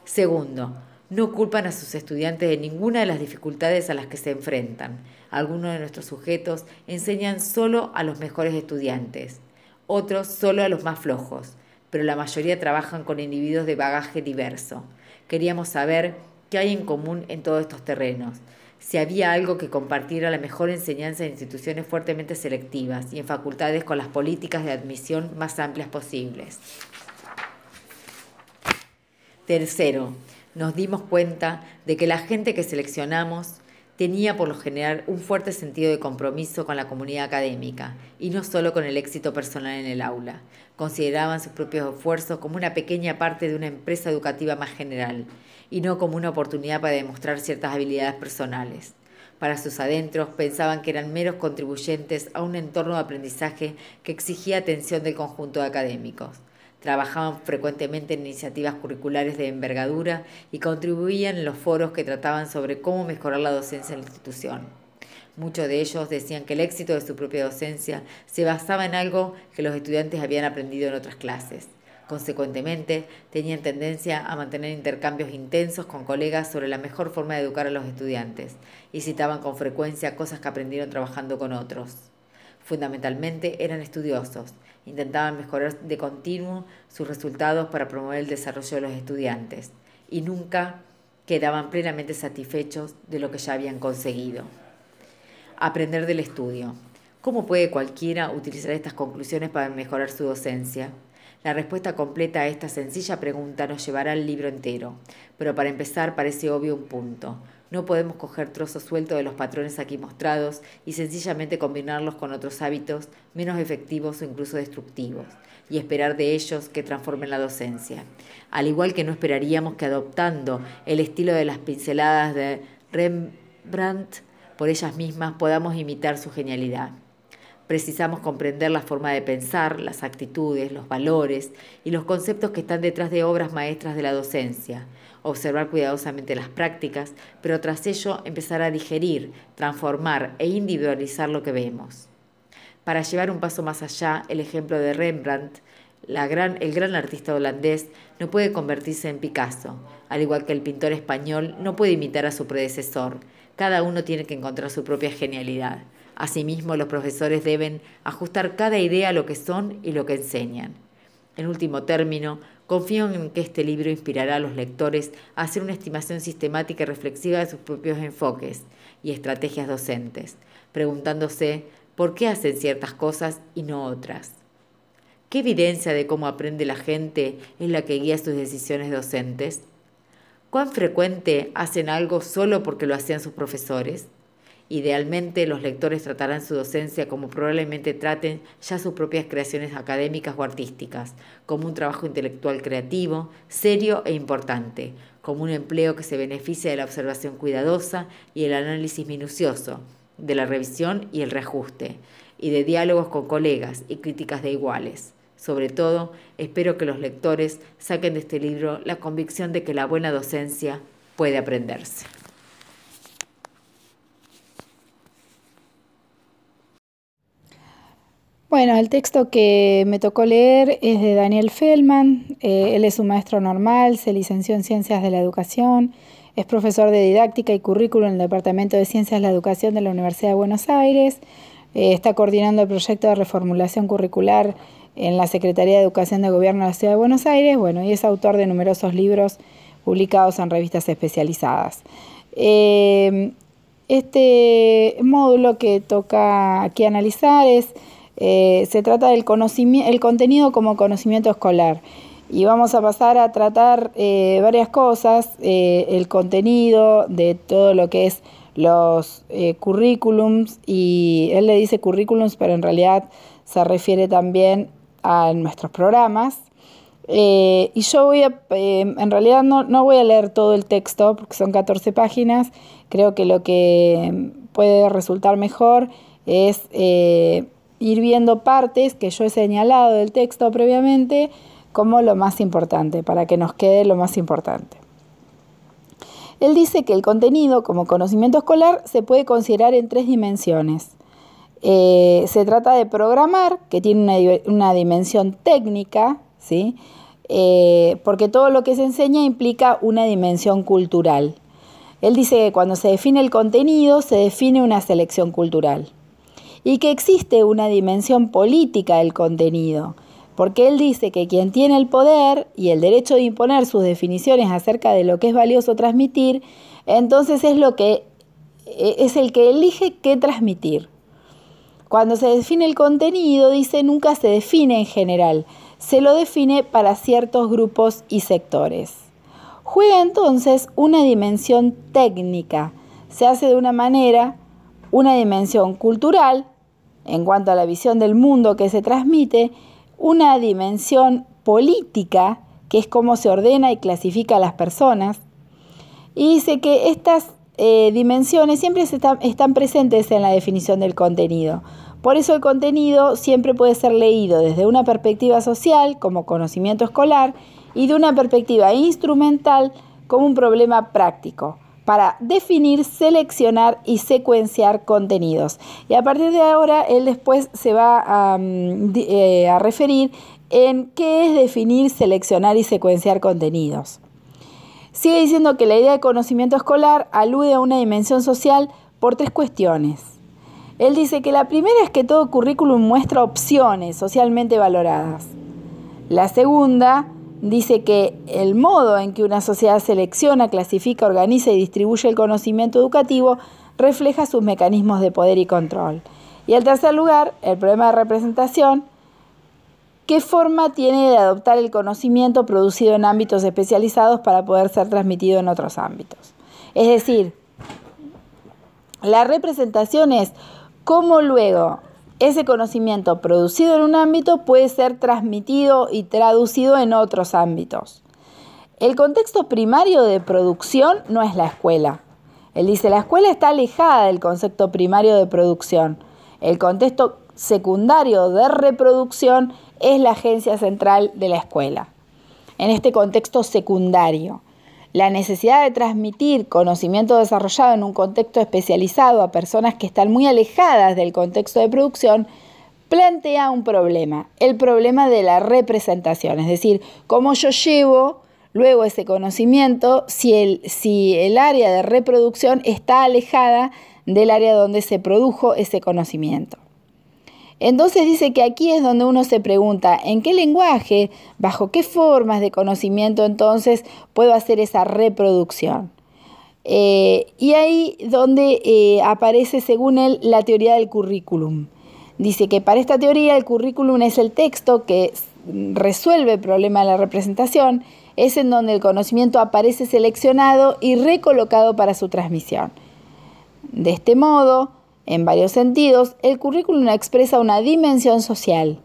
Segundo, no culpan a sus estudiantes de ninguna de las dificultades a las que se enfrentan. Algunos de nuestros sujetos enseñan solo a los mejores estudiantes, otros solo a los más flojos, pero la mayoría trabajan con individuos de bagaje diverso. Queríamos saber qué hay en común en todos estos terrenos, si había algo que compartiera la mejor enseñanza en instituciones fuertemente selectivas y en facultades con las políticas de admisión más amplias posibles. Tercero, nos dimos cuenta de que la gente que seleccionamos tenía por lo general un fuerte sentido de compromiso con la comunidad académica y no solo con el éxito personal en el aula. Consideraban sus propios esfuerzos como una pequeña parte de una empresa educativa más general y no como una oportunidad para demostrar ciertas habilidades personales. Para sus adentros pensaban que eran meros contribuyentes a un entorno de aprendizaje que exigía atención del conjunto de académicos. Trabajaban frecuentemente en iniciativas curriculares de envergadura y contribuían en los foros que trataban sobre cómo mejorar la docencia en la institución. Muchos de ellos decían que el éxito de su propia docencia se basaba en algo que los estudiantes habían aprendido en otras clases. Consecuentemente, tenían tendencia a mantener intercambios intensos con colegas sobre la mejor forma de educar a los estudiantes y citaban con frecuencia cosas que aprendieron trabajando con otros. Fundamentalmente eran estudiosos Intentaban mejorar de continuo sus resultados para promover el desarrollo de los estudiantes y nunca quedaban plenamente satisfechos de lo que ya habían conseguido. Aprender del estudio. ¿Cómo puede cualquiera utilizar estas conclusiones para mejorar su docencia? La respuesta completa a esta sencilla pregunta nos llevará al libro entero, pero para empezar parece obvio un punto. No podemos coger trozos sueltos de los patrones aquí mostrados y sencillamente combinarlos con otros hábitos menos efectivos o incluso destructivos y esperar de ellos que transformen la docencia. Al igual que no esperaríamos que adoptando el estilo de las pinceladas de Rembrandt por ellas mismas podamos imitar su genialidad. Precisamos comprender la forma de pensar, las actitudes, los valores y los conceptos que están detrás de obras maestras de la docencia, observar cuidadosamente las prácticas, pero tras ello empezar a digerir, transformar e individualizar lo que vemos. Para llevar un paso más allá, el ejemplo de Rembrandt, el gran artista holandés, no puede convertirse en Picasso, al igual que el pintor español no puede imitar a su predecesor. Cada uno tiene que encontrar su propia genialidad. Asimismo, los profesores deben ajustar cada idea a lo que son y lo que enseñan. En último término, confío en que este libro inspirará a los lectores a hacer una estimación sistemática y reflexiva de sus propios enfoques y estrategias docentes, preguntándose por qué hacen ciertas cosas y no otras. ¿Qué evidencia de cómo aprende la gente es la que guía sus decisiones docentes? ¿Cuán frecuente hacen algo solo porque lo hacían sus profesores? Idealmente, los lectores tratarán su docencia como probablemente traten ya sus propias creaciones académicas o artísticas, como un trabajo intelectual creativo, serio e importante, como un empleo que se beneficia de la observación cuidadosa y el análisis minucioso, de la revisión y el reajuste, y de diálogos con colegas y críticas de iguales. Sobre todo, espero que los lectores saquen de este libro la convicción de que la buena docencia puede aprenderse. Bueno, el texto que me tocó leer es de Daniel Feldman. Eh, él es un maestro normal, se licenció en Ciencias de la Educación, es profesor de didáctica y currículo en el Departamento de Ciencias de la Educación de la Universidad de Buenos Aires. Eh, está coordinando el proyecto de reformulación curricular en la Secretaría de Educación de Gobierno de la Ciudad de Buenos Aires. Bueno, y es autor de numerosos libros publicados en revistas especializadas. Eh, este módulo que toca aquí analizar es eh, se trata del conocimiento, el contenido como conocimiento escolar. Y vamos a pasar a tratar eh, varias cosas, eh, el contenido de todo lo que es los currículums, y él le dice currículums, pero en realidad se refiere también a nuestros programas. y yo voy a, en realidad no, no, voy a leer todo el texto, porque son 14 páginas, creo que lo que puede resultar mejor es ir viendo partes que yo he señalado del texto previamente como lo más importante, para que nos quede lo más importante. Él dice que el contenido como conocimiento escolar se puede considerar en tres dimensiones. Eh, se trata de programar, que tiene una, dimensión técnica, ¿sí? Eh, porque todo lo que se enseña implica una dimensión cultural. Él dice que cuando se define el contenido, se define una selección cultural y que existe una dimensión política del contenido, porque él dice que quien tiene el poder y el derecho de imponer sus definiciones acerca de lo que es valioso transmitir, entonces es lo que e, es el que elige qué transmitir. Cuando se define el contenido, dice, nunca se define en general, se lo define para ciertos grupos y sectores. Juega entonces una dimensión técnica, se hace de una manera, una dimensión cultural, en cuanto a la visión del mundo que se transmite, una dimensión política, que es cómo se ordena y clasifica a las personas, y dice que estas eh, dimensiones siempre están presentes en la definición del contenido. Por eso el contenido siempre puede ser leído desde una perspectiva social, como conocimiento escolar, y de una perspectiva instrumental, como un problema práctico para definir, seleccionar y secuenciar contenidos. Y a partir de ahora, él después se va mm, eh, a, referir en qué es definir, seleccionar y secuenciar contenidos. Sigue diciendo que la idea de conocimiento escolar alude a una dimensión social por tres cuestiones. Él dice que la primera es que todo currículum muestra opciones socialmente valoradas. La segunda dice que el modo en que una sociedad selecciona, clasifica, organiza y distribuye el conocimiento educativo refleja sus mecanismos de poder y control. Y en tercer lugar, el problema de representación, qué forma tiene de adoptar el conocimiento producido en ámbitos especializados para poder ser transmitido en otros ámbitos. Es decir, La representación es cómo luego ese conocimiento producido en un ámbito puede ser transmitido y traducido en otros ámbitos. El contexto primario de producción no es la escuela. Él dice, la escuela está alejada del concepto primario de producción. El contexto secundario de reproducción es la agencia central de la escuela. En este contexto secundario, la necesidad de transmitir conocimiento desarrollado en un contexto especializado a personas que están muy alejadas del contexto de producción plantea un problema, el problema de la representación, es decir, cómo yo llevo luego ese conocimiento si el, si el área de reproducción está alejada del área donde se produjo ese conocimiento. Entonces dice que aquí es donde uno se pregunta, ¿en qué lenguaje, bajo qué formas de conocimiento entonces puedo hacer esa reproducción? Eh, y ahí donde eh, aparece, según él, la teoría del currículum. Dice que para esta teoría el currículum es el texto que resuelve el problema de la representación, es en donde el conocimiento aparece seleccionado y recolocado para su transmisión. De este modo, en varios sentidos, el currículum expresa una dimensión social.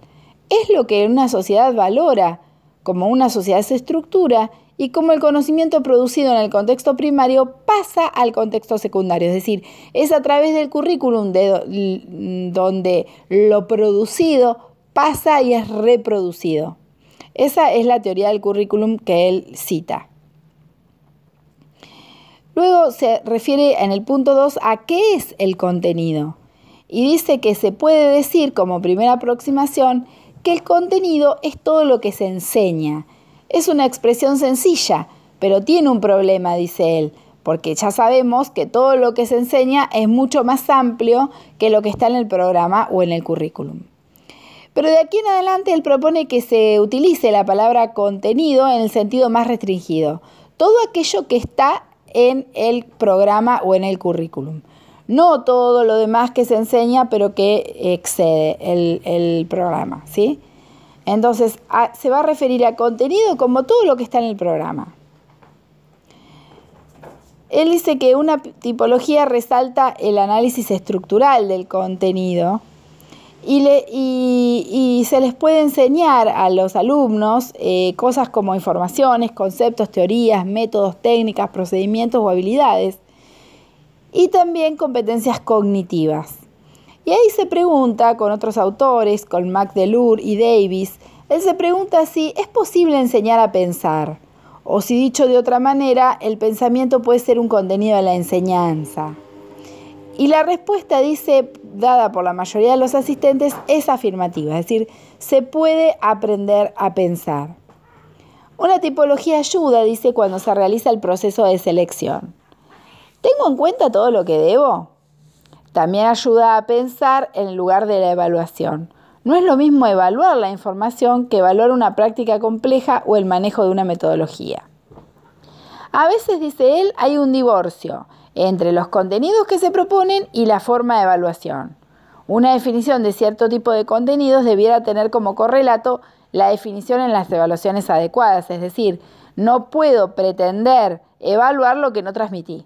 Es lo que una sociedad valora, como una sociedad se estructura y cómo el conocimiento producido en el contexto primario pasa al contexto secundario. Es decir, es a través del currículum donde lo producido pasa y es reproducido. Esa es la teoría del currículum que él cita. Luego se refiere en el punto 2 a qué es el contenido. Y dice que se puede decir como primera aproximación que el contenido es todo lo que se enseña. Es una expresión sencilla, pero tiene un problema, dice él, porque ya sabemos que todo lo que se enseña es mucho más amplio que lo que está en el programa o en el currículum. Pero de aquí en adelante él propone que se utilice la palabra contenido en el sentido más restringido. Todo aquello que está en el programa o en el currículum. No todo lo demás que se enseña, pero que excede el, programa, ¿sí? Entonces, se va a referir a contenido como todo lo que está en el programa. Él dice que una tipología resalta el análisis estructural del contenido y, se les puede enseñar a los alumnos eh, cosas como informaciones, conceptos, teorías, métodos, técnicas, procedimientos o habilidades. Y también competencias cognitivas. Y ahí se pregunta con otros autores, con McDelure y Davis, él se pregunta si es posible enseñar a pensar, o si dicho de otra manera, el pensamiento puede ser un contenido de la enseñanza. Y la respuesta dice, dada por la mayoría de los asistentes, es afirmativa, es decir, se puede aprender a pensar. Una tipología ayuda, dice, cuando se realiza el proceso de selección. ¿Tengo en cuenta todo lo que debo? También ayuda a pensar en lugar de la evaluación. No es lo mismo evaluar la información que evaluar una práctica compleja o el manejo de una metodología. A veces, dice él, hay un divorcio entre los contenidos que se proponen y la forma de evaluación. Una definición de cierto tipo de contenidos debiera tener como correlato la definición en las evaluaciones adecuadas, es decir, no puedo pretender evaluar lo que no transmití.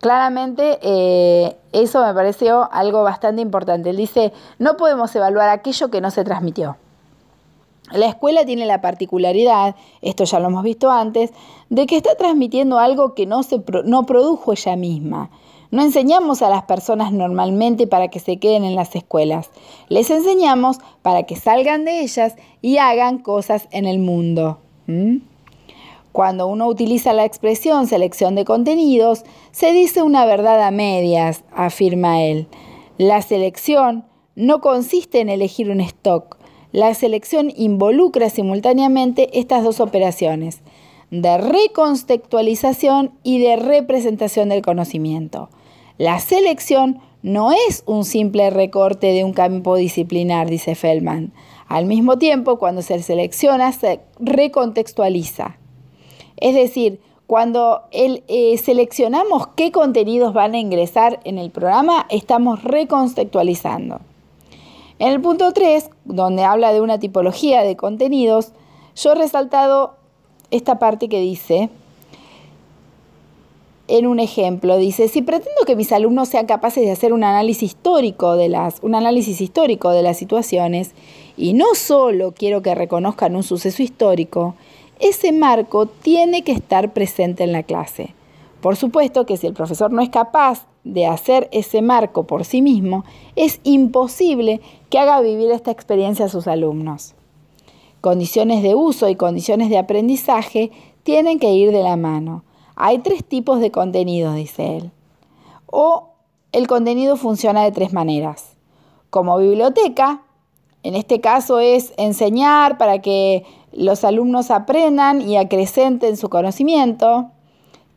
Claramente eh, eso me pareció algo bastante importante. Él dice, no podemos evaluar aquello que no se transmitió. La escuela tiene la particularidad, esto ya lo hemos visto antes, de que está transmitiendo algo que no, se, no produjo ella misma. No enseñamos a las personas normalmente para que se queden en las escuelas. Les enseñamos para que salgan de ellas y hagan cosas en el mundo. Cuando uno utiliza la expresión selección de contenidos, se dice una verdad a medias, afirma él. La selección no consiste en elegir un stock, la selección involucra simultáneamente estas dos operaciones, de recontextualización y de representación del conocimiento. La selección no es un simple recorte de un campo disciplinar, dice Feldman. Al mismo tiempo, cuando se selecciona, se recontextualiza. Es decir, cuando eh, seleccionamos qué contenidos van a ingresar en el programa, estamos recontextualizando. En el punto 3, donde habla de una tipología de contenidos, yo he resaltado esta parte que dice, en un ejemplo. Dice, si pretendo que mis alumnos sean capaces de hacer un análisis histórico de las, un análisis histórico de las situaciones, y no solo quiero que reconozcan un suceso histórico, ese marco tiene que estar presente en la clase. Por supuesto que si el profesor no es capaz de hacer ese marco por sí mismo, es imposible que haga vivir esta experiencia a sus alumnos. Condiciones de uso y condiciones de aprendizaje tienen que ir de la mano. Hay tres tipos de contenido, dice él. O el contenido funciona de tres maneras. Como biblioteca, en este caso es enseñar para que los alumnos aprendan y acrecenten su conocimiento,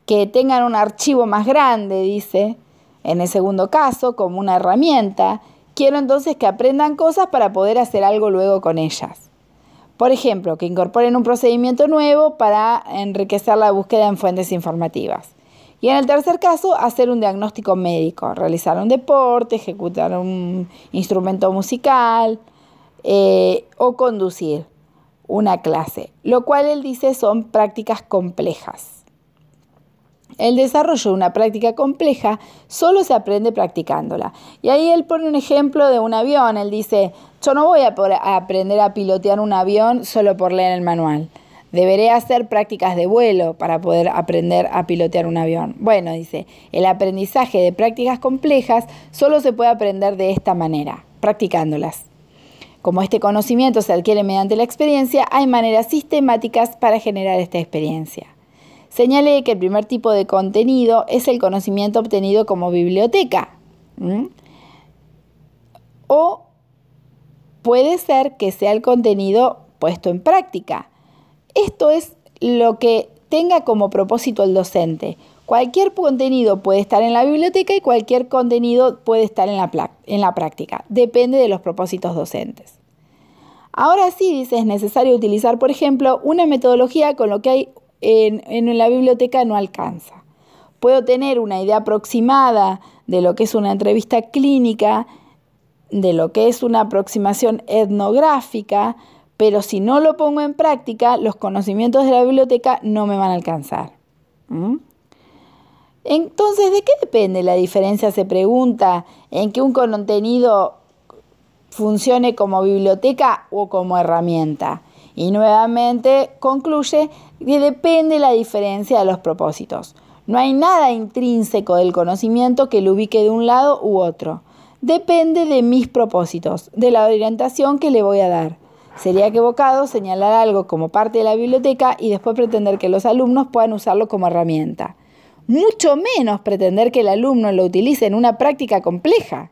que tengan un archivo más grande, dice, en el segundo caso, como una herramienta. Quiero entonces que aprendan cosas para poder hacer algo luego con ellas. Por ejemplo, que incorporen un procedimiento nuevo para enriquecer la búsqueda en fuentes informativas. Y en el tercer caso, hacer un diagnóstico médico, realizar un deporte, ejecutar un instrumento musical eh, o conducir una clase, lo cual él dice son prácticas complejas. El desarrollo de una práctica compleja solo se aprende practicándola. Y ahí él pone un ejemplo de un avión. Él dice, yo no voy a, aprender a pilotear un avión solo por leer el manual. Deberé hacer prácticas de vuelo para poder aprender a pilotear un avión. Bueno, dice, el aprendizaje de prácticas complejas solo se puede aprender de esta manera, practicándolas. Como este conocimiento se adquiere mediante la experiencia, hay maneras sistemáticas para generar esta experiencia. Señale que el primer tipo de contenido es el conocimiento obtenido como biblioteca. O puede ser que sea el contenido puesto en práctica. Esto es lo que tenga como propósito el docente. Cualquier contenido puede estar en la biblioteca y cualquier contenido puede estar en la, en la práctica. Depende de los propósitos docentes. Ahora sí, dice, es necesario utilizar, por ejemplo, una metodología con lo que hay en, la biblioteca no alcanza. Puedo tener una idea aproximada de lo que es una entrevista clínica, de lo que es una aproximación etnográfica, pero si no lo pongo en práctica, los conocimientos de la biblioteca no me van a alcanzar. ¿Mm? Entonces, ¿de qué depende la diferencia? Se pregunta en que un contenido funcione como biblioteca o como herramienta. Y nuevamente concluye que depende la diferencia de los propósitos. No hay nada intrínseco del conocimiento que lo ubique de un lado u otro. Depende de mis propósitos, de la orientación que le voy a dar. Sería equivocado señalar algo como parte de la biblioteca y después pretender que los alumnos puedan usarlo como herramienta. Mucho menos pretender que el alumno lo utilice en una práctica compleja.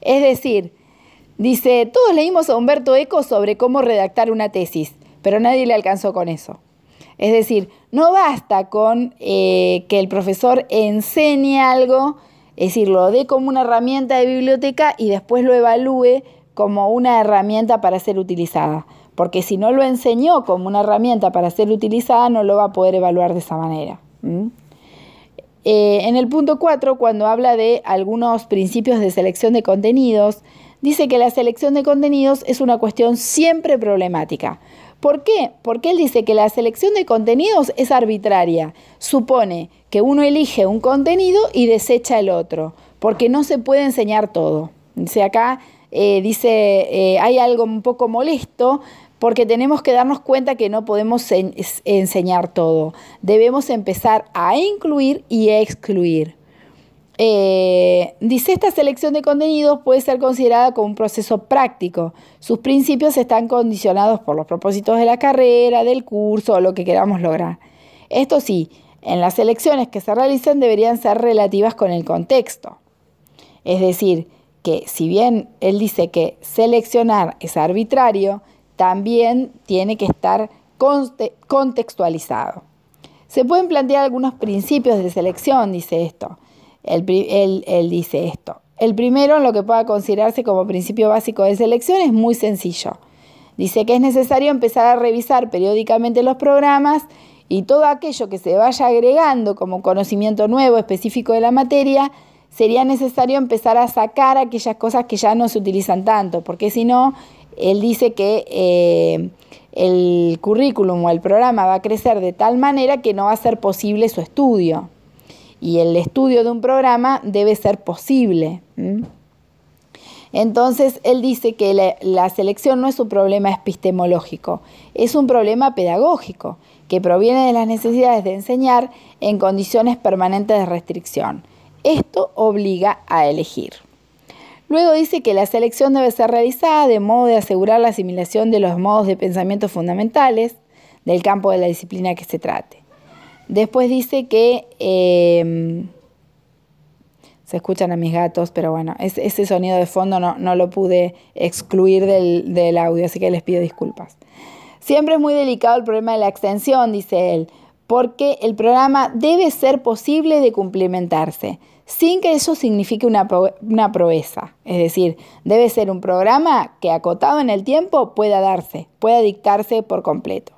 Es decir, Dice, todos leímos a Humberto Eco sobre cómo redactar una tesis, pero nadie le alcanzó con eso. Es decir, no basta con eh, que el profesor enseñe algo, es decir, lo dé como una herramienta de biblioteca y después lo evalúe como una herramienta para ser utilizada. Porque si no lo enseñó como una herramienta para ser utilizada, no lo va a poder evaluar de esa manera. Eh, en el punto 4, cuando habla de algunos principios de selección de contenidos, dice que la selección de contenidos es una cuestión siempre problemática. ¿Por qué? Porque él dice que la selección de contenidos es arbitraria. Supone que uno elige un contenido y desecha el otro, porque no se puede enseñar todo. Dice acá, eh, dice, eh, hay algo un poco molesto porque tenemos que darnos cuenta que no podemos enseñar todo. Debemos empezar a incluir y a excluir. Eh, dice, esta selección de contenidos puede ser considerada como un proceso práctico. Sus principios están condicionados por los propósitos de la carrera, del curso o lo que queramos lograr. Esto sí, en las elecciones que se realicen deberían ser relativas con el contexto. Es decir, que si bien él dice que seleccionar es arbitrario, también tiene que estar contextualizado. Se pueden plantear algunos principios de selección, dice esto. Él, dice esto. El primero, lo que pueda considerarse como principio básico de selección, es muy sencillo. Dice que es necesario empezar a revisar periódicamente los programas y todo aquello que se vaya agregando como conocimiento nuevo específico de la materia, sería necesario empezar a sacar aquellas cosas que ya no se utilizan tanto, porque si no, él dice que eh, el currículum o el programa va a crecer de tal manera que no va a ser posible su estudio. Y el estudio de un programa debe ser posible. Entonces, él dice que la, selección no es un problema epistemológico, es un problema pedagógico que proviene de las necesidades de enseñar en condiciones permanentes de restricción. Esto obliga a elegir. Luego dice que la selección debe ser realizada de modo de asegurar la asimilación de los modos de pensamiento fundamentales del campo de la disciplina que se trate. Después dice que em, se escuchan a mis gatos, pero bueno, ese sonido de fondo no, lo pude excluir del, del audio, así que les pido disculpas. Siempre es muy delicado el problema de la extensión, dice él, porque el programa debe ser posible de cumplimentarse, sin que eso signifique una, una, proeza. Es decir, debe ser un programa que acotado en el tiempo pueda darse, pueda dictarse por completo.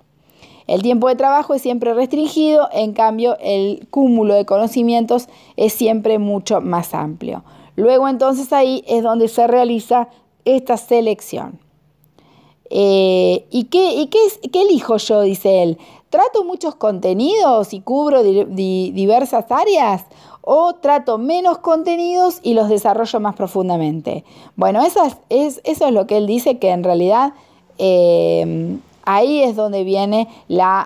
El tiempo de trabajo es siempre restringido, en cambio el cúmulo de conocimientos es siempre mucho más amplio. Luego entonces ahí es donde se realiza esta selección. Eh, ¿Y, qué, elijo yo? Dice él. ¿Trato muchos contenidos y cubro diversas áreas? ¿O trato menos contenidos y los desarrollo más profundamente? Bueno, eso es, eso es lo que él dice que en realidad eh, Ahí es donde viene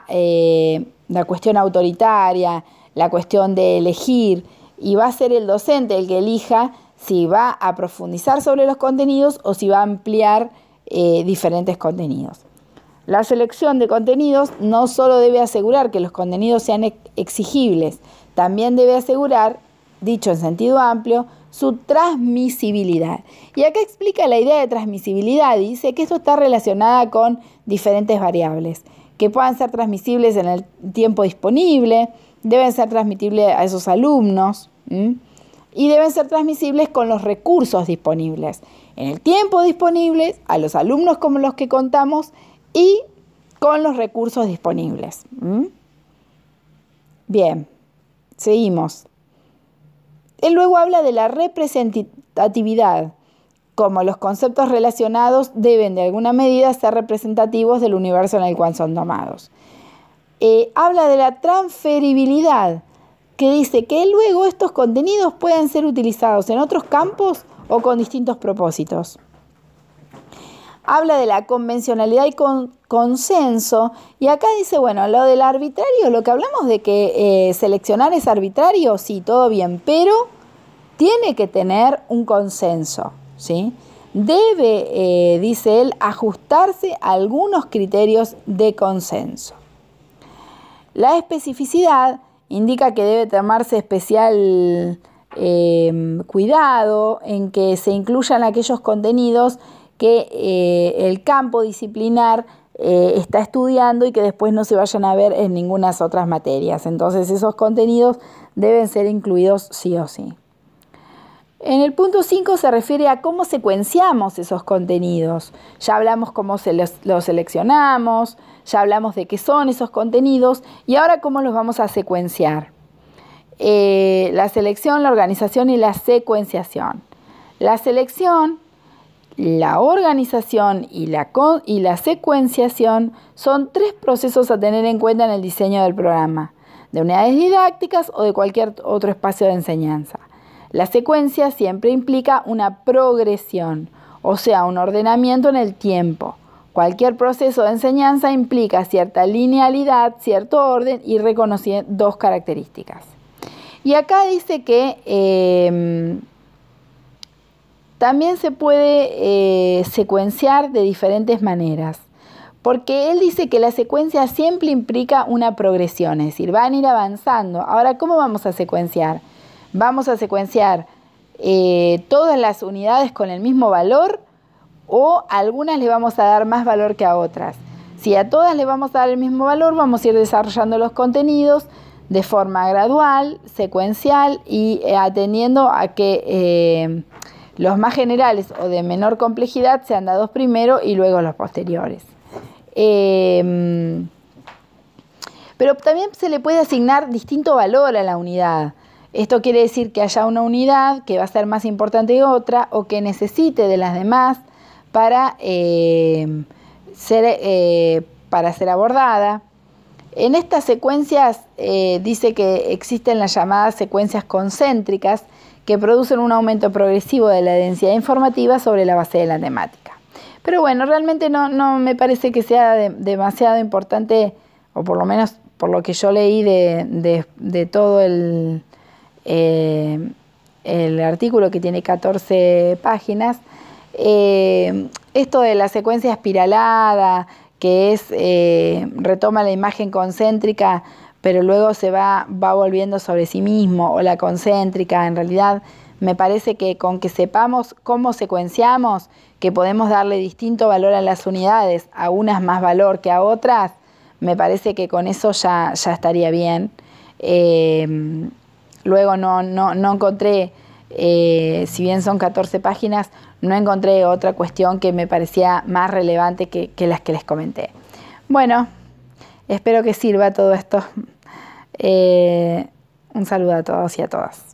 eh, la, cuestión autoritaria, la cuestión de elegir, y va a ser el docente el que elija si va a profundizar sobre los contenidos o si va a ampliar eh, diferentes contenidos. La selección de contenidos no solo debe asegurar que los contenidos sean exigibles, también debe asegurar, dicho en sentido amplio, su transmisibilidad. Y acá explica la idea de transmisibilidad. Dice que esto está relacionada con diferentes variables, que puedan ser transmisibles en el tiempo disponible, deben ser transmitibles a esos alumnos y deben ser transmisibles con los recursos disponibles. En el tiempo disponible, a los alumnos como los que contamos y con los recursos disponibles. Bien, seguimos. Él luego habla de la representatividad, como los conceptos relacionados deben de alguna medida ser representativos del universo en el cual son tomados. Eh, habla de la transferibilidad, que dice que luego estos contenidos pueden ser utilizados en otros campos o con distintos propósitos. Habla de la convencionalidad y consenso, y acá dice, bueno, lo del arbitrario, lo que hablamos de que eh, seleccionar es arbitrario, sí, todo bien, pero tiene que tener un consenso. ¿sí? Debe, eh, dice él, ajustarse a algunos criterios de consenso. La especificidad indica que debe tomarse especial em, cuidado en que se incluyan aquellos contenidos que eh, el campo disciplinar eh, está estudiando y que después no se vayan a ver en ninguna otras materias. Entonces esos contenidos deben ser incluidos sí o sí. En el punto 5 se refiere a cómo secuenciamos esos contenidos. Ya hablamos cómo se los, seleccionamos, ya hablamos de qué son esos contenidos y ahora cómo los vamos a secuenciar. Eh, la selección, la organización y la secuenciación. La selección, la organización y la, y la secuenciación son tres procesos a tener en cuenta en el diseño del programa, de unidades didácticas o de cualquier otro espacio de enseñanza. La secuencia siempre implica una progresión, o sea, un ordenamiento en el tiempo. Cualquier proceso de enseñanza implica cierta linealidad, cierto orden y reconocer dos características. Y acá dice que em, también se puede eh, secuenciar de diferentes maneras, porque él dice que la secuencia siempre implica una progresión, es decir, van a ir avanzando. Ahora, ¿cómo vamos a secuenciar? vamos a secuenciar eh, todas las unidades con el mismo valor o algunas le vamos a dar más valor que a otras. Si a todas le vamos a dar el mismo valor, vamos a ir desarrollando los contenidos de forma gradual, secuencial y eh, atendiendo a que los más generales o de menor complejidad sean dados primero y luego los posteriores. Em, pero también se le puede asignar distinto valor a la unidad. Esto quiere decir que haya una unidad que va a ser más importante que otra o que necesite de las demás para, ser, eh, ser abordada. En estas secuencias eh, dice que existen las llamadas secuencias concéntricas que producen un aumento progresivo de la densidad informativa sobre la base de la temática. Pero bueno, realmente no, me parece que sea demasiado importante, o por lo menos por lo que yo leí de, todo el, eh, el artículo que tiene 14 páginas, eh, esto de la secuencia espiralada, que es eh, retoma la imagen concéntrica, pero luego se va, va volviendo sobre sí mismo, o la concéntrica, en realidad me parece que con que sepamos cómo secuenciamos, que podemos darle distinto valor a las unidades, a unas más valor que a otras, me parece que con eso ya, ya estaría bien. Eh, luego no, no, no encontré, eh, si bien son 14 páginas, no encontré otra cuestión que me parecía más relevante que, las que les comenté. Bueno, espero que sirva todo esto. Eh, un saludo a todos y a todas.